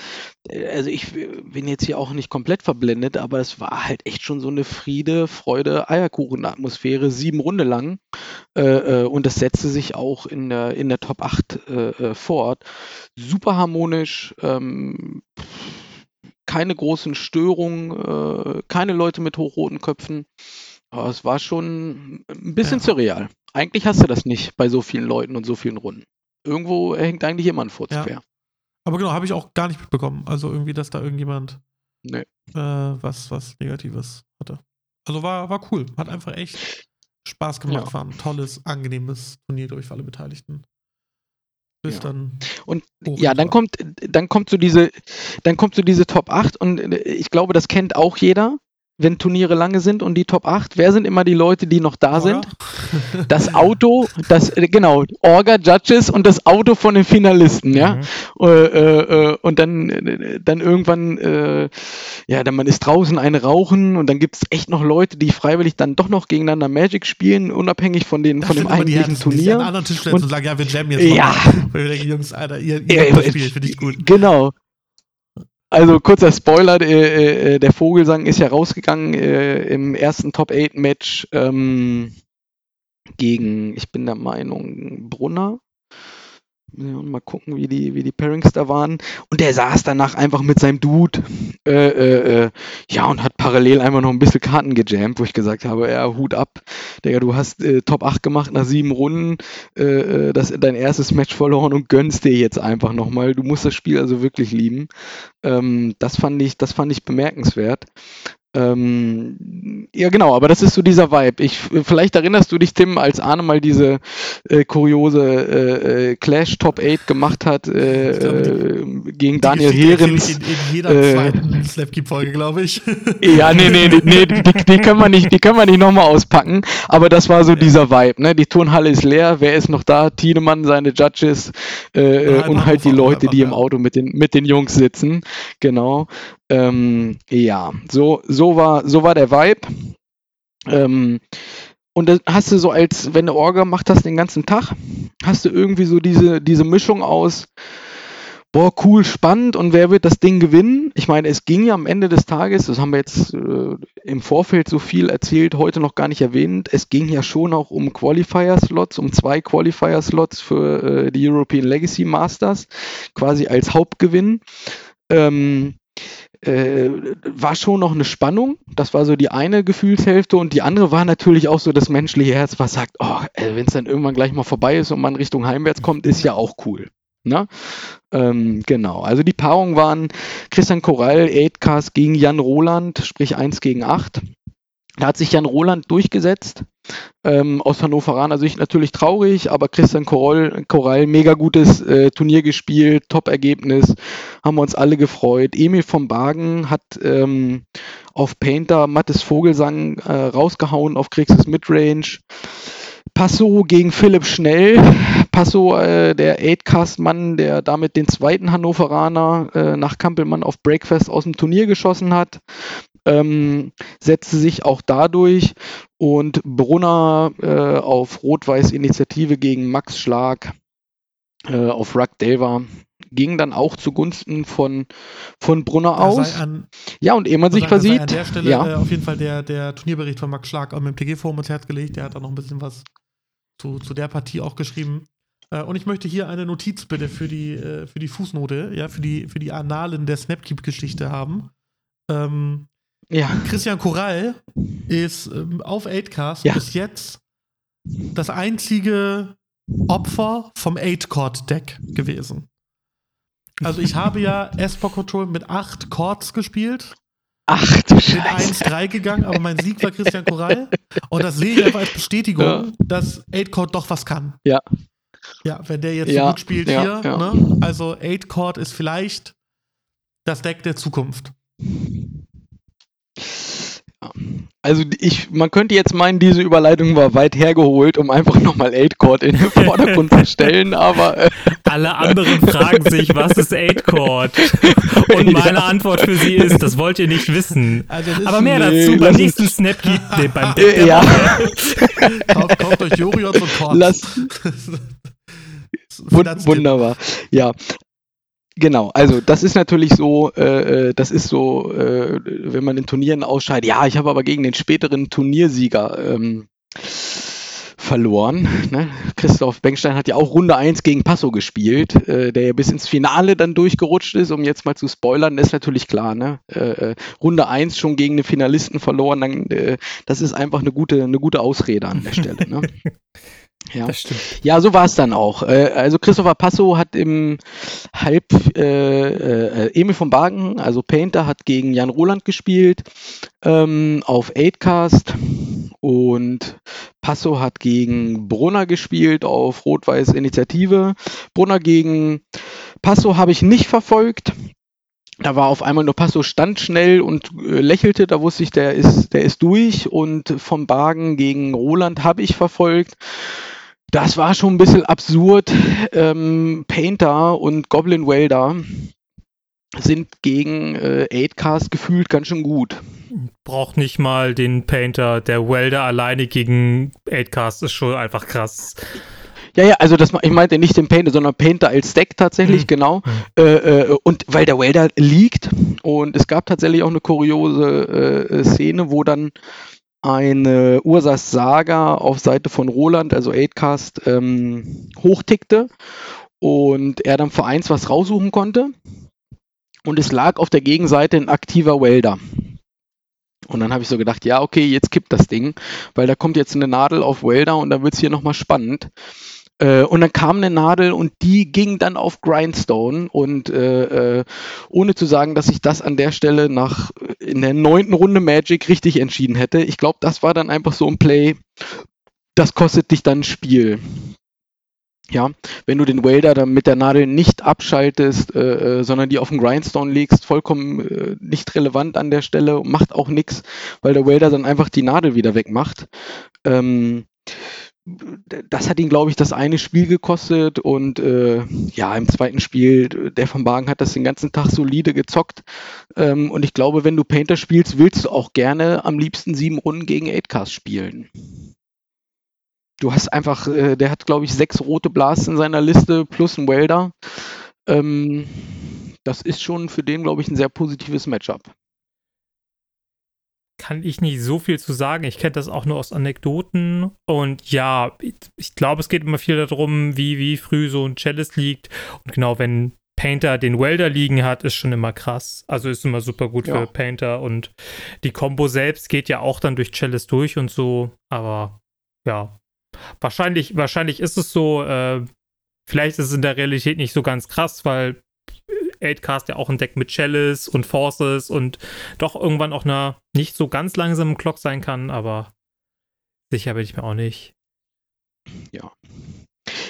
äh, also ich bin jetzt hier auch nicht komplett verblendet, aber es war halt echt schon so eine Friede, Freude, Eierkuchen-Atmosphäre, sieben Runde lang. Äh, äh, und das setzte sich auch in der, in der Top 8 äh, äh, vor Ort. Super harmonisch, ähm, keine großen Störungen, äh, keine Leute mit hochroten Köpfen. Aber es war schon ein bisschen ja. surreal. Eigentlich hast du das nicht bei so vielen Leuten und so vielen Runden. Irgendwo hängt eigentlich immer ein Furz ja. quer. Aber genau, habe ich auch gar nicht mitbekommen. Also irgendwie, dass da irgendjemand nee. äh, was, was Negatives hatte. Also war, war cool. Hat einfach echt Spaß gemacht. Ja. War ein tolles, angenehmes Turnier durch alle Beteiligten bis ja. dann. Und ja, dann kommt, dann kommt so diese, dann kommt so diese Top 8 und äh, ich glaube, das kennt auch jeder wenn Turniere lange sind und die Top 8, wer sind immer die Leute, die noch da Orga? sind? Das Auto, das, äh, genau, Orga, Judges und das Auto von den Finalisten, ja. Mhm. Äh, äh, und dann, äh, dann irgendwann, äh, ja, dann man ist draußen eine rauchen und dann gibt es echt noch Leute, die freiwillig dann doch noch gegeneinander Magic spielen, unabhängig von, den, von dem eigentlichen die Turnier. Die an anderen Tisch und, und sagen, ja, wir jammen jetzt ja. mal. Jungs, Alter, ihr, ihr ja, Spiel, finde ich gut. Genau. Also kurzer Spoiler, äh, äh, der Vogelsang ist ja rausgegangen äh, im ersten Top 8 Match ähm, gegen, ich bin der Meinung, Brunner. Ja, mal gucken, wie die, wie die Pairings da waren. Und der saß danach einfach mit seinem Dude, äh, äh, äh, ja, und hat parallel einfach noch ein bisschen Karten gejammt, wo ich gesagt habe, ja, Hut ab. Digga, du hast äh, Top 8 gemacht nach sieben Runden, äh, äh, das dein erstes Match verloren und gönnst dir jetzt einfach nochmal. Du musst das Spiel also wirklich lieben. Ähm, das fand ich, das fand ich bemerkenswert. Ähm, ja, genau, aber das ist so dieser Vibe. Ich, vielleicht erinnerst du dich, Tim, als Arne mal diese äh, kuriose äh, äh Clash Top 8 gemacht hat äh, glaube, die, äh, gegen die Daniel Heerens. In, in jeder äh, zweiten Slapkeep-Folge, glaube ich. Ja, nee, nee, nee, die, die, können wir nicht, die können wir nicht nochmal auspacken, aber das war so ja. dieser Vibe, ne? Die Turnhalle ist leer, wer ist noch da? Tiedemann, seine Judges und halt die Leute, die im Auto mit den, mit den Jungs sitzen. Genau. Ähm, ja, so, so, war, so war der Vibe. Ähm, und dann hast du so als, wenn du Orga macht hast den ganzen Tag, hast du irgendwie so diese, diese Mischung aus, boah, cool, spannend und wer wird das Ding gewinnen? Ich meine, es ging ja am Ende des Tages, das haben wir jetzt äh, im Vorfeld so viel erzählt, heute noch gar nicht erwähnt, es ging ja schon auch um Qualifier-Slots, um zwei Qualifier-Slots für äh, die European Legacy Masters, quasi als Hauptgewinn. Ähm, äh, war schon noch eine Spannung. Das war so die eine Gefühlshälfte und die andere war natürlich auch so das menschliche Herz, was sagt, oh, wenn es dann irgendwann gleich mal vorbei ist und man Richtung heimwärts kommt, ist ja auch cool. Ne? Ähm, genau, also die Paarungen waren Christian Korall, 8 gegen Jan Roland, sprich 1 gegen 8. Da hat sich Jan Roland durchgesetzt. Ähm, aus Hannoveraner Sicht natürlich traurig, aber Christian Korall, Korall mega gutes äh, Turnier gespielt, Top-Ergebnis, haben wir uns alle gefreut. Emil von Bagen hat ähm, auf Painter Mattes Vogelsang äh, rausgehauen auf Kriegs Midrange. Passo gegen Philipp Schnell. Passo, äh, der Eightcast-Mann, der damit den zweiten Hannoveraner äh, nach Kampelmann auf Breakfast aus dem Turnier geschossen hat ähm, setzte sich auch dadurch und Brunner äh, auf Rot-Weiß-Initiative gegen Max Schlag äh, auf Ruck Delver ging dann auch zugunsten von, von Brunner aus. An, ja, und ehe man sich versieht. An der Stelle ja. äh, auf jeden Fall der, der Turnierbericht von Max Schlag auch mit dem TG-Forum ins Herz gelegt. Der hat da noch ein bisschen was zu, zu der Partie auch geschrieben. Äh, und ich möchte hier eine Notiz bitte für die, äh, für die Fußnote, ja, für die, für die Annalen der Snapkeep-Geschichte haben. Ähm, ja. Christian Korall ist ähm, auf 8cast Ja. bis jetzt das einzige Opfer vom 8-Chord-Deck gewesen. Also ich habe ja Esport Control mit 8 Chords gespielt, Ach du bin Scheiße. 1-3 gegangen, aber mein Sieg war Christian Korall. Und das sehe ich einfach als Bestätigung, Ja. dass 8-Chord doch was kann. Ja. Ja, wenn der jetzt Ja, so gut spielt ja, hier. Ne? Also 8-Chord ist vielleicht das Deck der Zukunft. Also ich, man könnte jetzt meinen, diese Überleitung war weit hergeholt, um einfach nochmal 8-Chord in den Vordergrund zu stellen, aber äh, Alle anderen fragen sich, was ist 8-Chord? Und meine Antwort für sie ist, das wollt ihr nicht wissen. Also Aber mehr Nee, dazu beim nächsten Snap gibt, nee, beim Deck äh, ja. Kauft, kauft euch Joriot und lass, Finanztipp. wunderbar. Ja. Genau, also das ist natürlich so, äh, äh, das ist so, äh, wenn man in Turnieren ausscheidet, ja, ich habe aber gegen den späteren Turniersieger ähm, verloren. Ne? Christoph Bengstein hat ja auch Runde 1 gegen Passo gespielt, äh, der ja bis ins Finale dann durchgerutscht ist, um jetzt mal zu spoilern, ist natürlich klar, ne? Äh, äh, Runde 1 schon gegen den Finalisten verloren, dann, äh, das ist einfach eine gute, eine gute Ausrede an der Stelle. Ne? Ja. Das stimmt. Ja, so war es dann auch. Äh, also Christopher Passo hat im Halb äh, äh, Emil von Bagen, also Painter, hat gegen Jan Roland gespielt ähm, auf 8cast und Passo hat gegen Brunner gespielt auf Rot-Weiß Initiative. Brunner gegen Passo habe ich nicht verfolgt. Da war auf einmal nur Passo stand schnell und äh, lächelte, da wusste ich, der ist, der ist durch. Und von Bagen gegen Roland habe ich verfolgt. Das war schon ein bisschen absurd. Ähm, Painter und Goblin Welder sind gegen äh, 8cast gefühlt ganz schön gut. Braucht nicht mal den Painter. Der Welder alleine gegen 8cast ist schon einfach krass. Ja, ja, also das, ich meinte nicht den Painter, sondern Painter als Deck tatsächlich, Mhm. genau. Äh, äh, und weil der Welder liegt und es gab tatsächlich auch eine kuriose äh, Szene, wo dann eine Ursas Saga auf Seite von Roland, also 8cast, ähm, hochtickte und er dann für eins was raussuchen konnte. Und es lag auf der Gegenseite ein aktiver Welder. Und dann habe ich so gedacht, ja, okay, jetzt kippt das Ding, weil da kommt jetzt eine Nadel auf Welder und dann wird es hier nochmal spannend. Äh, und dann kam eine Nadel und die ging dann auf Grindstone und äh, äh, ohne zu sagen, dass ich das an der Stelle nach in der neunten Runde Magic richtig entschieden hätte. Ich glaube, das war dann einfach so ein Play, das kostet dich dann ein Spiel. Ja, wenn du den Welder dann mit der Nadel nicht abschaltest, äh, äh, sondern die auf den Grindstone legst, vollkommen äh, nicht relevant an der Stelle, macht auch nichts, weil der Welder dann einfach die Nadel wieder wegmacht. Ähm, das hat ihn, glaube ich, das eine Spiel gekostet und äh, ja, im zweiten Spiel, der von Bagen hat das den ganzen Tag solide gezockt ähm, und ich glaube, wenn du Painter spielst, willst du auch gerne am liebsten sieben Runden gegen 8cast spielen. Du hast einfach, äh, der hat, glaube ich, sechs rote Blasts in seiner Liste plus ein Welder. Ähm, das ist schon für den, glaube ich, ein sehr positives Matchup. Kann ich nicht so viel zu sagen. Ich kenne das auch nur aus Anekdoten. Und ja, ich, ich glaube, es geht immer viel darum, wie, wie früh so ein Chalice liegt. Und genau, wenn Painter den Welder liegen hat, ist schon immer krass. Also ist immer super gut Ja. für Painter und die Combo selbst geht ja auch dann durch Chalice durch und so, aber ja. Wahrscheinlich, wahrscheinlich ist es so, äh, vielleicht ist es in der Realität nicht so ganz krass, weil 8cast ja auch ein Deck mit Chalice und Forces und doch irgendwann auch einer nicht so ganz langsamen Clock sein kann, aber sicher bin ich mir auch nicht.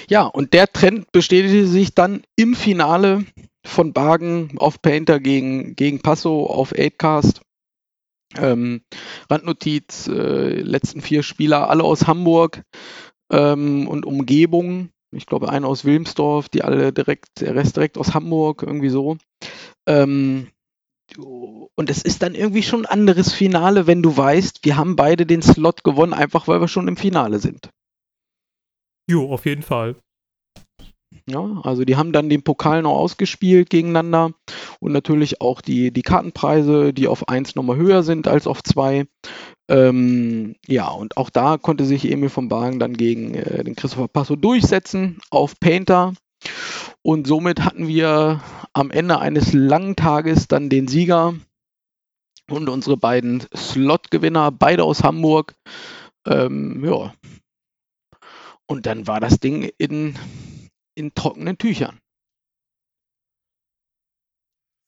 Ja, und der Trend bestätigte sich dann im Finale von Bargen auf Painter gegen, gegen Passo auf 8cast. Ähm, Randnotiz, äh, letzten vier Spieler, alle aus Hamburg ähm, und Umgebung. Ich glaube, einer aus Wilmsdorf, die alle direkt, der Rest direkt aus Hamburg, irgendwie so. Ähm, und es ist dann irgendwie schon ein anderes Finale, wenn du weißt, wir haben beide den Slot gewonnen, einfach weil wir schon im Finale sind. Jo, auf jeden Fall. Ja, also die haben dann den Pokal noch ausgespielt gegeneinander und natürlich auch die, die Kartenpreise, die auf 1 nochmal höher sind als auf 2. Ähm, ja, und auch da konnte sich Emil von Bargen dann gegen äh, den Christopher Passo durchsetzen auf Painter. Und somit hatten wir am Ende eines langen Tages dann den Sieger und unsere beiden Slot-Gewinner, beide aus Hamburg. Ähm, ja. Und dann war das Ding in, in trockenen Tüchern.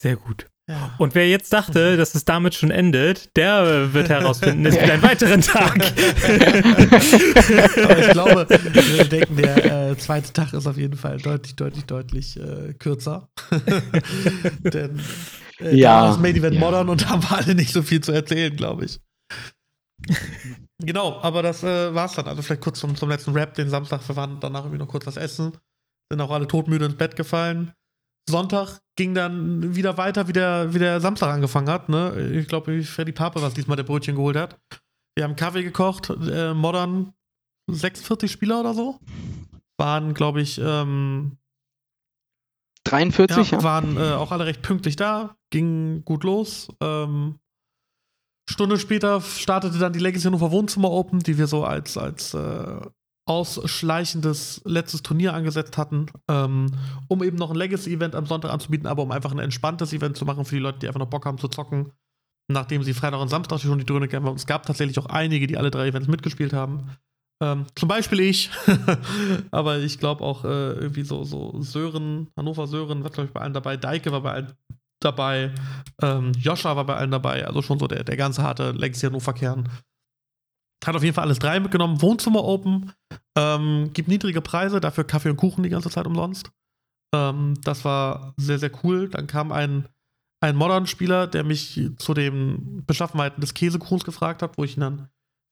Sehr gut. Ja. Und wer jetzt dachte, dass es damit schon endet, der äh, wird herausfinden, es gibt einen weiteren Tag. Aber ich glaube, wir denken, der äh, zweite Tag ist auf jeden Fall deutlich, deutlich, deutlich äh, kürzer. Denn äh, Ja, da ist Main Event ja. Modern und da haben wir alle nicht so viel zu erzählen, glaube ich. genau, aber das äh, war's dann. Also vielleicht kurz zum, zum letzten Rap, den Samstag. Waren danach irgendwie noch kurz was essen. Sind auch alle todmüde ins Bett gefallen. Sonntag ging dann wieder weiter, wie der, wie der Samstag angefangen hat. Ne? Ich glaube, Freddy Pape, was diesmal der Brötchen geholt hat. Wir haben Kaffee gekocht, äh, Modern 46 Spieler oder so. Waren, glaube ich, ähm, 43, ja, ja. waren äh, auch alle recht pünktlich da, ging gut los. Ähm, Stunde später startete dann die Legacy Hannover Wohnzimmer Open, die wir so als, als äh, ausschleichendes letztes Turnier angesetzt hatten, ähm, um eben noch ein Legacy-Event am Sonntag anzubieten, aber um einfach ein entspanntes Event zu machen für die Leute, die einfach noch Bock haben zu zocken. Nachdem sie Freitag und Samstag schon die Dröhne kennen. Es gab tatsächlich auch einige, die alle drei Events mitgespielt haben. Ähm, zum Beispiel ich. aber ich glaube auch äh, irgendwie so, so Sören, Hannover Sören war, glaube ich, bei allen dabei. Deike war bei allen dabei. Ähm, Joscha war bei allen dabei. Also schon so der, der ganze harte Legacy Hannover-Kern. Hat auf jeden Fall alles drei mitgenommen. Wohnzimmer Open. Ähm, gibt niedrige Preise, dafür Kaffee und Kuchen die ganze Zeit umsonst. Ähm, das war sehr, sehr cool. Dann kam ein, ein Modern-Spieler, der mich zu den Beschaffenheiten des Käsekuchens gefragt hat, wo ich ihn dann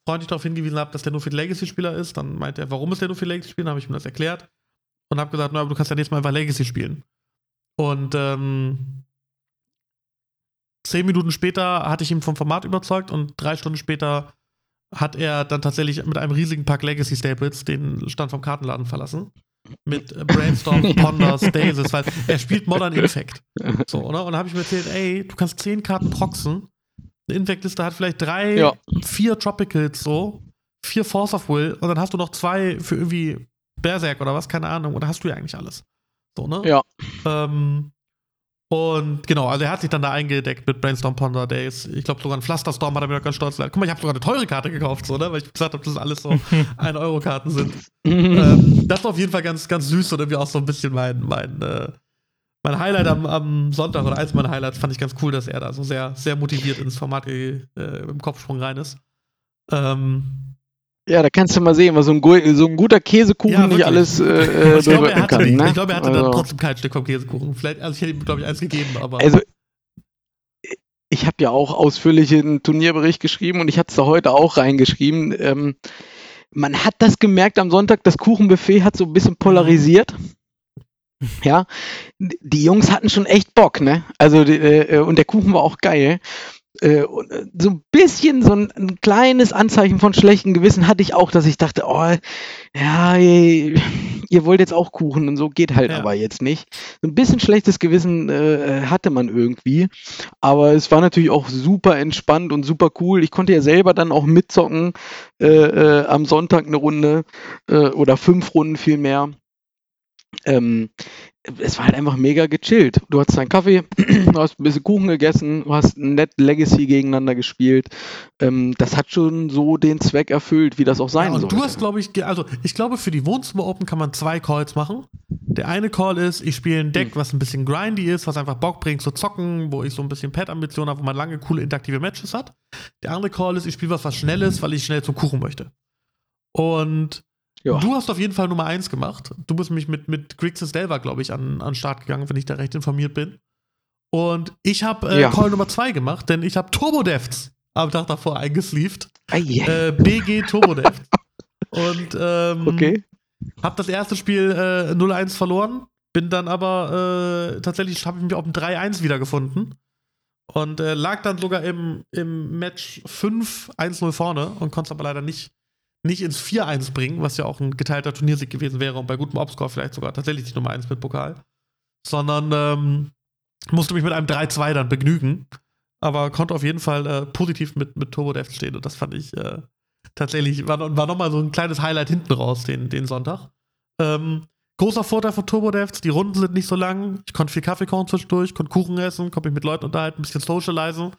freundlich darauf hingewiesen habe, dass der nur für Legacy-Spieler ist. Dann meinte er, warum ist der nur für Legacy-Spieler? Dann habe ich ihm das erklärt und habe gesagt, na, aber du kannst ja nächstes Mal einfach Legacy spielen. Und ähm, zehn Minuten später hatte ich ihn vom Format überzeugt und drei Stunden später hat er dann tatsächlich mit einem riesigen Pack Legacy Staples den Stand vom Kartenladen verlassen. Mit Brainstorm, Ponder, Stasis, weil er spielt Modern Infect. So, oder? Und dann habe ich mir erzählt, ey, du kannst zehn Karten proxen. Eine Infect-Liste hat vielleicht drei, Ja. vier Tropicals so, vier Force of Will und dann hast du noch zwei für irgendwie Berserk oder was, keine Ahnung. Und dann hast du ja eigentlich alles. So, ne? Ja. Ähm, und genau, also er hat sich dann da eingedeckt mit Brainstorm Ponder Days. Ich glaube sogar ein Pflasterstorm hat er mir noch ganz stolz gesagt. Guck mal, ich habe sogar eine teure Karte gekauft, so, ne? Weil ich gesagt habe, dass das alles so 1-Euro-Karten sind. ähm, das war auf jeden Fall ganz, ganz süß und irgendwie auch so ein bisschen mein, mein, äh, mein Highlight am, am Sonntag oder eins meiner Highlights fand ich ganz cool, dass er da so sehr, sehr motiviert ins Format äh, im Kopfsprung rein ist. Ähm, Ja, da kannst du mal sehen, was so ein, so ein guter Käsekuchen Ja, nicht alles äh, äh, ich, glaube, er hatte kann. Ne? ich glaube, er hatte dann also, trotzdem kein Stück vom Käsekuchen. Vielleicht, also ich hätte ihm, glaube ich, eins gegeben, aber. also ich habe ja auch ausführlich einen Turnierbericht geschrieben und ich hatte es da heute auch reingeschrieben. Ähm, man hat das gemerkt am Sonntag, das Kuchenbuffet hat so ein bisschen polarisiert. Ja, die Jungs hatten schon echt Bock, ne? Also, die, äh, und der Kuchen war auch geil. Äh, äh, so ein bisschen, so ein, ein kleines Anzeichen von schlechtem Gewissen hatte ich auch, dass ich dachte, oh, ja, ihr, ihr wollt jetzt auch Kuchen und so geht halt Ja. aber jetzt nicht. So ein bisschen schlechtes Gewissen äh, hatte man irgendwie, aber es war natürlich auch super entspannt und super cool. Ich konnte ja selber dann auch mitzocken äh, äh, am Sonntag eine Runde oder fünf Runden vielmehr. Ähm, es war halt einfach mega gechillt. Du hast deinen Kaffee, du hast ein bisschen Kuchen gegessen, du hast nett Legacy gegeneinander gespielt. Ähm, das hat schon so den Zweck erfüllt, wie das auch sein ja, und sollte. du hast, glaube ich, also ich glaube, für die Wohnzimmer Open kann man zwei Calls machen. Der eine Call ist, ich spiele ein Deck, Hm. was ein bisschen grindy ist, was einfach Bock bringt zu zocken, wo ich so ein bisschen Pad-Ambitionen habe, wo man lange coole interaktive Matches hat. Der andere Call ist, ich spiele was, was schnell ist, weil ich schnell zum Kuchen möchte. Und Ja. du hast auf jeden Fall Nummer eins gemacht. Du bist mich mit, mit Grixis Delver, glaube ich, an, an den Start gegangen, wenn ich da recht informiert bin. Und ich habe äh, Ja. Call Nummer zwei gemacht, denn ich habe Turbo Defts am Tag davor eingesleeved. Ah, yeah. Äh, BG Turbo Defts. Und ähm, okay. hab das erste Spiel äh, 0-1 verloren, bin dann aber äh, tatsächlich habe ich mich auf dem 3-1 wiedergefunden und äh, lag dann sogar im, im Match 5 1-0 vorne und konnte es aber leider nicht, nicht ins 4-1 bringen, was ja auch ein geteilter Turniersieg gewesen wäre und bei gutem Opscore vielleicht sogar tatsächlich die Nummer 1 mit Pokal. Sondern ähm, musste mich mit einem 3-2 dann begnügen, aber konnte auf jeden Fall äh, positiv mit, mit Turbo Death stehen und das fand ich äh, tatsächlich, war, war nochmal so ein kleines Highlight hinten raus den, den Sonntag. Ähm, großer Vorteil von Turbo Devs, die Runden sind nicht so lang. Ich konnte viel Kaffee kochen zwischendurch, konnte Kuchen essen, konnte mich mit Leuten unterhalten, ein bisschen socialisen,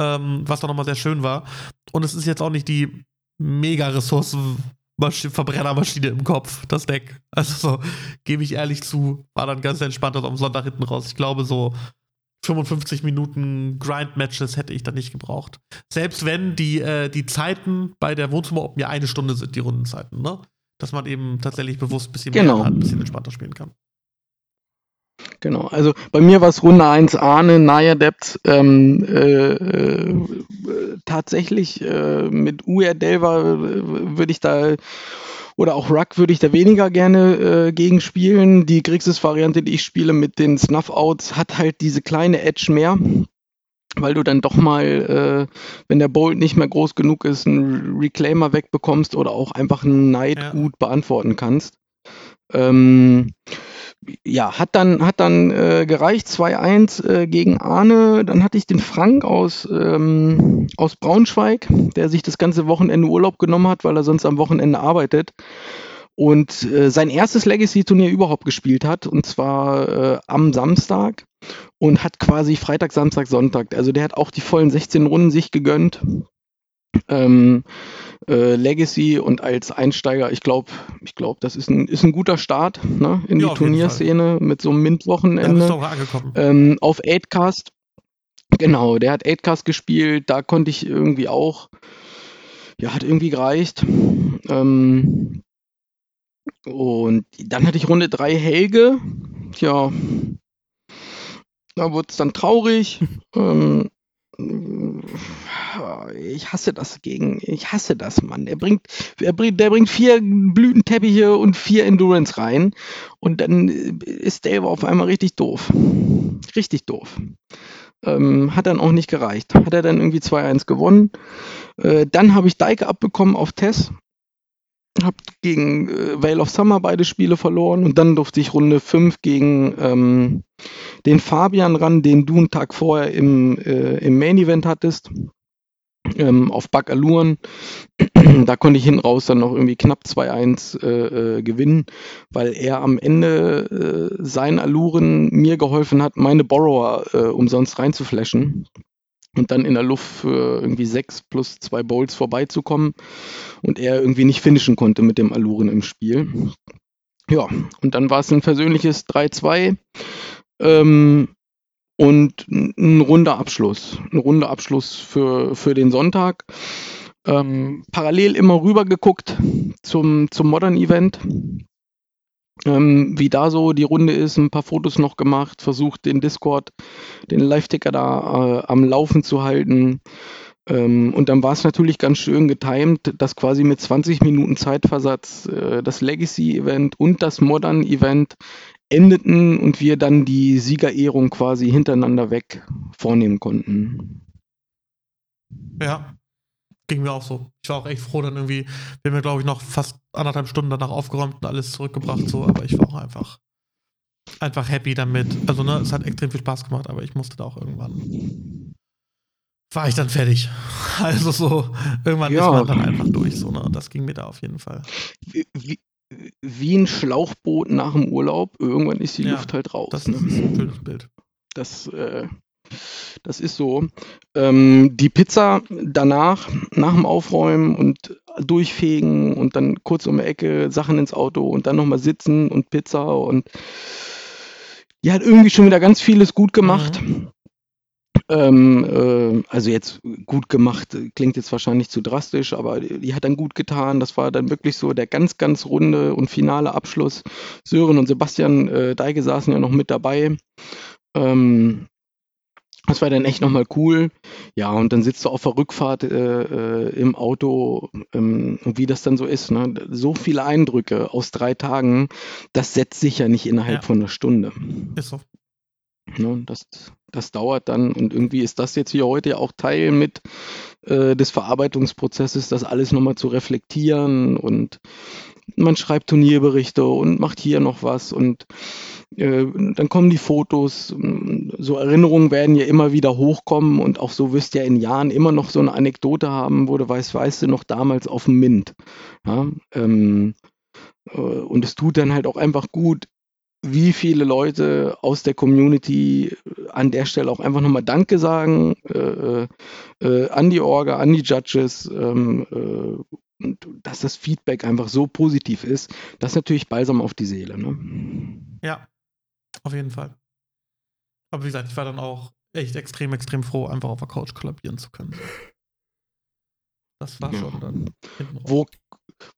ähm, was dann nochmal sehr schön war. Und es ist jetzt auch nicht die mega Ressourcen-Verbrennermaschine im Kopf, das Deck. Also so, gebe ich ehrlich zu, war dann ganz entspannt am Sonntag hinten raus. Ich glaube, so 55 Minuten Grind-Matches hätte ich dann nicht gebraucht. Selbst wenn die, äh, die Zeiten bei der Wohnzimmer Open ja eine Stunde sind, die Rundenzeiten, ne? Dass man eben tatsächlich bewusst ein bisschen Genau. mehr hat, ein bisschen entspannter spielen kann. Genau, also bei mir war es Runde 1 Ahne, Naya Depth, ähm, äh, äh, tatsächlich äh, mit UR Delver äh, würde ich da oder auch Ruck würde ich da weniger gerne äh, gegen spielen. Die Grixis-Variante, die ich spiele mit den Snuff-Outs, hat halt diese kleine Edge mehr, weil du dann doch mal, äh, wenn der Bolt nicht mehr groß genug ist, einen Reclaimer wegbekommst oder auch einfach einen Knight Ja. gut beantworten kannst. Ähm, ja, hat dann, hat dann äh, gereicht, 2-1 äh, gegen Arne. Dann hatte ich den Frank aus, ähm, aus Braunschweig, der sich das ganze Wochenende Urlaub genommen hat, weil er sonst am Wochenende arbeitet. Und äh, sein erstes Legacy-Turnier überhaupt gespielt hat, und zwar äh, am Samstag. Und hat quasi Freitag, Samstag, Sonntag. Also der hat auch die vollen 16 Runden sich gegönnt. Ähm, äh, Legacy und als Einsteiger, ich glaube, ich glaube, das ist ein, ist ein guter Start ne, in Ja, die Turnierszene mit so einem Mint-Wochenende. Ähm, auf 8cast, genau, der hat 8cast gespielt, da konnte ich irgendwie auch, ja, hat irgendwie gereicht. Ähm, und dann hatte ich Runde 3 Helge, tja, da wurde es dann traurig. ähm, ich hasse das gegen, ich hasse das, Mann. Er bringt, er bringt, der bringt vier Blütenteppiche und vier Endurance rein und dann ist Dave auf einmal richtig doof. Richtig doof. Ähm, hat dann auch nicht gereicht. Hat er dann irgendwie 2-1 gewonnen. Äh, dann habe ich Deike abbekommen auf Tess. Hab gegen äh, Vale of Summer beide Spiele verloren und dann durfte ich Runde 5 gegen ähm, den Fabian ran, den du einen Tag vorher im, äh, im Main Event hattest. Ähm, auf Bug Aluren. da konnte ich hin raus dann noch irgendwie knapp 2-1 äh, äh, gewinnen, weil er am Ende äh, seinen Aluren mir geholfen hat, meine Borrower äh, umsonst reinzuflashen und dann in der Luft für irgendwie 6 plus 2 Bowls vorbeizukommen und er irgendwie nicht finishen konnte mit dem Aluren im Spiel. Ja, und dann war es ein versöhnliches 3-2. Ähm, und ein ein runder Abschluss. Ein runder Abschluss für, für den Sonntag. Ähm, parallel immer rüber geguckt zum, zum Modern Event. Ähm, wie da so die Runde ist, ein paar Fotos noch gemacht, versucht den Discord, den Live-Ticker da äh, am Laufen zu halten. Ähm, und dann war es natürlich ganz schön getimt, dass quasi mit 20 Minuten Zeitversatz äh, das Legacy-Event und das Modern-Event endeten und wir dann die Siegerehrung quasi hintereinander weg vornehmen konnten. Ja. Ging mir auch so. Ich war auch echt froh, dann irgendwie, wir haben ja, glaube ich, noch fast anderthalb Stunden danach aufgeräumt und alles zurückgebracht, so, aber ich war auch einfach, einfach happy damit. Also, ne, es hat extrem viel Spaß gemacht, aber ich musste da auch irgendwann. War ich dann fertig. Also so, irgendwann Ja. ist man dann einfach durch, so, ne? Das ging mir da auf jeden Fall. Wie, wie, wie ein Schlauchboot nach dem Urlaub. Irgendwann ist die Ja, Luft halt raus. Das ne? ist ein schönes Bild. Das, äh, das ist so. Ähm, die Pizza danach, nach dem Aufräumen und durchfegen und dann kurz um die Ecke, Sachen ins Auto und dann nochmal sitzen und Pizza und die hat irgendwie schon wieder ganz vieles gut gemacht. Ähm, äh, also jetzt gut gemacht, klingt jetzt wahrscheinlich zu drastisch, aber die, die hat dann gut getan. Das war dann wirklich so der ganz, ganz runde und finale Abschluss. Sören und Sebastian äh, Deige saßen ja noch mit dabei. Ähm, das war dann echt nochmal cool. Ja, und dann sitzt du auf der Rückfahrt äh, äh, im Auto ähm, und wie das dann so ist. Ne? So viele Eindrücke aus drei Tagen, das setzt sich ja nicht innerhalb Ja. von einer Stunde. Ist so. Ne? Das, das dauert dann und irgendwie ist das jetzt hier heute ja auch Teil mit äh, des Verarbeitungsprozesses, das alles nochmal zu reflektieren und man schreibt Turnierberichte und macht hier noch was und äh, dann kommen die Fotos, so Erinnerungen werden ja immer wieder hochkommen und auch so wirst du ja in Jahren immer noch so eine Anekdote haben, wo du weißt, weißt du noch damals auf dem Mint. Ja? Ähm, äh, und es tut dann halt auch einfach gut, wie viele Leute aus der Community an der Stelle auch einfach nochmal Danke sagen äh, äh, an die Orga, an die Judges, ähm, äh, dass das Feedback einfach so positiv ist, das ist natürlich balsam auf die Seele. Ne? Ja, auf jeden Fall. Aber wie gesagt, ich war dann auch echt extrem, extrem froh, einfach auf der Couch kollabieren zu können. Das war Ja. schon dann. Wo,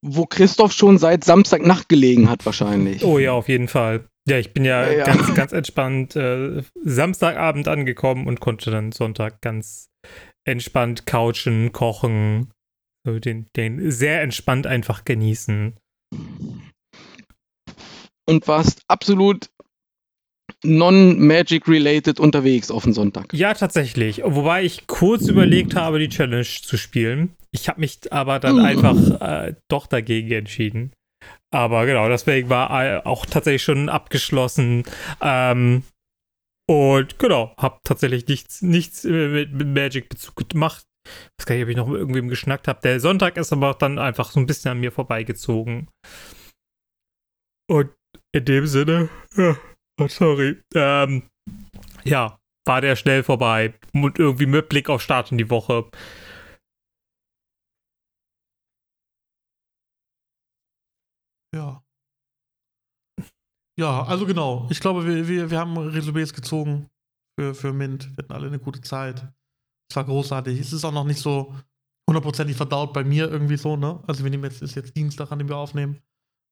wo Christoph schon seit Samstagnacht gelegen hat wahrscheinlich. Oh ja, auf jeden Fall. Ja, ich bin ja, Ja, ja. ganz, ganz entspannt äh, Samstagabend angekommen und konnte dann Sonntag ganz entspannt couchen, kochen, so den, den sehr entspannt einfach genießen. Und warst absolut non-Magic-related unterwegs auf den Sonntag. Ja, tatsächlich. Wobei ich kurz überlegt habe, die Challenge zu spielen. Ich habe mich aber dann Mm. einfach äh, doch dagegen entschieden. Aber genau, deswegen war äh, auch tatsächlich schon abgeschlossen. Ähm, und genau, habe tatsächlich nichts, nichts äh, mit, mit Magic-Bezug gemacht. Ich weiß gar nicht, ob ich noch mit irgendwem geschnackt habe. Der Sonntag ist aber dann einfach so ein bisschen an mir vorbeigezogen. Und in dem Sinne, ja, oh, sorry, ähm, ja, war der schnell vorbei. Und irgendwie mit Blick auf Start in die Woche. Ja. Ja, also genau. Ich glaube, wir, wir, wir haben Resümés gezogen für, für Mint. Wir hatten alle eine gute Zeit. Es war großartig. Es ist auch noch nicht so hundertprozentig verdaut bei mir irgendwie so, ne? Also wir nehmen jetzt, ist jetzt Dienstag, an dem wir aufnehmen.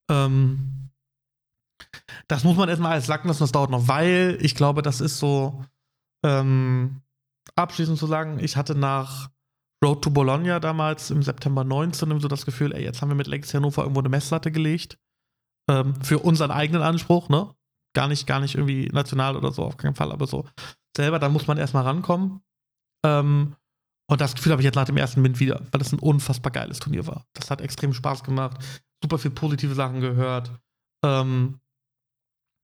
Ähm, das muss man erstmal alles sacken lassen, das dauert noch, weil ich glaube, das ist so, ähm, abschließend zu sagen, ich hatte nach Road to Bologna damals im September 19 so das Gefühl, ey, jetzt haben wir mit Legacy Hannover irgendwo eine Messlatte gelegt. Ähm, für unseren eigenen Anspruch, ne? Gar nicht, gar nicht irgendwie national oder so, auf keinen Fall, aber so selber, da muss man erstmal rankommen. Ähm, und das Gefühl habe ich jetzt nach dem ersten Mint wieder, weil das ein unfassbar geiles Turnier war. Das hat extrem Spaß gemacht, super viel positive Sachen gehört. Ähm,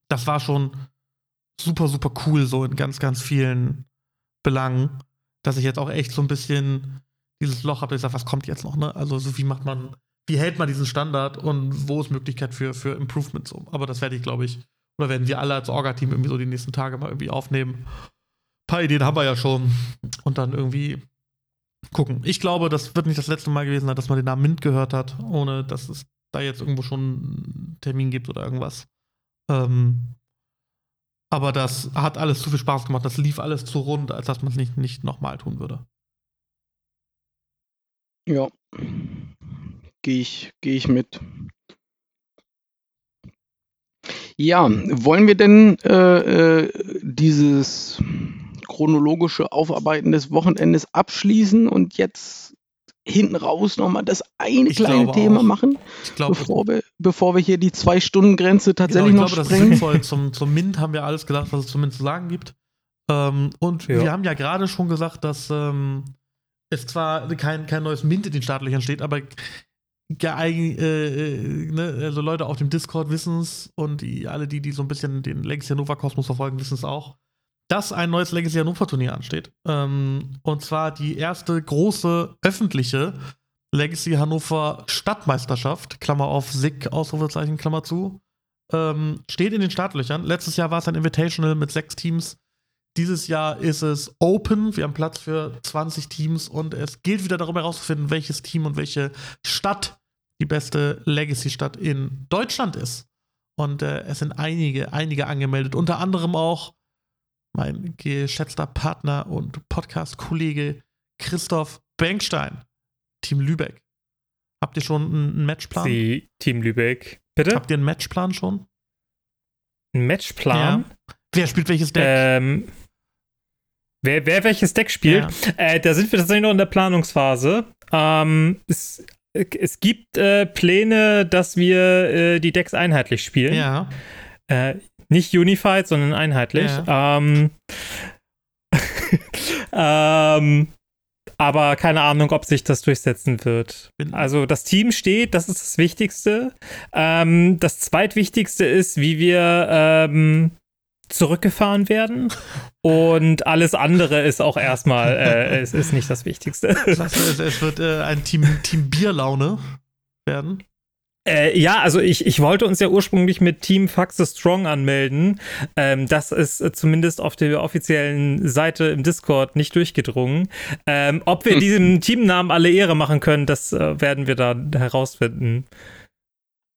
das war schon super, super cool, so in ganz, ganz vielen Belangen, dass ich jetzt auch echt so ein bisschen dieses Loch habe, ich sage, was kommt jetzt noch, ne? Also, so wie macht man, wie hält man diesen Standard und wo ist Möglichkeit für, für Improvements so? Aber das werde ich, glaube ich, oder werden wir alle als Orga-Team irgendwie so die nächsten Tage mal irgendwie aufnehmen. Ein paar Ideen haben wir ja schon. Und dann irgendwie gucken. Ich glaube, das wird nicht das letzte Mal gewesen sein, dass man den Namen Mint gehört hat, ohne dass es da jetzt irgendwo schon einen Termin gibt oder irgendwas. Ähm, aber das hat alles zu viel Spaß gemacht. Das lief alles zu rund, als dass man es nicht, nicht nochmal tun würde. Ja, gehe ich, geh ich mit. Ja, wollen wir denn äh, äh, dieses chronologische Aufarbeiten des Wochenendes abschließen und jetzt hinten raus nochmal das eine Ich kleine Thema auch. machen, Ich glaube, bevor wir, bevor wir hier die Zwei-Stunden-Grenze genau, tatsächlich ich noch glaube, das ist sprengen? sinnvoll. Zum, zum Mint haben wir alles gesagt, was es zumindest zu sagen gibt. Ähm, und Ja. wir haben ja gerade schon gesagt, dass ähm, es zwar kein, kein neues Mint in den Startlöchern steht, aber geeign, äh, äh, ne, also Leute auf dem Discord wissen es und die, alle, die, die so ein bisschen den Legacy Hannover Kosmos verfolgen, wissen es auch, dass ein neues Legacy Hannover Turnier ansteht. Ähm, und zwar die erste große öffentliche Legacy Hannover Stadtmeisterschaft, Klammer auf SIG, Ausrufezeichen, Klammer zu, ähm, steht in den Startlöchern. Letztes Jahr war es ein Invitational mit sechs Teams. Dieses Jahr ist es Open. Wir haben Platz für 20 Teams und es gilt wieder darum herauszufinden, welches Team und welche Stadt die beste Legacy-Stadt in Deutschland ist. Und äh, es sind einige, einige angemeldet. Unter anderem auch mein geschätzter Partner und Podcast-Kollege Christoph Benkstein, Team Lübeck. Habt ihr schon einen Matchplan? Sie, Team Lübeck. Bitte? Habt ihr einen Matchplan schon? Ein Matchplan? Ja. Wer spielt welches Deck? Ähm, wer, wer welches Deck spielt? Ja. Äh, da sind wir tatsächlich noch in der Planungsphase. Ähm, es, es gibt äh, Pläne, dass wir äh, die Decks einheitlich spielen. Ja. Äh, nicht unified, sondern einheitlich. Ja. Ähm, ähm, aber keine Ahnung, ob sich das durchsetzen wird. Also das Team steht, das ist das Wichtigste. Ähm, das zweitwichtigste ist, wie wir ähm, zurückgefahren werden. Und alles andere ist auch erstmal, äh, es ist nicht das Wichtigste. Klasse, es wird äh, ein Team, Team Bierlaune werden. Äh, ja, also ich, ich wollte uns ja ursprünglich mit Team Faxe Strong anmelden. Ähm, das ist äh, zumindest auf der offiziellen Seite im Discord nicht durchgedrungen. Ähm, ob wir diesem Teamnamen alle Ehre machen können, das äh, werden wir dann herausfinden.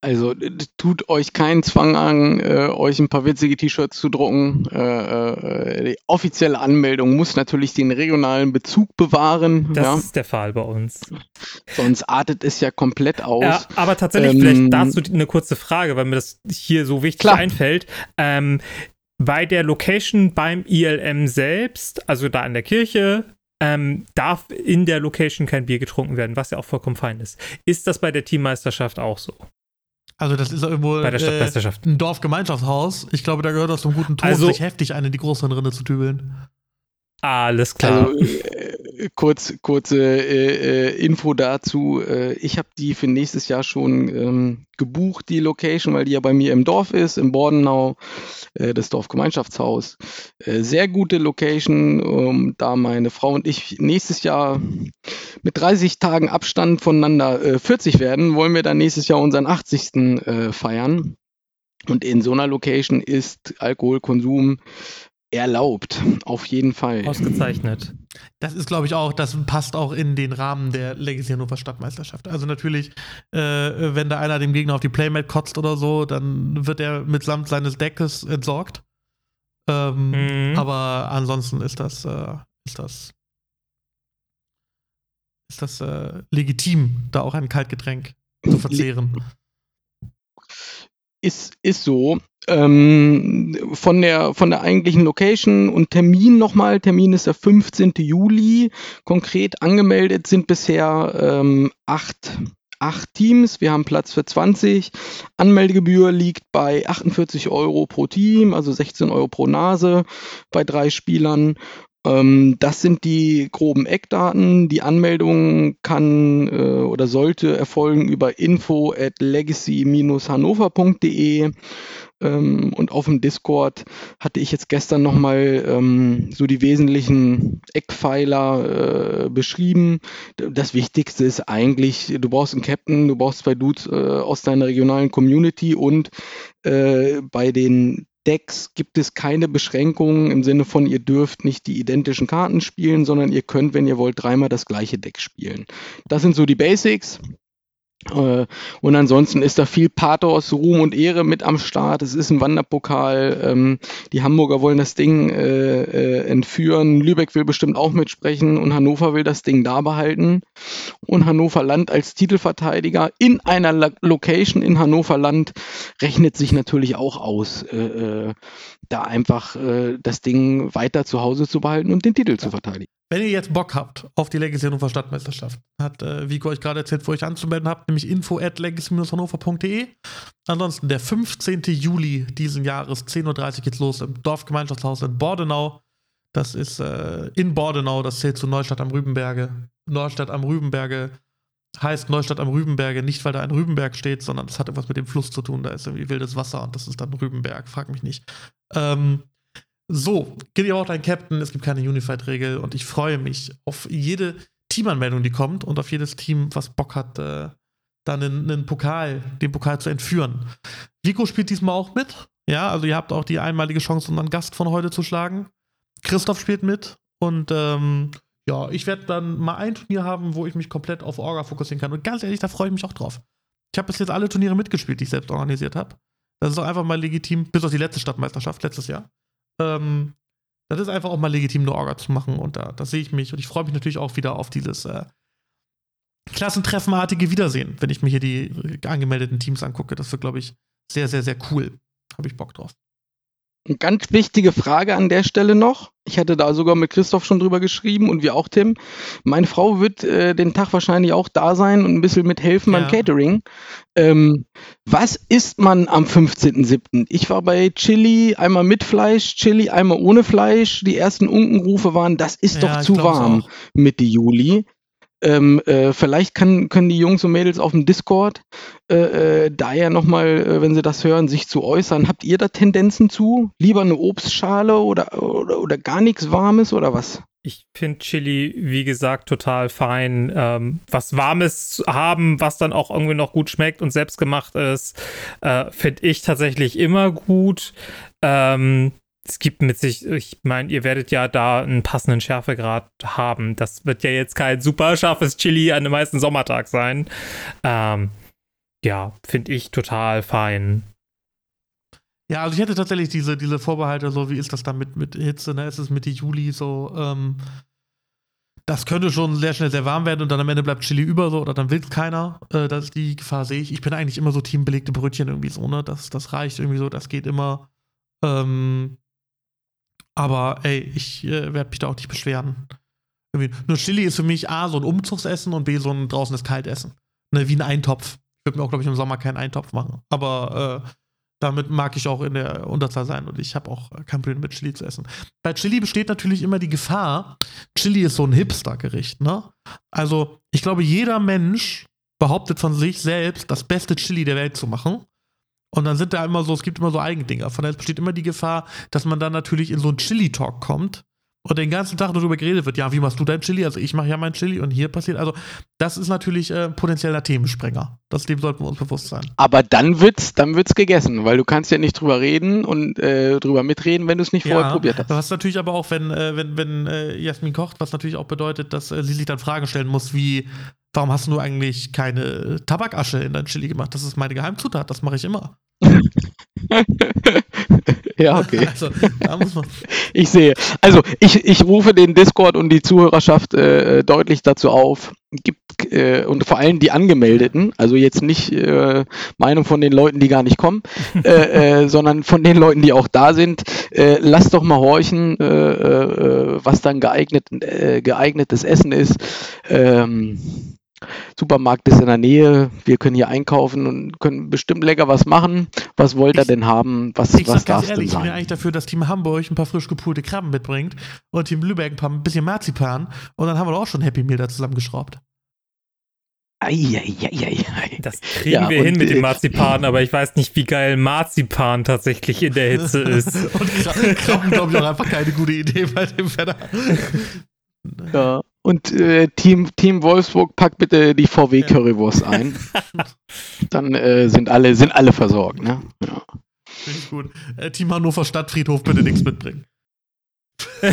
Also tut euch keinen Zwang an, äh, euch ein paar witzige T-Shirts zu drucken. Äh, äh, die offizielle Anmeldung muss natürlich den regionalen Bezug bewahren. Das ja. ist der Fall bei uns. Sonst artet es ja komplett aus. Ja, aber tatsächlich, ähm, vielleicht dazu eine kurze Frage, weil mir das hier so wichtig klar. einfällt. Ähm, bei der Location beim ILM selbst, also da in der Kirche, ähm, darf in der Location kein Bier getrunken werden, was ja auch vollkommen fein ist. Ist das bei der Teammeisterschaft auch so? Also das ist irgendwo Bei der Stadtmeisterschaft. Äh, ein Dorfgemeinschaftshaus. Ich glaube, da gehört das zum guten Ton, also, sich heftig eine die großen Rinne zu tübeln. Alles klar. Also, äh, kurz, kurze äh, äh, Info dazu. Äh, ich habe die für nächstes Jahr schon ähm, gebucht, die Location, weil die ja bei mir im Dorf ist, im Bordenau, äh, das Dorfgemeinschaftshaus. Äh, sehr gute Location, um, da meine Frau und ich nächstes Jahr mit 30 Tagen Abstand voneinander 40 werden, wollen wir dann nächstes Jahr unseren 80. feiern. Und in so einer Location ist Alkoholkonsum erlaubt, auf jeden Fall. Ausgezeichnet. Das ist, glaube ich, auch, das passt auch in den Rahmen der Legacy Hannover Stadtmeisterschaft. Also natürlich, äh, wenn da einer dem Gegner auf die Playmat kotzt oder so, dann wird er mitsamt seines Deckes entsorgt. Ähm, mhm. Aber ansonsten ist das, äh, ist das, ist das äh, legitim, da auch ein Kaltgetränk zu verzehren. Ist, ist so. Ähm, von, der, von der eigentlichen Location und Termin nochmal. Termin ist der 15. Juli. Konkret angemeldet sind bisher ähm, acht, acht Teams. Wir haben Platz für 20. Anmeldegebühr liegt bei 48 Euro pro Team, also 16 Euro pro Nase bei drei Spielern. Ähm, das sind die groben Eckdaten. Die Anmeldung kann äh, oder sollte erfolgen über info at legacy-hannover.de. Ähm, und auf dem Discord hatte ich jetzt gestern nochmal ähm, so die wesentlichen Eckpfeiler äh, beschrieben. Das Wichtigste ist eigentlich, du brauchst einen Captain, du brauchst zwei Dudes äh, aus deiner regionalen Community und bei den Decks gibt es keine Beschränkungen im Sinne von, ihr dürft nicht die identischen Karten spielen, sondern ihr könnt, wenn ihr wollt, dreimal das gleiche Deck spielen. Das sind so die Basics. Äh, und ansonsten ist da viel Pathos, Ruhm und Ehre mit am Start. Es ist ein Wanderpokal. Ähm, die Hamburger wollen das Ding äh, äh, entführen. Lübeck will bestimmt auch mitsprechen und Hannover will das Ding da behalten. Und Hannover Land als Titelverteidiger in einer Location in Hannover Land rechnet sich natürlich auch aus, da einfach das Ding weiter zu Hause zu behalten und den Titel zu verteidigen. Wenn ihr jetzt Bock habt auf die Legacy Hannover Stadtmeisterschaft, hat äh, Vico euch gerade erzählt, wo ihr euch anzumelden habt, nämlich info at legacy-hannover.de. Ansonsten der 15. Juli diesen Jahres, 10.30 Uhr geht's los im Dorfgemeinschaftshaus in Bordenau. Das ist äh, in Bordenau, das zählt zu Neustadt am Rübenberge. Neustadt am Rübenberge heißt Neustadt am Rübenberge nicht, weil da ein Rübenberg steht, sondern das hat etwas mit dem Fluss zu tun. Da ist irgendwie wildes Wasser und das ist dann Rübenberg, frag mich nicht. Ähm, so, Gideon auch dein Captain, es gibt keine Unified-Regel und ich freue mich auf jede Teamanmeldung, die kommt und auf jedes Team, was Bock hat, äh, dann einen, einen Pokal, den Pokal zu entführen. Vico spielt diesmal auch mit. Ja, also ihr habt auch die einmalige Chance, unseren Gast von heute zu schlagen. Christoph spielt mit und ähm, ja, ich werde dann mal ein Turnier haben, wo ich mich komplett auf Orga fokussieren kann. Und ganz ehrlich, da freue ich mich auch drauf. Ich habe bis jetzt alle Turniere mitgespielt, die ich selbst organisiert habe. Das ist auch einfach mal legitim, bis auf die letzte Stadtmeisterschaft letztes Jahr. Ähm, das ist einfach auch mal legitim, eine Orga zu machen. Und da, da sehe ich mich. Und ich freue mich natürlich auch wieder auf dieses äh, klassentreffenartige Wiedersehen, wenn ich mir hier die angemeldeten Teams angucke. Das wird, glaube ich, sehr, sehr, sehr cool. Habe ich Bock drauf. Eine ganz wichtige Frage an der Stelle noch. Ich hatte da sogar mit Christoph schon drüber geschrieben und wir auch, Tim. Meine Frau wird äh, den Tag wahrscheinlich auch da sein und ein bisschen mithelfen ja. beim Catering. Ähm, was isst man am 15.07.? Ich war bei Chili, einmal mit Fleisch, Chili, einmal ohne Fleisch. Die ersten Unkenrufe waren, das ist ja, doch zu warm Mitte Juli. Ähm, äh, vielleicht kann, können die Jungs und Mädels auf dem Discord äh, äh, da ja nochmal, äh, wenn sie das hören, sich zu äußern. Habt ihr da Tendenzen zu? Lieber eine Obstschale oder, oder, oder gar nichts Warmes oder was? Ich finde Chili, wie gesagt, total fein. Ähm, was Warmes haben, was dann auch irgendwie noch gut schmeckt und selbstgemacht ist, äh, finde ich tatsächlich immer gut. Ähm, es gibt mit sich, ich meine, ihr werdet ja da einen passenden Schärfegrad haben. Das wird ja jetzt kein super scharfes Chili an dem meisten Sommertag sein. Ähm, ja, finde ich total fein. Ja, also ich hätte tatsächlich diese, diese Vorbehalte, so wie ist das da mit, mit Hitze, ne? Es Mitte Juli so, ähm, das könnte schon sehr schnell sehr warm werden und dann am Ende bleibt Chili über so oder dann will es keiner. Äh, das ist die Gefahr, sehe ich. Ich bin eigentlich immer so teambelegte Brötchen irgendwie so, ne? Das, das reicht irgendwie so, das geht immer. Ähm, aber ey, ich äh, werde mich da auch nicht beschweren. Irgendwie. Nur Chili ist für mich A, so ein Umzugsessen und B, so ein draußen ist Kaltessen. Ne, wie ein Eintopf. Ich würde mir auch, glaube ich, im Sommer keinen Eintopf machen. Aber äh, damit mag ich auch in der Unterzahl sein und ich habe auch kein Problem mit Chili zu essen. Bei Chili besteht natürlich immer die Gefahr, Chili ist so ein Hipster-Gericht, ne? Also, ich glaube, jeder Mensch behauptet von sich selbst, das beste Chili der Welt zu machen. Und dann sind da immer so, es gibt immer so Eigendinger. Von daher besteht immer die Gefahr, dass man dann natürlich in so einen Chili-Talk kommt und den ganzen Tag darüber geredet wird, ja, wie machst du dein Chili? Also ich mache ja mein Chili und hier passiert. Also, das ist natürlich äh, potenzieller Themensprenger. Das dem sollten wir uns bewusst sein. Aber dann wird's, dann wird's gegessen, weil du kannst ja nicht drüber reden und äh, drüber mitreden, wenn du es nicht vorher ja, probiert hast. Was natürlich aber auch, wenn, äh, wenn, wenn äh, Jasmin kocht, was natürlich auch bedeutet, dass äh, sie sich dann Fragen stellen muss, wie, warum hast du eigentlich keine Tabakasche in dein Chili gemacht? Das ist meine Geheimzutat, das mache ich immer. ja, okay. Also, ich sehe. Also, ich, ich rufe den Discord und die Zuhörerschaft äh, deutlich dazu auf. Gibt, äh, und vor allem die Angemeldeten, also jetzt nicht äh, Meinung von den Leuten, die gar nicht kommen, äh, äh, sondern von den Leuten, die auch da sind. Äh, lasst doch mal horchen, was dann geeignet, geeignetes Essen ist. Ähm, Supermarkt ist in der Nähe, wir können hier einkaufen und können bestimmt lecker was machen. Was wollt ihr denn haben? Was, ich was darf denn sein? Ich bin eigentlich dafür, dass Team Hamburg ein paar frisch gepulte Krabben mitbringt und Team Lübeck ein, paar, ein bisschen Marzipan und dann haben wir doch auch schon Happy Meal da zusammengeschraubt. Eieieiei. Das kriegen ja, wir hin mit dem Marzipan, aber ich weiß nicht, wie geil Marzipan tatsächlich in der Hitze ist. und Krabben, glaube ich, auch einfach keine gute Idee bei dem Wetter. Ja. Und äh, Team, Team Wolfsburg packt bitte die VW Currywurst ein. Dann äh, sind alle sind alle versorgt. Ne? Ja. Finde ich gut. Äh, Team Hannover Stadtfriedhof bitte nichts mitbringen.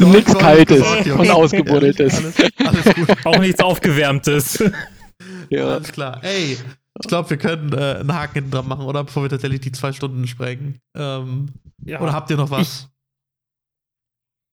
nichts Kaltes und Ausgebuddeltes. Alles, alles, gut. Auch nichts Aufgewärmtes. Ja. Alles klar. Ey, ich glaube, wir können äh, einen Haken hinten dran machen, oder? Bevor wir tatsächlich die zwei Stunden sprengen. Ähm, ja. Oder habt ihr noch was?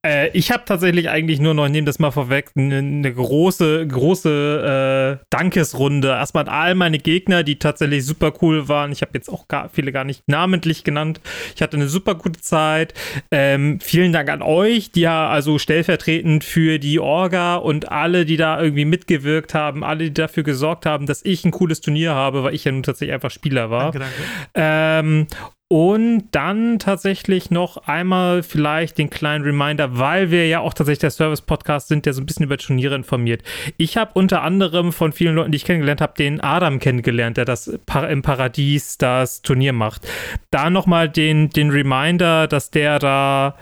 Ich äh, ich habe tatsächlich eigentlich nur noch, ich nehme das mal vorweg, eine ne große, große äh, Dankesrunde. Erstmal an all meine Gegner, die tatsächlich super cool waren. Ich habe jetzt auch gar, viele gar nicht namentlich genannt. Ich hatte eine super gute Zeit. Ähm, vielen Dank an euch, die ja also stellvertretend für die Orga und alle, die da irgendwie mitgewirkt haben, alle, die dafür gesorgt haben, dass ich ein cooles Turnier habe, weil ich ja nun tatsächlich einfach Spieler war. Danke, danke. Ähm, und dann tatsächlich noch einmal vielleicht den kleinen Reminder, weil wir ja auch tatsächlich der Service-Podcast sind, der so ein bisschen über Turniere informiert. Ich habe unter anderem von vielen Leuten, die ich kennengelernt habe, den Adam kennengelernt, der das im Paradies das Turnier macht. Da nochmal den, den Reminder, dass der da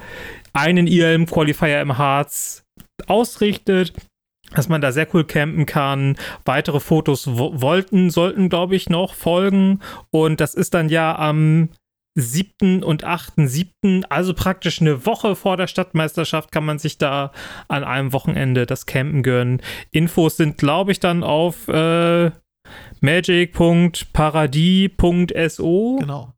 einen ILM-Qualifier im Harz ausrichtet dass man da sehr cool campen kann. Weitere Fotos wollten, sollten, glaube ich, noch folgen. Und das ist dann ja am 7. und 8.7., also praktisch eine Woche vor der Stadtmeisterschaft, kann man sich da an einem Wochenende das Campen gönnen. Infos sind, glaube ich, dann auf äh, magic.paradis.so. Genau.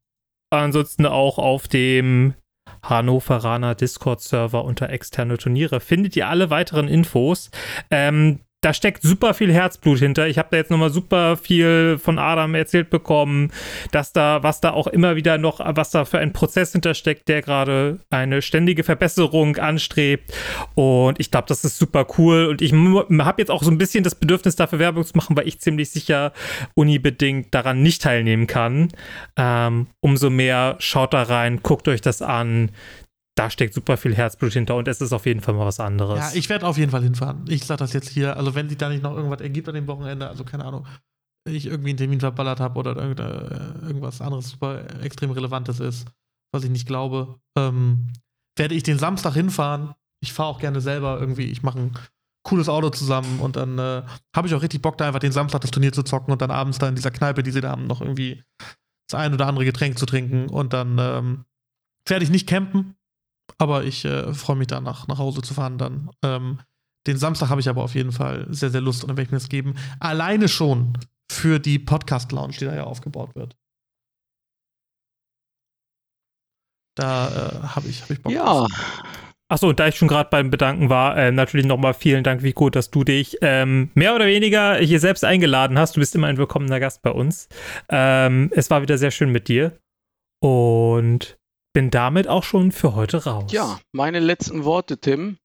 Ansonsten auch auf dem Hannoveraner Discord-Server unter externe Turniere. Findet ihr alle weiteren Infos. Ähm, da steckt super viel Herzblut hinter. Ich habe da jetzt nochmal super viel von Adam erzählt bekommen, dass da, was da auch immer wieder noch, was da für ein Prozess hintersteckt, der gerade eine ständige Verbesserung anstrebt. Und ich glaube, das ist super cool. Und ich habe jetzt auch so ein bisschen das Bedürfnis, dafür Werbung zu machen, weil ich ziemlich sicher unibedingt daran nicht teilnehmen kann. Ähm, umso mehr schaut da rein, guckt euch das an da steckt super viel Herzblut hinter und es ist auf jeden Fall mal was anderes. Ja, ich werde auf jeden Fall hinfahren. Ich sage das jetzt hier. Also, wenn sich da nicht noch irgendwas ergibt an dem Wochenende, also keine Ahnung, ich irgendwie einen Termin verballert habe oder irgendwas anderes super extrem Relevantes ist, was ich nicht glaube, ähm, werde ich den Samstag hinfahren. Ich fahre auch gerne selber irgendwie. Ich mache ein cooles Auto zusammen und dann äh, habe ich auch richtig Bock, da einfach den Samstag das Turnier zu zocken und dann abends da in dieser Kneipe, die sie da haben, noch irgendwie das ein oder andere Getränk zu trinken und dann ähm, werde ich nicht campen, aber ich äh, freue mich danach, nach Hause zu fahren dann. Ähm, den Samstag habe ich aber auf jeden Fall sehr, sehr Lust und dann werde ich mir das geben. Alleine schon für die Podcast-Lounge, die da ja aufgebaut wird. Da äh, habe ich, hab ich Bock. Ja. Achso, und da ich schon gerade beim Bedanken war, äh, natürlich nochmal vielen Dank, Vico, dass du dich ähm, mehr oder weniger hier selbst eingeladen hast. Du bist immer ein willkommener Gast bei uns. Ähm, es war wieder sehr schön mit dir. Und bin damit auch schon für heute raus. Ja, meine letzten Worte, Tim.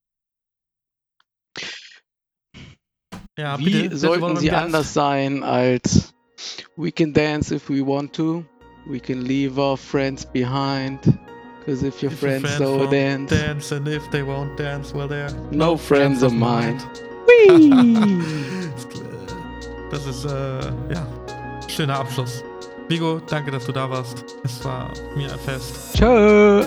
Ja, Wie bitte, sollten sie anders sein als We can dance if we want to. We can leave our friends behind. Because if your if friends, friends don't dance, dance, and if they won't dance, well, they're no, no friends, friends of mine. das ist, äh, ja, schöner Abschluss. Vigo, danke, dass du da warst. Es war mir ein Fest. Tschö.